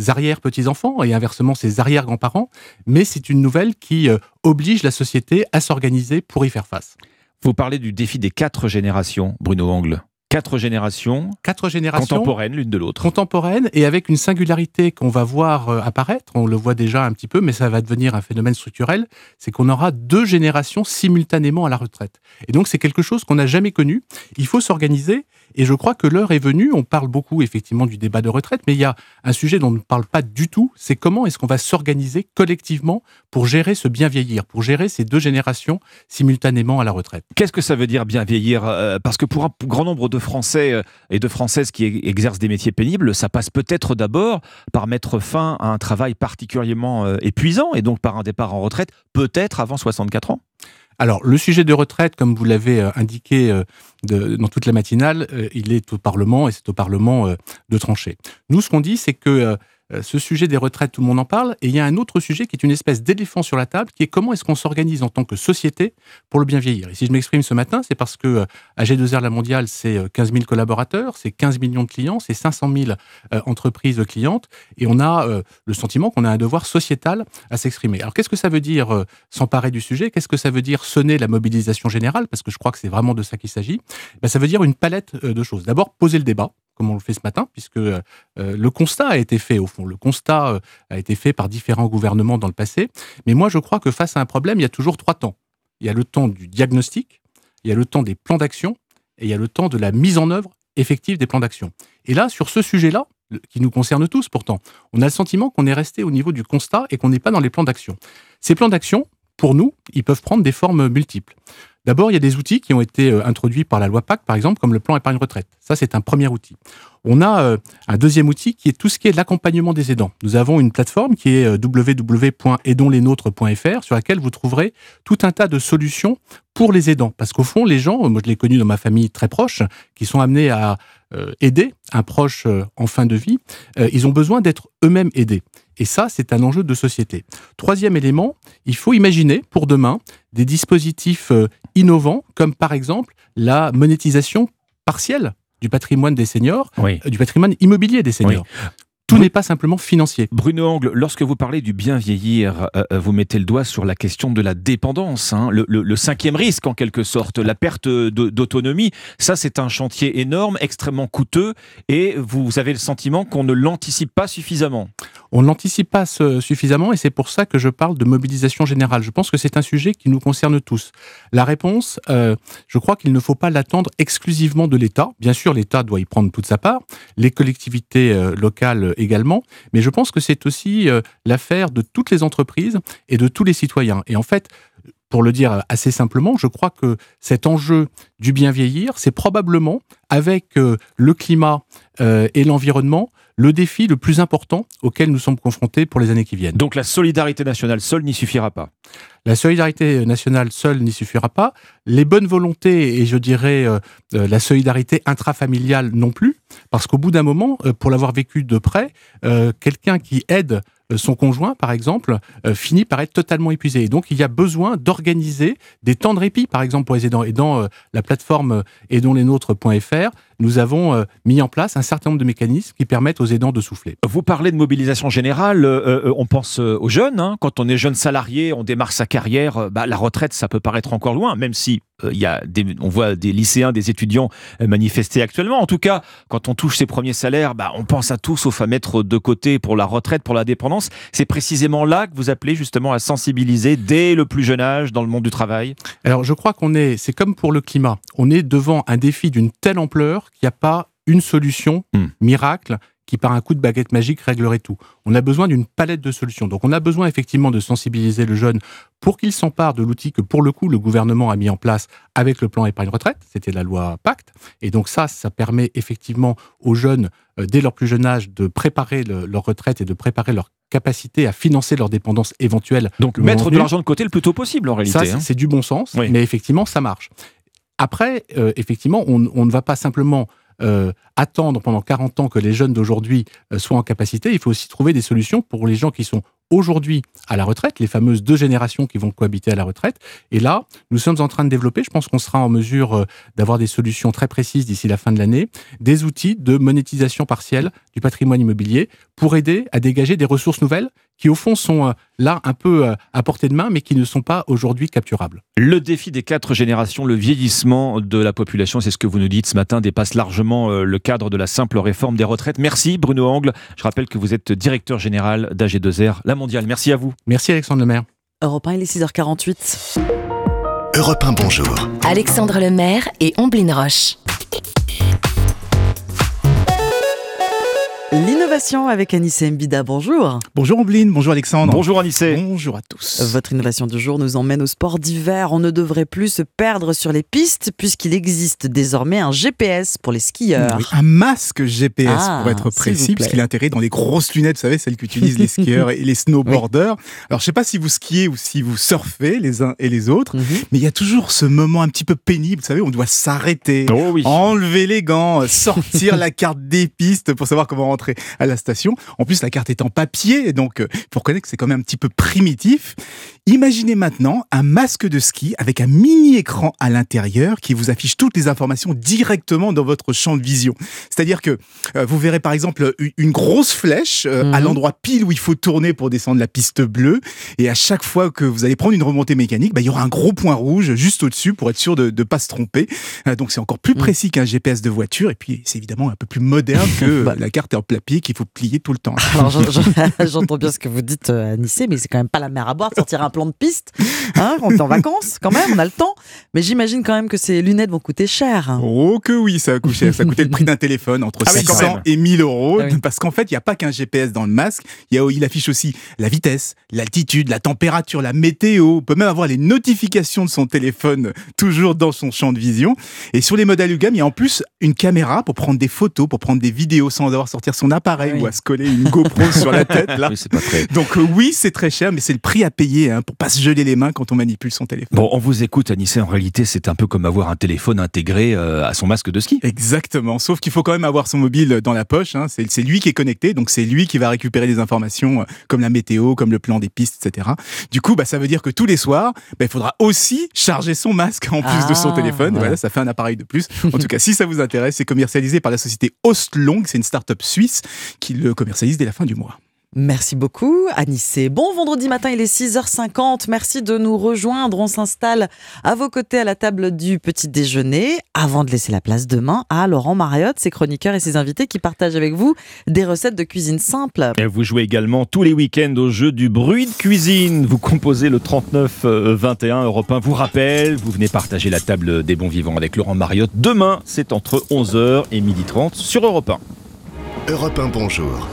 arrière-petits-enfants et inversement ses arrière-grands-parents, mais c'est une nouvelle qui oblige la société à s'organiser pour y faire face. Vous parlez du défi des quatre générations, Bruno Angle. Quatre générations, Quatre générations contemporaines l'une de l'autre. contemporaines et avec une singularité qu'on va voir euh, apparaître, on le voit déjà un petit peu, mais ça va devenir un phénomène structurel, c'est qu'on aura deux générations simultanément à la retraite. Et donc c'est quelque chose qu'on n'a jamais connu. Il faut s'organiser et je crois que l'heure est venue. On parle beaucoup effectivement du débat de retraite, mais il y a un sujet dont on ne parle pas du tout, c'est comment est-ce qu'on va s'organiser collectivement pour gérer ce bien vieillir, pour gérer ces deux générations simultanément à la retraite. Qu'est-ce que ça veut dire bien vieillir Euh, Parce que pour un grand nombre de Français euh, et de Françaises qui exercent des métiers pénibles, ça passe peut-être d'abord par mettre fin à un travail particulièrement euh, épuisant et donc par un départ en retraite, peut-être avant 64 ans? Alors, le sujet de retraite, comme vous l'avez euh, indiqué euh, dans toute la matinale, euh, il est au Parlement et c'est au Parlement de trancher. Nous, ce qu'on dit, c'est que ce sujet des retraites, tout le monde en parle, et il y a un autre sujet qui est une espèce d'éléphant sur la table, qui est comment est-ce qu'on s'organise en tant que société pour le bien vieillir. Et si je m'exprime ce matin, c'est parce que euh, AG2R La Mondiale, c'est euh, 15 000 collaborateurs, c'est 15 millions de clients, c'est 500 000 euh, entreprises clientes, et on a euh, le sentiment qu'on a un devoir sociétal à s'exprimer. Alors qu'est-ce que ça veut dire euh, s'emparer du sujet? Qu'est-ce que ça veut dire sonner la mobilisation générale? Parce que je crois que c'est vraiment de ça qu'il s'agit. Ben, ça veut dire une palette euh, de choses. D'abord, poser le débat comme on le fait ce matin, puisque euh, le constat a été fait, au fond. Le constat euh, a été fait par différents gouvernements dans le passé. Mais moi, je crois que face à un problème, il y a toujours trois temps. Il y a le temps du diagnostic, il y a le temps des plans d'action, et il y a le temps de la mise en œuvre effective des plans d'action. Et là, sur ce sujet-là, qui nous concerne tous pourtant, on a le sentiment qu'on est resté au niveau du constat et qu'on n'est pas dans les plans d'action. Ces plans d'action, pour nous, ils peuvent prendre des formes multiples. D'abord, il y a des outils qui ont été euh, introduits par la loi PAC, par exemple, comme le plan épargne retraite. Ça, c'est un premier outil. On a euh, un deuxième outil qui est tout ce qui est l'accompagnement des aidants. Nous avons une plateforme qui est euh, www.aidonslesnôtres.fr sur laquelle vous trouverez tout un tas de solutions pour les aidants. Parce qu'au fond, les gens, moi je l'ai connu dans ma famille très proche, qui sont amenés à aider un proche en fin de vie, ils ont besoin d'être eux-mêmes aidés. Et ça, c'est un enjeu de société. Troisième élément, il faut imaginer pour demain des dispositifs euh, innovants, comme par exemple la monétisation partielle du patrimoine des seniors, euh, du patrimoine immobilier des seniors. Tout n'est pas simplement financier. Bruno Angle, lorsque vous parlez du bien vieillir, euh, euh, vous mettez le doigt sur la question de la dépendance, hein, le, le- le cinquième risque en quelque sorte, la perte d'autonomie. Ça, c'est un chantier énorme, extrêmement coûteux, et vous avez le sentiment qu'on ne l'anticipe pas suffisamment. On ne l'anticipe pas suffisamment et c'est pour ça que je parle de mobilisation générale. Je pense que c'est un sujet qui nous concerne tous. La réponse, euh, je crois qu'il ne faut pas l'attendre exclusivement de l'État. Bien sûr, l'État doit y prendre toute sa part, les collectivités euh, locales également, mais je pense que c'est aussi euh, l'affaire de toutes les entreprises et de tous les citoyens. Et en fait, pour le dire assez simplement, je crois que cet enjeu du bien vieillir, c'est probablement avec euh, le climat euh, et l'environnement le défi le plus important auquel nous sommes confrontés pour les années qui viennent. Donc la solidarité nationale seule n'y suffira pas. La solidarité nationale seule n'y suffira pas. Les bonnes volontés et je dirais euh, euh, la solidarité intrafamiliale non plus, parce qu'au bout d'un moment, euh, pour l'avoir vécu de près, euh, quelqu'un qui aide son conjoint, par exemple, euh, finit par être totalement épuisé. Et donc, il y a besoin d'organiser des temps de répit, par exemple, pour les aidants. Et dans euh, la plateforme aidonslesnôtres.fr, nous avons euh, mis en place un certain nombre de mécanismes qui permettent aux aidants de souffler. Vous parlez de mobilisation générale, euh, euh, on pense aux jeunes. hein. Quand on est jeune salarié, on démarre sa carrière, bah, la retraite, ça peut paraître encore loin, même si il y a des, on voit des lycéens, des étudiants manifester actuellement. En tout cas, quand on touche ses premiers salaires, bah, on pense à tout sauf à mettre de côté pour la retraite, pour la dépendance. C'est précisément là que vous appelez justement à sensibiliser dès le plus jeune âge dans le monde du travail? Alors, je crois qu'on est, c'est comme pour le climat, on est devant un défi d'une telle ampleur qu'il n'y a pas une solution miracle qui par un coup de baguette magique réglerait tout. On a besoin d'une palette de solutions. Donc on a besoin effectivement de sensibiliser le jeune pour qu'il s'empare de l'outil que pour le coup le gouvernement a mis en place avec le plan épargne retraite, c'était la loi Pacte. Et donc ça, ça permet effectivement aux jeunes, euh, dès leur plus jeune âge, de préparer le- leur retraite et de préparer leur capacité à financer leur dépendance éventuelle. Donc mettre de l'argent de côté le plus tôt possible en réalité. Ça, c'est- hein. c'est du bon sens, Oui. mais effectivement, ça marche. Après, euh, effectivement, on, ne va pas simplement euh, attendre pendant 40 ans que les jeunes d'aujourd'hui euh, soient en capacité. Il faut aussi trouver des solutions pour les gens qui sont aujourd'hui à la retraite, les fameuses deux générations qui vont cohabiter à la retraite. Et là, nous sommes en train de développer, je pense qu'on sera en mesure d'avoir des solutions très précises d'ici la fin de l'année, des outils de monétisation partielle du patrimoine immobilier pour aider à dégager des ressources nouvelles qui, au fond, sont euh, là un peu euh, à portée de main, mais qui ne sont pas aujourd'hui capturables. Le défi des quatre générations, le vieillissement de la population, c'est ce que vous nous dites ce matin, dépasse largement euh, le cadre de la simple réforme des retraites. Merci Bruno Angle. Je rappelle que vous êtes directeur général d'AG2R, la mondiale. Merci à vous. Merci Alexandre Lemaire. Europe 1, il est 6h48. Europe 1, bonjour. Alexandre Lemaire et Omblin Roche. Avec Anissé Mbida, bonjour. Bonjour Ombline, bonjour Alexandre. Bonjour Anissé. Bonjour à tous. Votre innovation du jour nous emmène au sport d'hiver. On ne devrait plus se perdre sur les pistes puisqu'il existe désormais un GPS pour les skieurs. Oui, un masque GPS Ah, pour être précis, puisqu'il est intégré dans les grosses lunettes, vous savez, celles qu'utilisent les skieurs et les snowboarders. Alors, je sais pas si vous skiez ou si vous surfez les uns et les autres, Mhm. mais il y a toujours ce moment un petit peu pénible, vous savez, on doit s'arrêter, Oh enlever les gants, sortir la carte des pistes pour savoir comment rentrer à la station. En plus, la carte est en papier, donc euh, il faut reconnaître que c'est quand même un petit peu primitif. Imaginez maintenant un masque de ski avec un mini écran à l'intérieur qui vous affiche toutes les informations directement dans votre champ de vision. C'est-à-dire que euh, vous verrez par exemple une- une grosse flèche euh, à Mhm. l'endroit pile où il faut tourner pour descendre la piste bleue. Et à chaque fois que vous allez prendre une remontée mécanique, bah, il y aura un gros point rouge juste au-dessus pour être sûr de ne pas se tromper. Euh, donc c'est encore plus précis qu'un GPS de voiture. Et puis c'est évidemment un peu plus moderne que *laughs* Bah. la carte en papier qu'il faut plier tout le temps. Alors j'en- j'en- *laughs* j'entends bien ce que vous dites euh, Anissé, mais c'est quand même pas la mer à boire de sortir un plan de piste. Hein, on est en vacances quand même, on a le temps. Mais j'imagine quand même que ces lunettes vont coûter cher. Oh que oui, ça a coûté, ça a coûté le prix d'un téléphone entre Ah oui, quand 600 même. et 1000 euros. Ah oui. Parce qu'en fait, il n'y a pas qu'un GPS dans le masque. Il, y a, il affiche aussi la vitesse, l'altitude, la température, la météo. On peut même avoir les notifications de son téléphone toujours dans son champ de vision. Et sur les modèles UGAM, il y a en plus une caméra pour prendre des photos, pour prendre des vidéos sans avoir sortir son appareil Ah oui. ou à se coller une GoPro sur la *laughs* tête. Là. Oui, c'est pas très. Donc euh, oui, c'est très cher, mais c'est le prix à payer hein, hein, pour pas se geler les mains quand on manipule son téléphone. Bon, on vous écoute, Anissé. En réalité, c'est un peu comme avoir un téléphone intégré euh, à son masque de ski. Exactement. Sauf qu'il faut quand même avoir son mobile dans la poche. hein. C'est c'est lui qui est connecté, donc c'est lui qui va récupérer des informations euh, comme la météo, comme le plan des pistes, etc. Du coup, bah, ça veut dire que tous les soirs, bah, il faudra aussi charger son masque en plus de son Ah, téléphone. ouais. Voilà, ça fait un appareil de plus. En tout cas, si ça vous intéresse, c'est commercialisé par la société Ostlong. C'est une start-up suisse qui le commercialise dès la fin du mois. Merci beaucoup, Anissé. Bon vendredi matin, il est 6h50. Merci de nous rejoindre. On s'installe à vos côtés à la table du petit déjeuner avant de laisser la place demain à Laurent Mariotte, ses chroniqueurs et ses invités qui partagent avec vous des recettes de cuisine simple. Et vous jouez également tous les week-ends au jeu du bruit de cuisine. Vous composez le 39 euh, 21 Europe 1 vous rappelle. Vous venez partager la table des bons vivants avec Laurent Mariotte. Demain, c'est entre 11h et 12h30 sur Europe 1. Europe 1 Bonjour.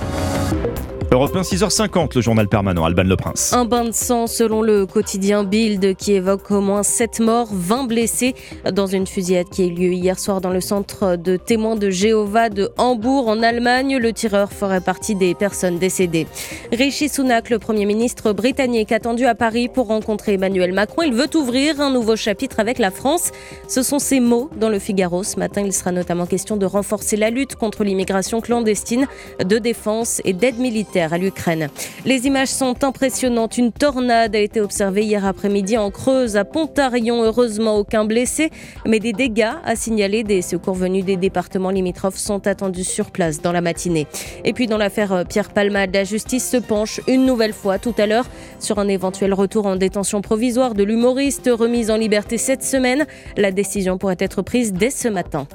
Europe 1, 6h50, le journal permanent, Alban Le Prince. Un bain de sang selon le quotidien Bild qui évoque au moins 7 morts, 20 blessés dans une fusillade qui a eu lieu hier soir dans le centre de témoins de Jéhovah de Hambourg en Allemagne. Le tireur ferait partie des personnes décédées. Rishi Sunak, le Premier ministre britannique, attendu à Paris pour rencontrer Emmanuel Macron. Il veut ouvrir un nouveau chapitre avec la France. Ce sont ses mots dans le Figaro. Ce matin, il sera notamment question de renforcer la lutte contre l'immigration clandestine, de défense et d'aide militaire à l'Ukraine. Les images sont impressionnantes. Une tornade a été observée hier après-midi en Creuse, à Pontarion. Heureusement, aucun blessé, mais des dégâts à signaler. Des secours venus des départements limitrophes sont attendus sur place dans la matinée. Et puis, dans l'affaire euh, Pierre Palmade, la justice se penche une nouvelle fois tout à l'heure sur un éventuel retour en détention provisoire de l'humoriste remis en liberté cette semaine. La décision pourrait être prise dès ce matin.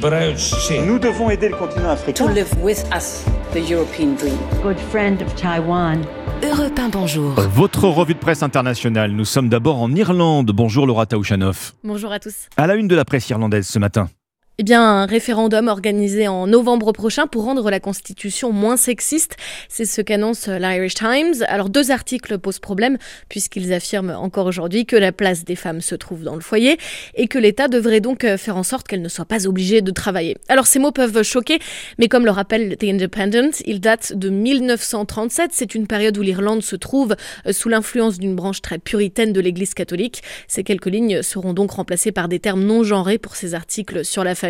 Nous devons aider le continent africain. to live with us the European dream. Good friend of Taiwan. Europe 1 Bonjour. Votre revue de presse internationale. Nous sommes d'abord en Irlande. Bonjour Laura Taouchanoff. Bonjour à tous. À la une de la presse irlandaise ce matin. Eh bien, un référendum organisé en novembre prochain pour rendre la Constitution moins sexiste, c'est ce qu'annonce l'Irish Times. Alors, deux articles posent problème, puisqu'ils affirment encore aujourd'hui que la place des femmes se trouve dans le foyer et que l'État devrait donc euh, faire en sorte qu'elles ne soient pas obligées de travailler. Alors, ces mots peuvent choquer, mais comme le rappelle The Independent, ils datent de 1937. C'est une période où l'Irlande se trouve euh, sous l'influence d'une branche très puritaine de l'Église catholique. Ces quelques lignes seront donc remplacées par des termes non genrés pour ces articles sur la famille.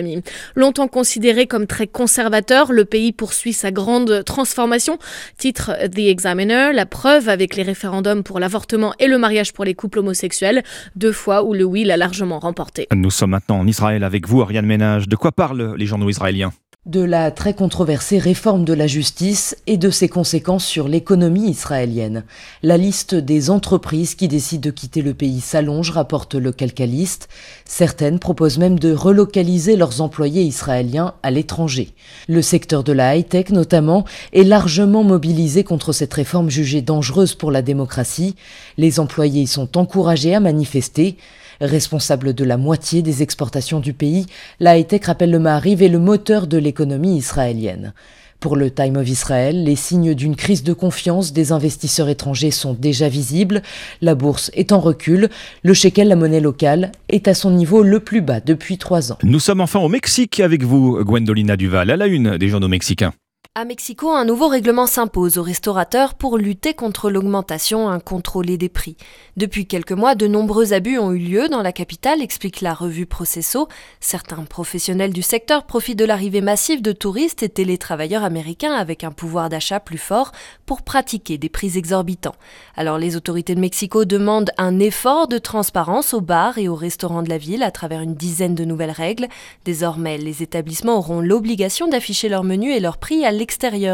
Longtemps considéré comme très conservateur, le pays poursuit sa grande transformation. Titre The Examiner, la preuve avec les référendums pour l'avortement et le mariage pour les couples homosexuels, deux fois où le oui l'a largement remporté. Nous sommes maintenant en Israël avec vous, Ariane Ménage. De quoi parlent les journaux israéliens? De la très controversée réforme de la justice et de ses conséquences sur l'économie israélienne. La liste des entreprises qui décident de quitter le pays s'allonge, rapporte le calcaliste. Certaines proposent même de relocaliser leurs employés israéliens à l'étranger. Le secteur de la high-tech notamment est largement mobilisé contre cette réforme jugée dangereuse pour la démocratie. Les employés y sont encouragés à manifester. Responsable de la moitié des exportations du pays, la high-tech rappelle le Maariv est le moteur de l'économie israélienne. Pour le Time of Israel, les signes d'une crise de confiance des investisseurs étrangers sont déjà visibles. La bourse est en recul. Le shekel, la monnaie locale, est à son niveau le plus bas depuis trois ans. Nous sommes enfin au Mexique avec vous, Gwendolina Duval, à la une des journaux mexicains. À Mexico, un nouveau règlement s'impose aux restaurateurs pour lutter contre l'augmentation incontrôlée des prix. Depuis quelques mois, de nombreux abus ont eu lieu dans la capitale, explique la revue Processo. Certains professionnels du secteur profitent de l'arrivée massive de touristes et télétravailleurs américains avec un pouvoir d'achat plus fort pour pratiquer des prix exorbitants. Alors les autorités de Mexico demandent un effort de transparence aux bars et aux restaurants de la ville à travers une dizaine de nouvelles règles. Désormais, les établissements auront l'obligation d'afficher leurs menus et leurs prix à l'extérieur,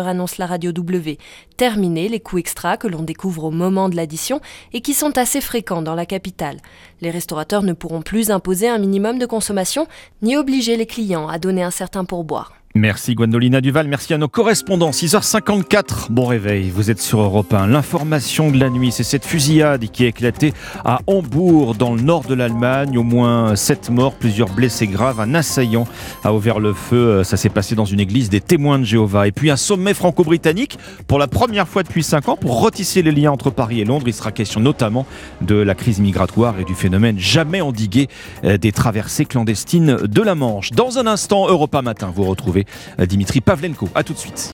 annonce la radio W. Terminer les coûts extra que l'on découvre au moment de l'addition et qui sont assez fréquents dans la capitale. Les restaurateurs ne pourront plus imposer un minimum de consommation ni obliger les clients à donner un certain pourboire. Merci Gwendolina Duval, merci à nos correspondants. 6h54, bon réveil, vous êtes sur Europe 1. L'information de la nuit, c'est cette fusillade qui a éclaté à Hambourg, dans le nord de l'Allemagne. Au moins 7 morts, plusieurs blessés graves. Un assaillant a ouvert le feu. Ça s'est passé dans une église des témoins de Jéhovah. Et puis un sommet franco-britannique pour la première fois depuis 5 ans pour retisser les liens entre Paris et Londres. Il sera question notamment de la crise migratoire et du phénomène jamais endigué euh, des traversées clandestines de la Manche. Dans un instant, Europa Matin, vous retrouvez Dimitri Pavlenko. A tout de suite.